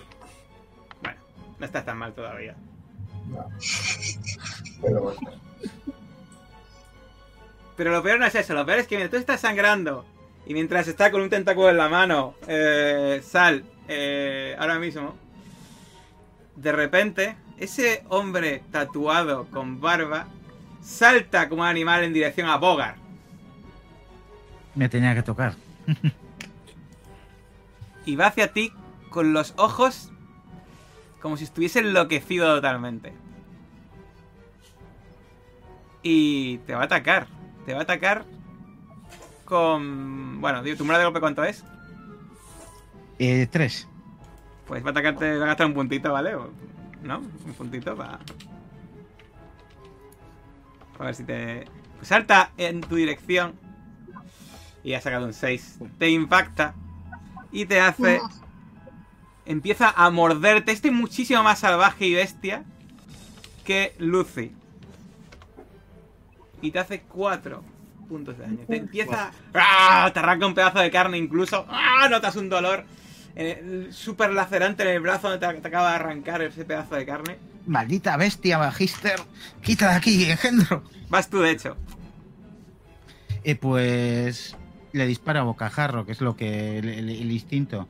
Bueno, no estás tan mal todavía. No. Pero bueno. Pero lo peor no es eso, lo peor es que mientras tú estás sangrando y mientras está con un tentáculo en la mano, eh, Sal, eh, ahora mismo, de repente, ese hombre tatuado con barba salta como un animal en dirección a Bogar. Me tenía que tocar. y va hacia ti con los ojos como si estuviese enloquecido totalmente. Y te va a atacar. Te va a atacar con... Bueno, digo, ¿tu número de golpe cuánto es? Eh, tres. Pues va a atacarte, va a gastar un puntito, ¿vale? ¿No? Un puntito para... A ver si te... Pues salta en tu dirección. Y ha sacado un 6. Te impacta. Y te hace... Empieza a morderte. Este es muchísimo más salvaje y bestia que Lucy. Y te hace 4 puntos de daño. Te empieza... ¡Ah! Te arranca un pedazo de carne incluso. ¡Ah! Notas un dolor súper lacerante en el brazo donde te, te acaba de arrancar ese pedazo de carne. Maldita bestia, Magister. Quita de aquí, engendro. Vas tú, de hecho. Eh, pues le dispara a bocajarro, que es lo que el, el- el instinto.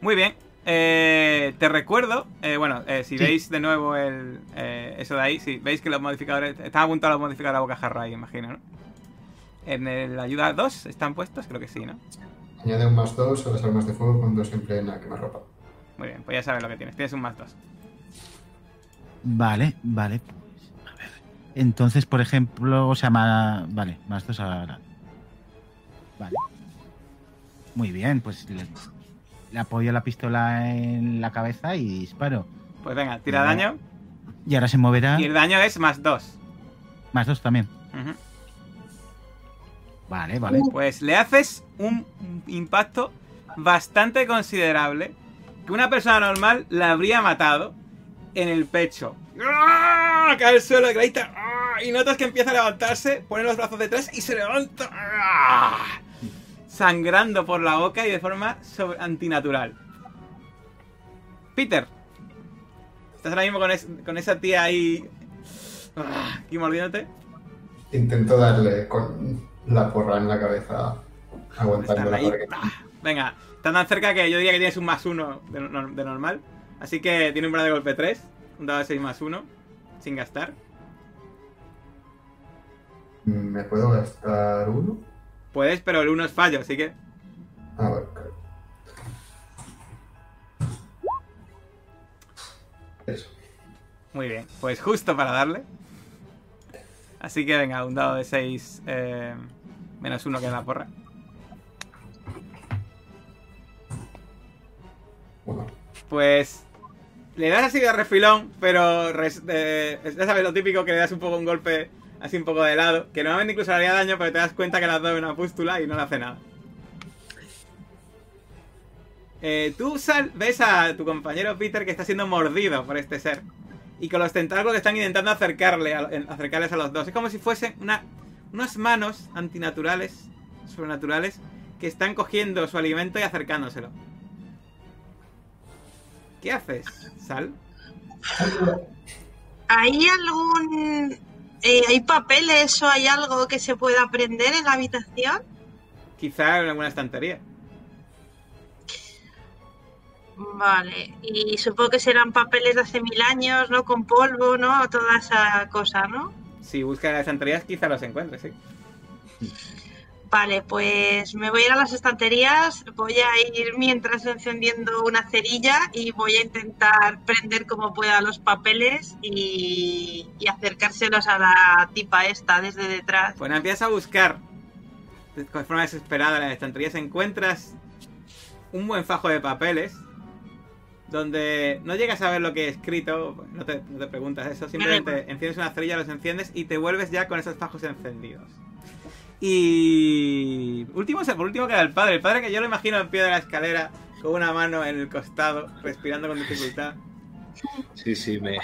Muy bien. Eh, te recuerdo, eh, bueno, eh, si Sí. veis de nuevo el, eh, eso de ahí, si veis que los modificadores, están apuntados los modificadores a bocajarro ahí, imagino, ¿no? En el ayuda 2 están puestos, creo que sí, ¿no? Añade un más 2 a las armas de fuego cuando se empleen a quemarropa. Muy bien, pues ya sabes lo que tienes. Tienes un más 2. Vale, vale. Pues, a ver. Entonces, por ejemplo, o sea, ma- vale, más dos ahora. Vale. Muy bien, pues le, apoyo la pistola en la cabeza y disparo. Pues venga, tira daño. Y ahora se moverá. Y el daño es más 2. Más dos también. Vale, vale. Pues le haces un impacto bastante considerable que una persona normal la habría matado en el pecho. ¡Ah! Cae al suelo, grita ¡ah! y notas que empieza a levantarse, pone los brazos detrás y se levanta ¡ah! Sangrando por la boca y de forma sobre- antinatural. Peter, estás ahora mismo con, es- con esa tía ahí ¡ah! aquí mordiéndote. Intento darle con la porra en la cabeza, para que... ¡pah! Venga, está tan cerca que yo diría que tienes un más uno de, nor- de normal. Así que tiene un grado de golpe 3, un dado de 6 más 1, sin gastar. ¿Me puedo gastar uno? Puedes, pero el 1 es fallo, así que Ah, bueno, claro. Eso. muy bien. Pues justo para darle. Así que venga, un dado de 6 menos 1 que es la porra. Pues le das así de refilón, pero res- eh, ya sabes lo típico que le das un poco un golpe así un poco de lado, que normalmente incluso le haría daño, pero te das cuenta que le has una pústula y no le hace nada. Eh, tú sal- ves a tu compañero Peter que está siendo mordido por este ser. Y con los tentáculos están intentando acercarle acercarles a los dos. Es como si fuesen una, unas manos antinaturales, sobrenaturales, que están cogiendo su alimento y acercándoselo. ¿Qué haces, Sal? ¿Hay algún... eh, ¿Hay papeles o hay algo que se pueda aprender en la habitación? Quizá en alguna estantería. Vale, y supongo que serán papeles de hace mil años, ¿no? Con polvo, ¿no? Toda esa cosa, ¿no? Si buscas en las estanterías, quizá los encuentres, sí. Vale, pues me voy a ir a las estanterías, voy a ir mientras encendiendo una cerilla y voy a intentar prender como pueda los papeles y, y acercárselos a la tipa esta desde detrás. Bueno, empiezas a buscar de forma desesperada en las estanterías. Encuentras un buen fajo de papeles donde no llegas a ver lo que he escrito. No te, no te preguntas eso. Simplemente enciendes una cerilla, los enciendes y te vuelves ya con esos fajos encendidos. Y. Último, por último queda el padre. El padre que yo lo imagino en pie de la escalera con una mano en el costado, respirando con dificultad. Sí, sí, me.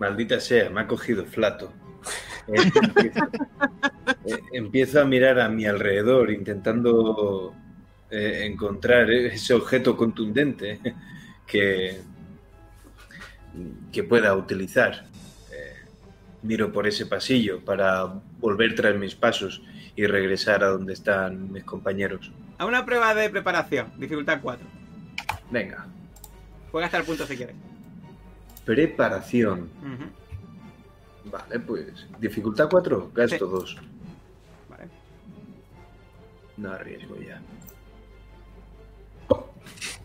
Maldita sea, me ha cogido flato. Eh, empiezo, a mirar a mi alrededor intentando eh, encontrar ese objeto contundente que, que pueda utilizar. Eh, miro por ese pasillo para volver tras mis pasos y regresar a donde están mis compañeros. A una prueba de preparación, dificultad 4. Venga, Juega hasta el punto si quieres. preparación. Vale, pues dificultad 4, gasto Sí. 2. Vale. No arriesgo ya.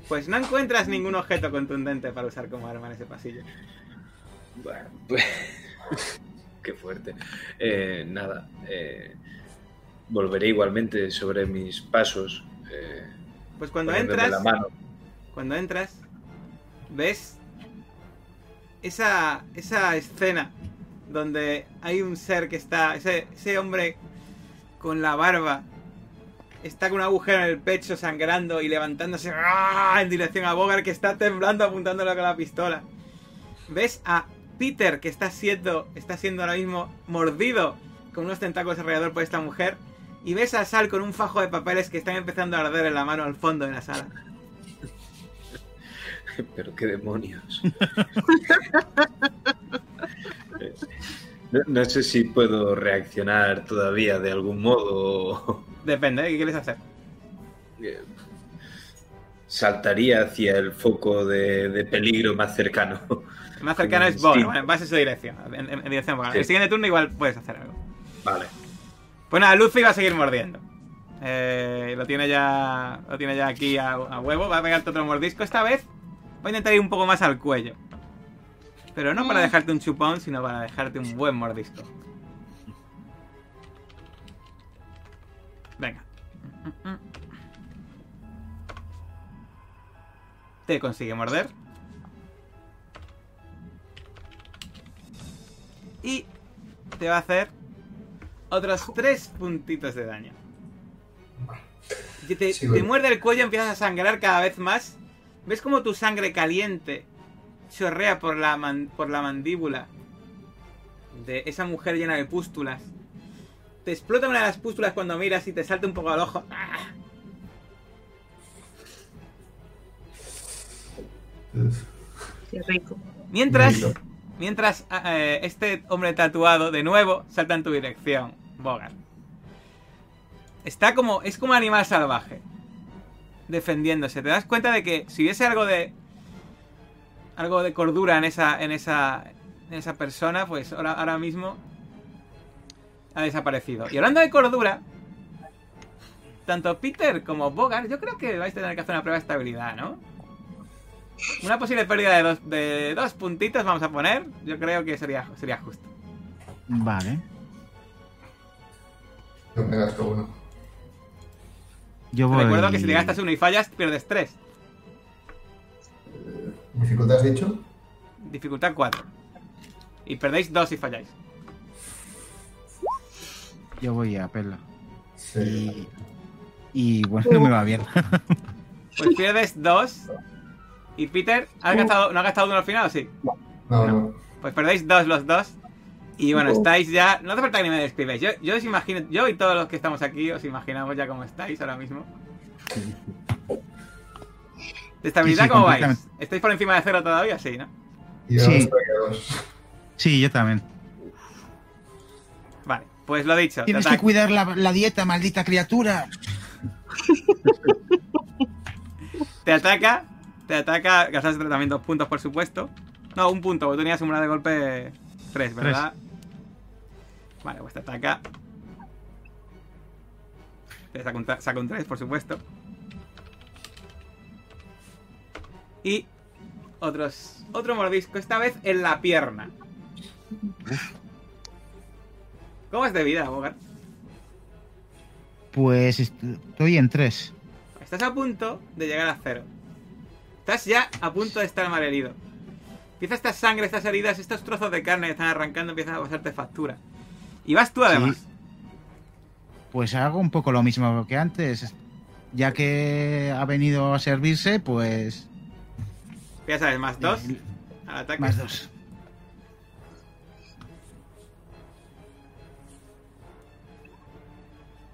Pues no encuentras ningún objeto contundente para usar como arma en ese pasillo. Bueno, pues. Qué fuerte. Eh, nada. eh, volveré igualmente sobre mis pasos. eh, Pues cuando entras, la mano. cuando entras, ves esa, esa escena donde hay un ser que está, ese, ese hombre con la barba, está con un agujero en el pecho sangrando y levantándose ¡ah! en dirección a Bogart que está temblando apuntándolo con la pistola. Ves a Peter que está siendo, está siendo ahora mismo mordido con unos tentáculos alrededor por esta mujer. Y ves a Sal con un fajo de papeles que están empezando a arder en la mano al fondo de la sala. Pero qué demonios. No, no sé si puedo reaccionar todavía de algún modo. Depende, ¿eh? ¿qué quieres hacer? Eh, Saltaría hacia el foco de, de peligro más cercano. El más cercano es instinto. bueno, vas en su dirección, en, en- en dirección a. Sí. El siguiente turno igual puedes hacer algo. Vale. Pues nada, Luffy va a seguir mordiendo. Eh, lo tiene ya lo tiene ya aquí a, a huevo, va a pegarte otro mordisco. Esta vez voy a intentar ir un poco más al cuello. Pero no para dejarte un chupón, sino para dejarte un buen mordisco. Venga. Te consigue morder. Y te va a hacer otros tres puntitos de daño. Y te, Sí, te muerde el cuello, empiezas a sangrar cada vez más. ¿Ves como tu sangre caliente chorrea por la, man- por la mandíbula de esa mujer llena de pústulas? Te explota una de las pústulas cuando miras y te salta un poco al ojo. ¡Ah! Qué rico. Mientras. Mientras eh, este hombre tatuado de nuevo salta en tu dirección, Bogart. Está como, es como un animal salvaje, defendiéndose. Te das cuenta de que si hubiese algo de, algo de cordura en esa, en esa, en esa persona, pues ahora, ahora mismo ha desaparecido. Y hablando de cordura, tanto Peter como Bogart, yo creo que vais a tener que hacer una prueba de estabilidad, ¿no? Una posible pérdida de dos, de dos puntitos vamos a poner. Yo creo que sería, sería justo. Vale. Yo me gasto uno. Yo voy... recuerdo que si te gastas uno y fallas, pierdes tres. ¿Dificultad has dicho? Dificultad 4. Y perdéis dos si falláis. Yo voy a pela. Sí. Y... y bueno, no me va bien. Pues pierdes dos. Y Peter, ¿has gastado, ¿no has gastado uno al final o sí? No, no. Pues perdéis dos los dos. Y bueno, estáis ya. No hace falta que ni me describáis. Yo, yo os imagino, yo y todos los que estamos aquí os imaginamos ya cómo estáis ahora mismo. ¿De estabilidad Sí, sí, cómo vais? ¿Estáis por encima de cero todavía? Sí, ¿no? Yo Sí. Sí, yo también. Vale, pues lo dicho. Tienes que cuidar la, la dieta, maldita criatura. Te ataca, te ataca, gastaste también dos puntos, por supuesto. No, un punto, porque tú tenías una de golpe tres, ¿verdad? Vale, pues te ataca. Te saca un, saca un 3, por supuesto. Y otros, otro mordisco, esta vez en la pierna. ¿Cómo es de vida, Bogart? Pues est- estoy en tres. Estás a punto de llegar a cero. Estás ya a punto de estar malherido. Empieza esta sangre, estas heridas, estos trozos de carne que están arrancando, empiezan a pasarte factura. Y vas tú además. Pues hago un poco lo mismo que antes. Ya que ha venido a servirse, pues. Ya sabes, más dos al ataque. Más dos.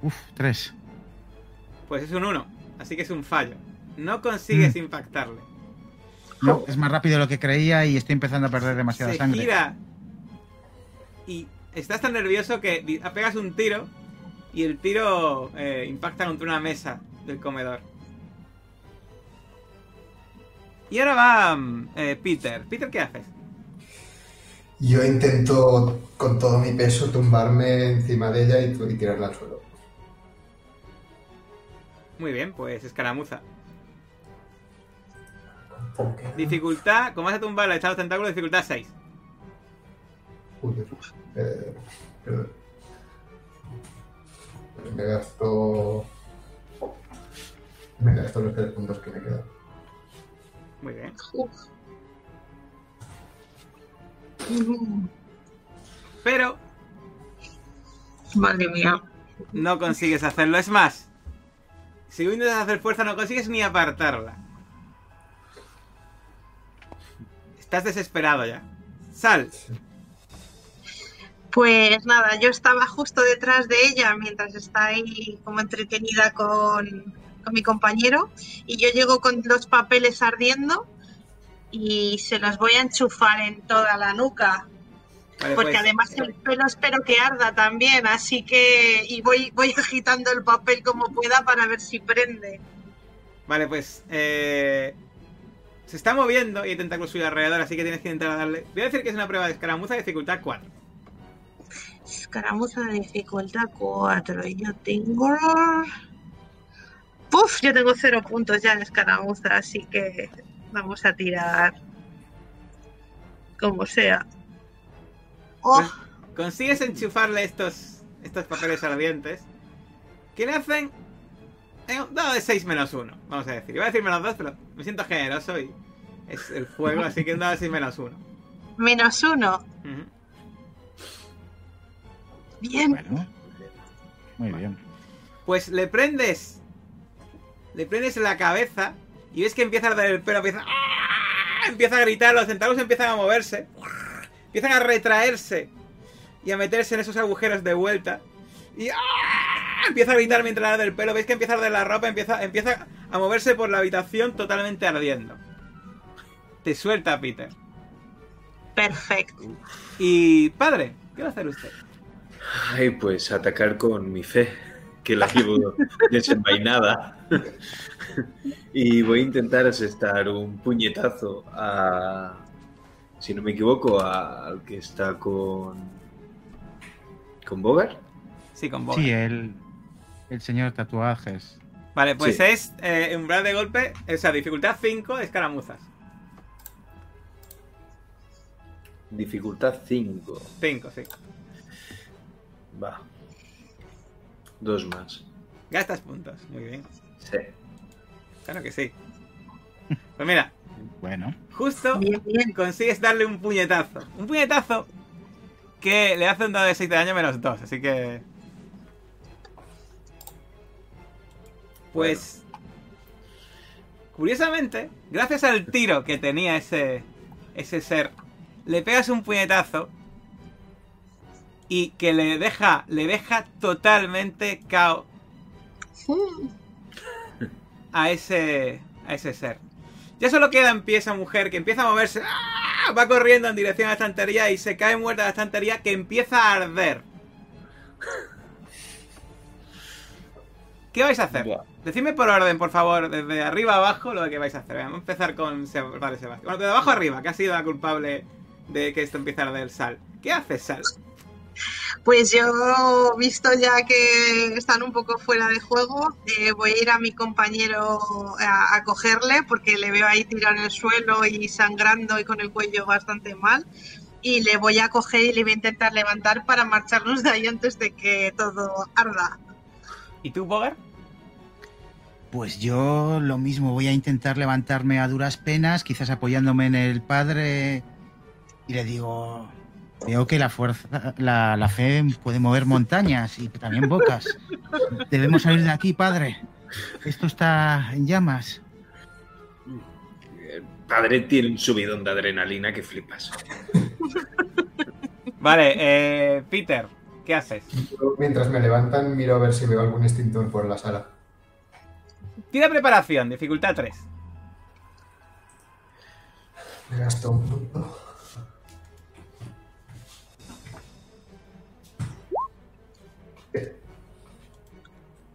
Uf, tres. Pues es un 1, así que es un fallo. No consigues Mm. impactarle. No, es más rápido de lo que creía y estoy empezando a perder demasiada Se sangre. gira y estás tan nervioso que pegas un tiro y el tiro eh, impacta contra una mesa del comedor. Y ahora va mm, eh, Peter. Peter, ¿qué haces? Yo intento con todo mi peso tumbarme encima de ella y, y tirarla al suelo. Muy bien, pues escaramuza. Dificultad, como vas a tumbarla, echar los tentáculos, dificultad 6. Uy, eh, perdón. Me gasto. Me gasto los tres puntos que me quedan. Muy bien. Pero Madre mía. no consigues hacerlo. Es más, si intentas hacer fuerza, no consigues ni apartarla. Estás desesperado ya. Sal. Pues nada, yo estaba justo detrás de ella mientras está ahí como entretenida con, con mi compañero y yo llego con los papeles ardiendo y se los voy a enchufar en toda la nuca. Vale, Porque pues, además el pelo espero que arda también, así que y voy, voy agitando el papel como pueda para ver si prende. Vale, pues. eh, se está moviendo y hay tentáculos suyo alrededor, así que tienes que intentar darle. Voy a decir que es una prueba de escaramuza de dificultad 4. Escaramuza de dificultad 4. Y yo tengo. Puf, yo tengo cero puntos ya en escaramuza, así que vamos a tirar. Como sea. Oh, Pues, consigues enchufarle estos, estos papeles ardientes que le hacen eh, un dado de 6 menos 1, vamos a decir. Iba a decir menos 2, pero me siento generoso y es el fuego, así que un dado de 6 menos 1. menos uno. Bien. Bueno. Muy bien. Pues le prendes. Le prendes en la cabeza y ves que empieza a arder el pelo, empieza, ¡ah! empieza a gritar, los centauros empiezan a moverse, empiezan a retraerse y a meterse en esos agujeros de vuelta. Y ¡ah! Empieza a gritar mientras arde el pelo, veis que empieza a arder la ropa, empieza, empieza a moverse por la habitación totalmente ardiendo. Te suelta Peter. Perfecto. Y padre, ¿qué va a hacer usted? Ay, pues atacar con mi fe, que la llevo desenvainada. y voy a intentar asestar un puñetazo a. Si no me equivoco, a- al que está con. ¿Con Bogart? Sí, con vos. Sí, el, el señor tatuajes. Vale, pues Sí. es eh, umbral de golpe, o sea, dificultad 5 de escaramuzas. Dificultad 5. 5, sí. Va. Dos más. Gastas puntos, muy bien. Sí. Claro que sí. Pues mira, Bueno. justo Bien, bien. consigues darle un puñetazo. Un puñetazo que le hace un dado de 6 de daño menos 2, así que... Pues... Curiosamente, gracias al tiro que tenía ese, ese ser, le pegas un puñetazo y que le deja, le deja totalmente cao a ese, a ese ser. Ya solo queda en pie esa mujer que empieza a moverse, ¡ah! va corriendo en dirección a la estantería y se cae muerta de la estantería que empieza a arder. ¿Qué vais a hacer? Buah. Decidme por orden, por favor, desde arriba a abajo lo que vais a hacer. Vamos a empezar con vale, Sebastián. Bueno, de abajo arriba, que ha sido la culpable de que esto empiece a arder Sal. ¿Qué haces, Sal? Pues yo, visto ya que están un poco fuera de juego, eh, voy a ir a mi compañero a, a cogerle porque le veo ahí tirado en el suelo y sangrando y con el cuello bastante mal. Y le voy a coger y le voy a intentar levantar para marcharnos de ahí antes de que todo arda. ¿Y tú, Bogart? Pues yo lo mismo, voy a intentar levantarme a duras penas, quizás apoyándome en el padre. Y le digo, veo que la fuerza, la, la fe puede mover montañas y también bocas. Debemos salir de aquí, padre. Esto está en llamas. El padre tiene un subidón de adrenalina que flipas. Vale, eh, Peter. ¿Qué haces? Yo, mientras me levantan, miro a ver si veo algún extintor por la sala. Tira preparación, dificultad 3. Me gasto un punto.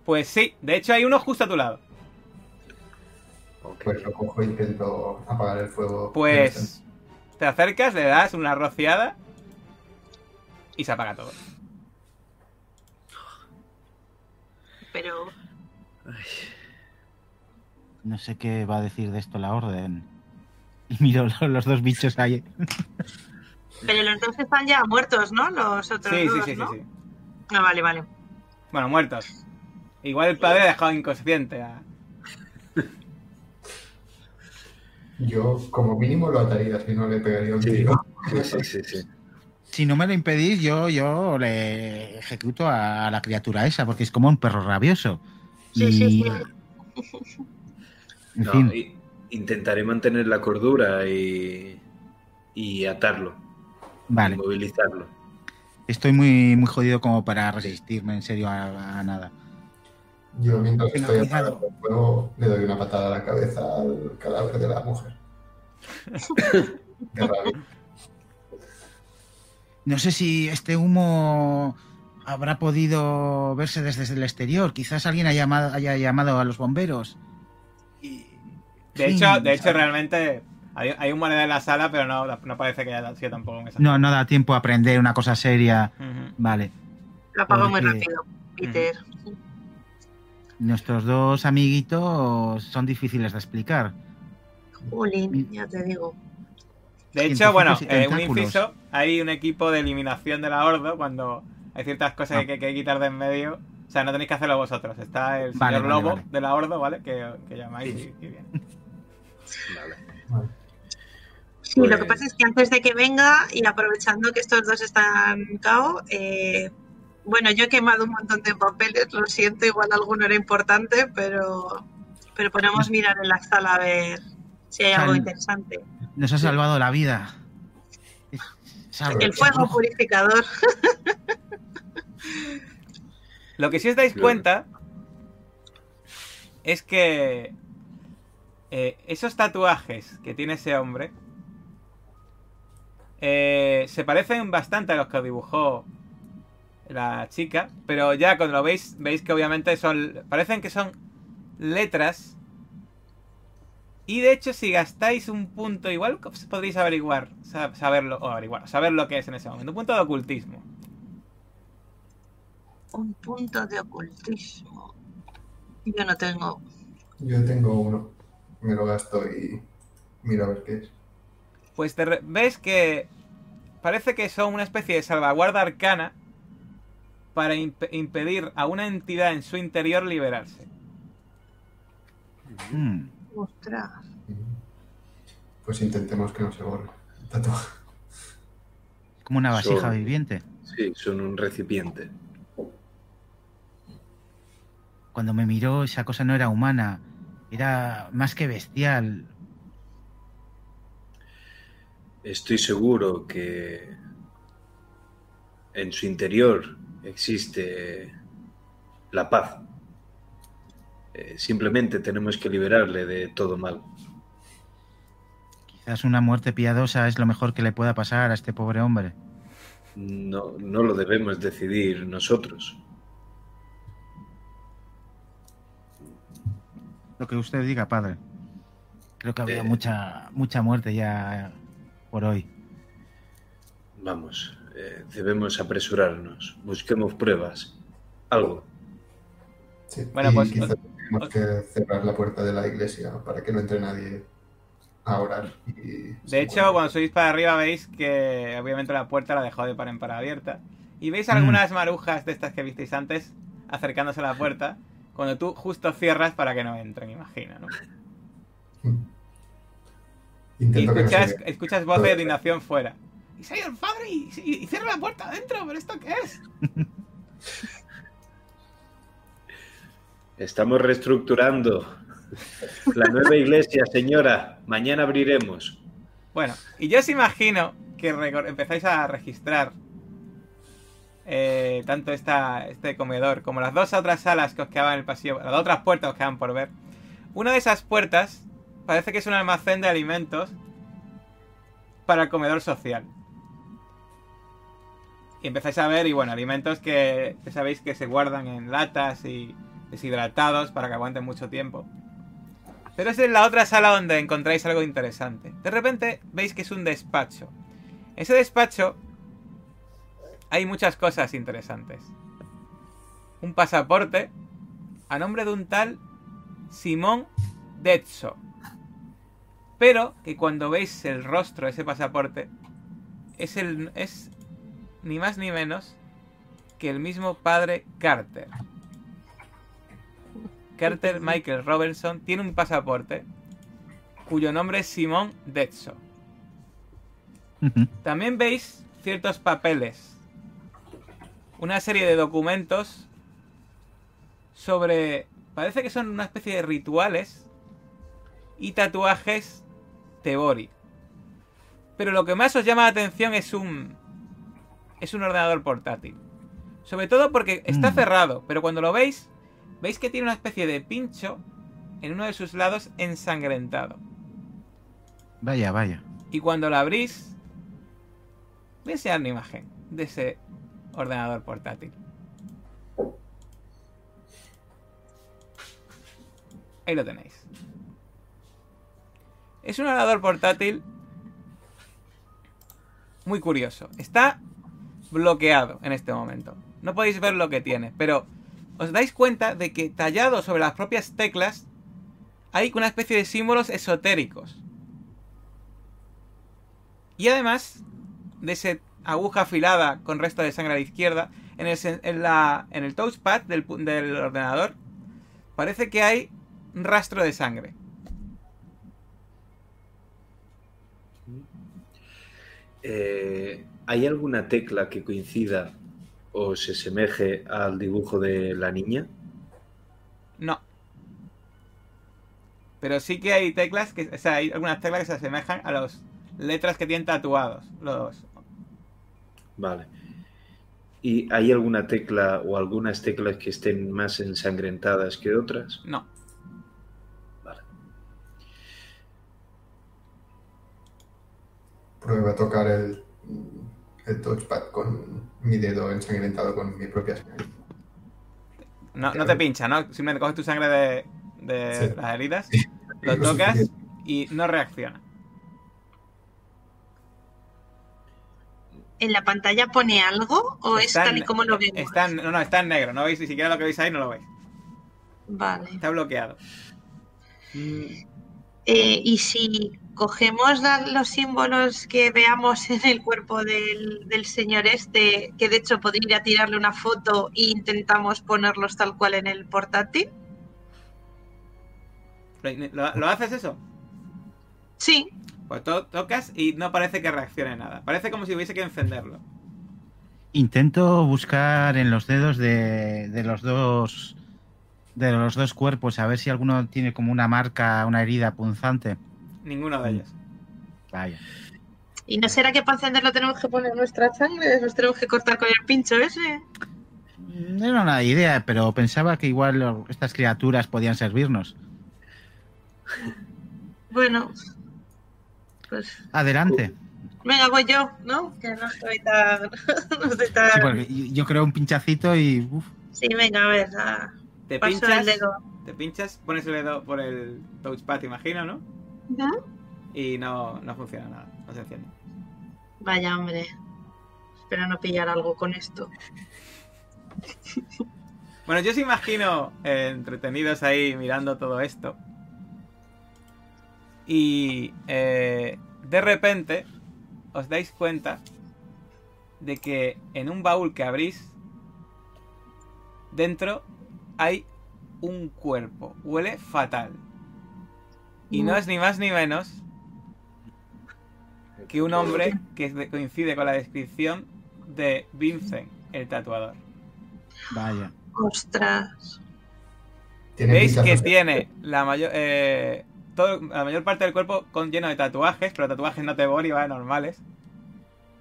Pues sí, de hecho hay uno justo a tu lado. Ok. Pues lo cojo e intento apagar el fuego. Pues te acercas, le das una rociada y se apaga todo. Pero No sé qué va a decir de esto la orden. Y miro lo- los dos bichos ahí. Pero los dos están ya muertos, ¿no? Los otros Sí, sí, dos, sí, sí, ¿no? sí. Ah, vale, vale. Bueno, muertos. Igual el padre ha dejado inconsciente a... Yo, como mínimo, lo ataría, si no le pegaría un tiro. Sí, sí, sí, sí. Si no me lo impedís, yo, yo le ejecuto a la criatura esa, porque es como un perro rabioso. Sí, Y- sí, sí. En No, fin, intentaré mantener la cordura y, y atarlo, vale. inmovilizarlo. Estoy muy, muy jodido como para resistirme en serio a, a nada. Yo, mientras estoy apagando el fuego, le doy una patada a la cabeza al cadáver de la mujer. Rabia. No sé si este humo habrá podido verse desde el exterior. Quizás alguien haya llamado, haya llamado a los bomberos. De en hecho, de hecho realmente hay, hay un moneda en la sala, pero no, no parece que haya sido tampoco un No, no da tiempo a aprender una cosa seria. Vale. Lo apago muy rápido, Peter. Nuestros dos amiguitos son difíciles de explicar. Jolín, ya te digo. De hecho, bueno, eh, un inciso, hay un equipo de eliminación de la Ordo cuando hay ciertas cosas Ah. que, que hay que quitar de en medio. O sea, no tenéis que hacerlo vosotros. Está el señor Vale, vale, Lobo vale. de la Ordo, ¿vale? Que, que llamáis y, y bien. Vale. Vale. Sí, lo que Pues- pasa es que antes de que venga y aprovechando que estos dos están cao, eh, bueno, yo he quemado un montón de papeles, lo siento, igual alguno era importante, pero, pero podemos mirar en la sala a ver si hay algo interesante. Nos ha salvado la vida. El fuego purificador. Lo que sí os dais cuenta es que eh, esos tatuajes que tiene ese hombre eh, se parecen bastante a los que dibujó la chica, pero ya cuando lo veis, veis que obviamente son. parecen que son letras. Y de hecho, si gastáis un punto, igual podréis averiguar, sa- saberlo, o averiguar, saber lo que es en ese momento. Un punto de ocultismo. Un punto de ocultismo. Yo no tengo. Yo tengo uno. Me lo gasto y miro a ver qué es. Pues te re- ves que parece que son una especie de salvaguarda arcana para imp- impedir a una entidad en su interior liberarse. Mm. Ostras. Pues intentemos que no se borre. el tatuaje. Como una vasija Son- viviente. Sí, son un recipiente. Cuando me miró, esa cosa no era humana. Era más que bestial. Estoy seguro que en su interior existe la paz. Eh, simplemente tenemos que liberarle de todo mal. Quizás una muerte piadosa es lo mejor que le pueda pasar a este pobre hombre. No, no lo debemos decidir nosotros. Lo que usted diga, padre. Creo que había Eh. mucha, mucha muerte ya por hoy. Vamos, eh, debemos apresurarnos. Busquemos pruebas. Algo. Sí, Bueno, pues- quizás tenemos que cerrar la puerta de la iglesia para que no entre nadie a orar. Y De hecho, cuando subís para arriba veis que obviamente la puerta la dejó de par en par abierta. Y veis algunas marujas de estas que visteis antes acercándose a la puerta cuando tú justo cierras para que no entren, imagino, ¿no? Y no escuchas, escuchas voces de indignación fuera. Y el padre y, y- y cierra la puerta adentro, ¿pero esto qué es? Estamos reestructurando la nueva iglesia, señora. Mañana abriremos. Bueno, y yo os imagino que empezáis a registrar eh, tanto este comedor como las dos otras salas que os quedaban en el pasillo, las otras puertas que os quedaban por ver. Una de esas puertas parece que es un almacén de alimentos para el comedor social. Y empezáis a ver, y bueno, alimentos que, que sabéis que se guardan en latas y deshidratados para que aguanten mucho tiempo. Pero es en la otra sala donde encontráis algo interesante. De repente veis que es un despacho. Ese despacho hay muchas cosas interesantes. Un pasaporte a nombre de un tal Simón Detso. Pero que cuando veis el rostro de ese pasaporte es el es ni más ni menos que el mismo padre Carter. Carter Michael Robertson tiene un pasaporte cuyo nombre es Simón Detso. También veis ciertos papeles, una serie de documentos sobre, parece que son una especie de rituales y tatuajes Tebori. Pero lo que más os llama la atención es un es un ordenador portátil. Sobre todo porque está Mm. cerrado, pero cuando lo veis, veis que tiene una especie de pincho en uno de sus lados ensangrentado. Vaya, vaya. Y cuando lo abrís, voy a enseñar una imagen de ese ordenador portátil. Ahí lo tenéis. Es un ordenador portátil muy curioso. Está bloqueado en este momento. No podéis ver lo que tiene, pero os dais cuenta de que tallado sobre las propias teclas hay una especie de símbolos esotéricos. Y además de esa aguja afilada con resto de sangre a la izquierda, en el, en la- en el touchpad del, del ordenador parece que hay un rastro de sangre. Eh, ¿Hay alguna tecla que coincida o se semeje al dibujo de la niña? No. Pero sí que hay teclas que. O sea, hay algunas teclas que se asemejan a las letras que tienen tatuados. Los. Vale. ¿Y hay alguna tecla o algunas teclas que estén más ensangrentadas que otras? No. Vale. Pruebo a tocar el, el touchpad con mi dedo ensangrentado con mi propia sangre. No, no te pincha, ¿no? Simplemente coges tu sangre de, de Sí. las heridas, Sí. lo tocas y no reacciona. ¿En la pantalla pone algo o es tal y como lo vemos? Está en- no, no, está en negro. No veis ni siquiera lo que veis ahí, no lo veis. Vale. Está bloqueado. Eh, y si cogemos los símbolos que veamos en el cuerpo del, del señor este, que de hecho podría tirarle una foto e intentamos ponerlos tal cual en el portátil. ¿Lo, lo haces eso? Sí, Pues to- tocas y no parece que reaccione nada. Parece como si hubiese que encenderlo. Intento buscar en los dedos de, de los dos de los dos cuerpos a ver si alguno tiene como una marca, una herida punzante. Ninguno de ellos. Vaya. ¿y no será que para encenderlo tenemos que poner nuestra sangre? ¿Nos tenemos que cortar con el pincho ese? No era una idea, pero pensaba que igual estas criaturas podían servirnos. Bueno, pues Adelante. venga, voy yo, ¿no? Que no estoy tan... no estoy tan- Sí, porque yo- creo un pinchacito y uf, Sí, venga, a ver, a- Te paso pinchas, el dedo. te pinchas, pones el dedo por el touchpad, imagino, ¿no? Y no, no funciona nada. No se enciende. Vaya, hombre. Espero no pillar algo con esto. Bueno, yo os imagino eh, entretenidos ahí mirando todo esto. Y eh, de repente os dais cuenta de que en un baúl que abrís, dentro hay un cuerpo. Huele fatal. Y no es ni más ni menos que un hombre que de- coincide con la descripción de Vincent, el tatuador. vaya. Ostras. Tiene Veis que tiene la mayor, eh, todo- la mayor parte del cuerpo con, lleno de tatuajes, pero tatuajes no te y ¿vale? normales.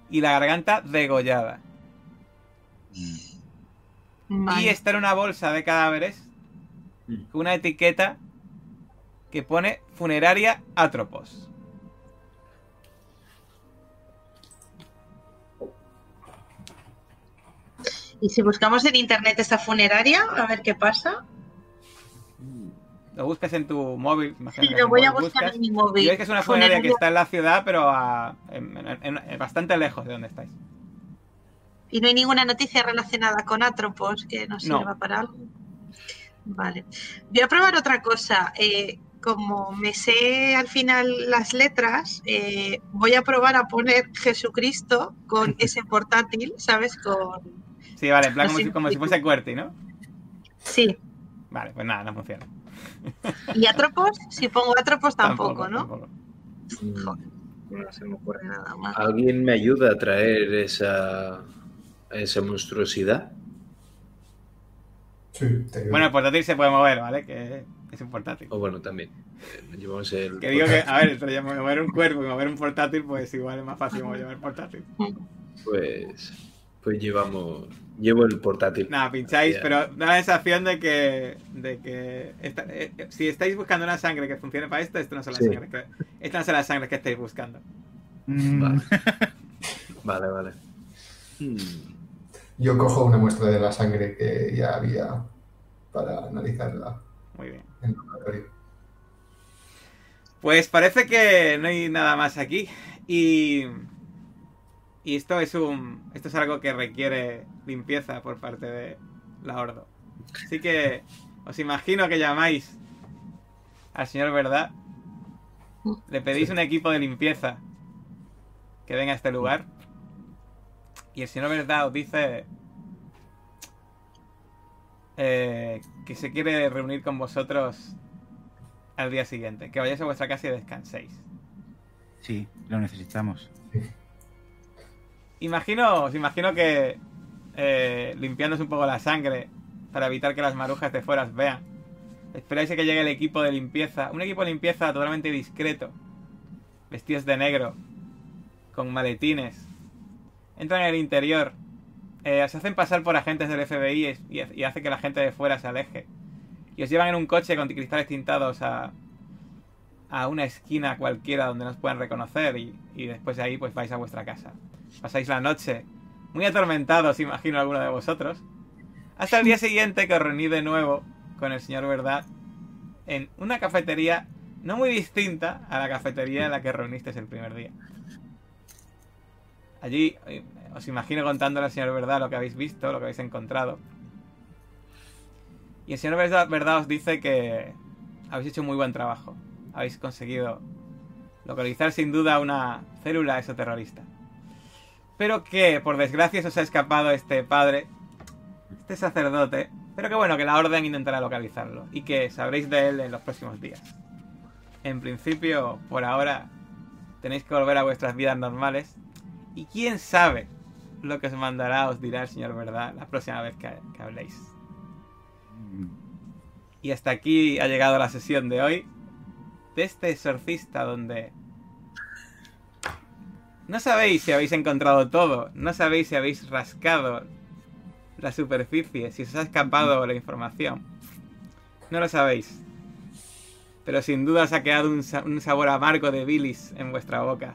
Y la garganta degollada. Y está en una bolsa de cadáveres con una etiqueta que pone funeraria Atropos. Y si buscamos en internet esta funeraria, a ver qué pasa. Lo buscas en tu móvil. Sí, lo voy a buscar buscas. en mi Y móvil. ves que es una funeraria que está en la ciudad, pero a- en- en- en- en- bastante lejos de donde estáis. Y no hay ninguna noticia relacionada con Atropos que nos No. sirva para algo. Vale. Voy a probar otra cosa. Eh, como me sé al final las letras, eh, voy a probar a poner Jesucristo con ese portátil, ¿sabes? Con. Sí, vale, en plan como si, como si fuese QWERTY, ¿no? Sí. Vale, pues nada, no funciona. Y Atropos, si pongo Atropos tampoco, ¿no? tampoco. No se me ocurre nada más. ¿Alguien me ayuda a traer esa, esa monstruosidad? Sí. Bueno, el portátil se puede mover, ¿vale? Que es un portátil. O bueno, también. eh, llevamos el. Que digo que, a ver, pero ya mover un cuerpo y mover un portátil, pues igual es más fácil mover el portátil. Pues. Pues llevamos. Llevo el portátil. Nada, pincháis, pero da la sensación de que, de que esta- eh, eh, si estáis buscando una sangre que funcione para esto, esto no son las Sí. sangres que, estas no son las sangres que estáis buscando. Mm, Vale. Vale, vale. Hmm, Yo cojo una muestra de la sangre que ya había para analizarla Muy bien. en el. Pues parece que no hay nada más aquí. Y. Y esto es un. Esto es algo que requiere limpieza por parte de la Ordo. Así que os imagino que llamáis al señor Verdad. Le pedís Sí. un equipo de limpieza que venga a este lugar. Y el señor Verdad os dice eh, que se quiere reunir con vosotros al día siguiente. Que vayáis a vuestra casa y descanséis. Sí, lo necesitamos. Imagino, imagino que eh, limpiándose un poco la sangre para evitar que las marujas de fuera os vean. Esperáis a que llegue el equipo de limpieza. Un equipo de limpieza totalmente discreto. Vestidos de negro. Con maletines. Entran en el interior. eh, se hacen pasar por agentes del FBI y, y hace que la gente de fuera se aleje. Y os llevan en un coche con cristales tintados a, a una esquina cualquiera donde nos puedan reconocer. Y, y después de ahí pues vais a vuestra casa. Pasáis la noche muy atormentados, imagino alguno de vosotros. Hasta el día siguiente que os reunís de nuevo con el señor Verdad en una cafetería no muy distinta a la cafetería en la que reunisteis el primer día. Allí eh, os imagino contándole al señor Verdad lo que habéis visto, lo que habéis encontrado. Y el señor Verdad, Verdad os dice que habéis hecho muy buen trabajo. Habéis conseguido localizar sin duda una célula exoterrorista. Pero que, por desgracia, se os ha escapado este padre, este sacerdote. Pero que bueno, que la orden intentará localizarlo. Y que sabréis de él en los próximos días. En principio, por ahora, tenéis que volver a vuestras vidas normales. Y quién sabe lo que os mandará, os dirá el señor verdad la próxima vez que, que habléis. Y hasta aquí ha llegado la sesión de hoy. De este exorcista donde no sabéis si habéis encontrado todo, no sabéis si habéis rascado la superficie, si os ha escapado la información. No lo sabéis. Pero sin duda os ha quedado un, sa- un sabor amargo de bilis en vuestra boca.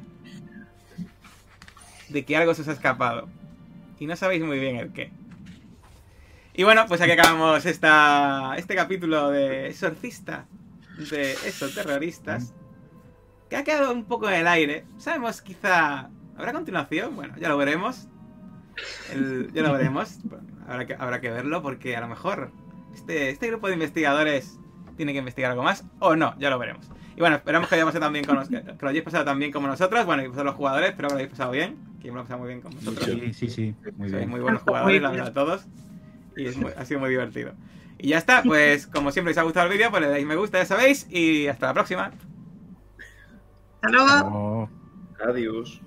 De que algo se os ha escapado. Y no sabéis muy bien el qué. Y bueno, pues aquí acabamos esta, este capítulo de Exorcista de esos terroristas. Que ha quedado un poco en el aire. Sabemos, quizá. ¿Habrá continuación? Bueno, ya lo veremos. El- ya lo veremos. Bueno, habrá, que, habrá que verlo porque a lo mejor este, este grupo de investigadores tiene que investigar algo más o no, ya lo veremos. Y bueno, esperamos que, hayamos pasado también con los- que lo hayáis pasado tan bien como nosotros. Bueno, y vosotros los jugadores, espero que lo hayáis pasado bien. Que yo me lo he pasado muy bien con vosotros. Sí, sí, sí. Muy Sois bien. muy buenos Muy jugadores, la verdad, todos. Y es muy- ha sido muy divertido. Y ya está, pues como siempre os ha gustado el vídeo, pues le dais me gusta, ya sabéis. Y hasta la próxima. Hasta luego. Adiós.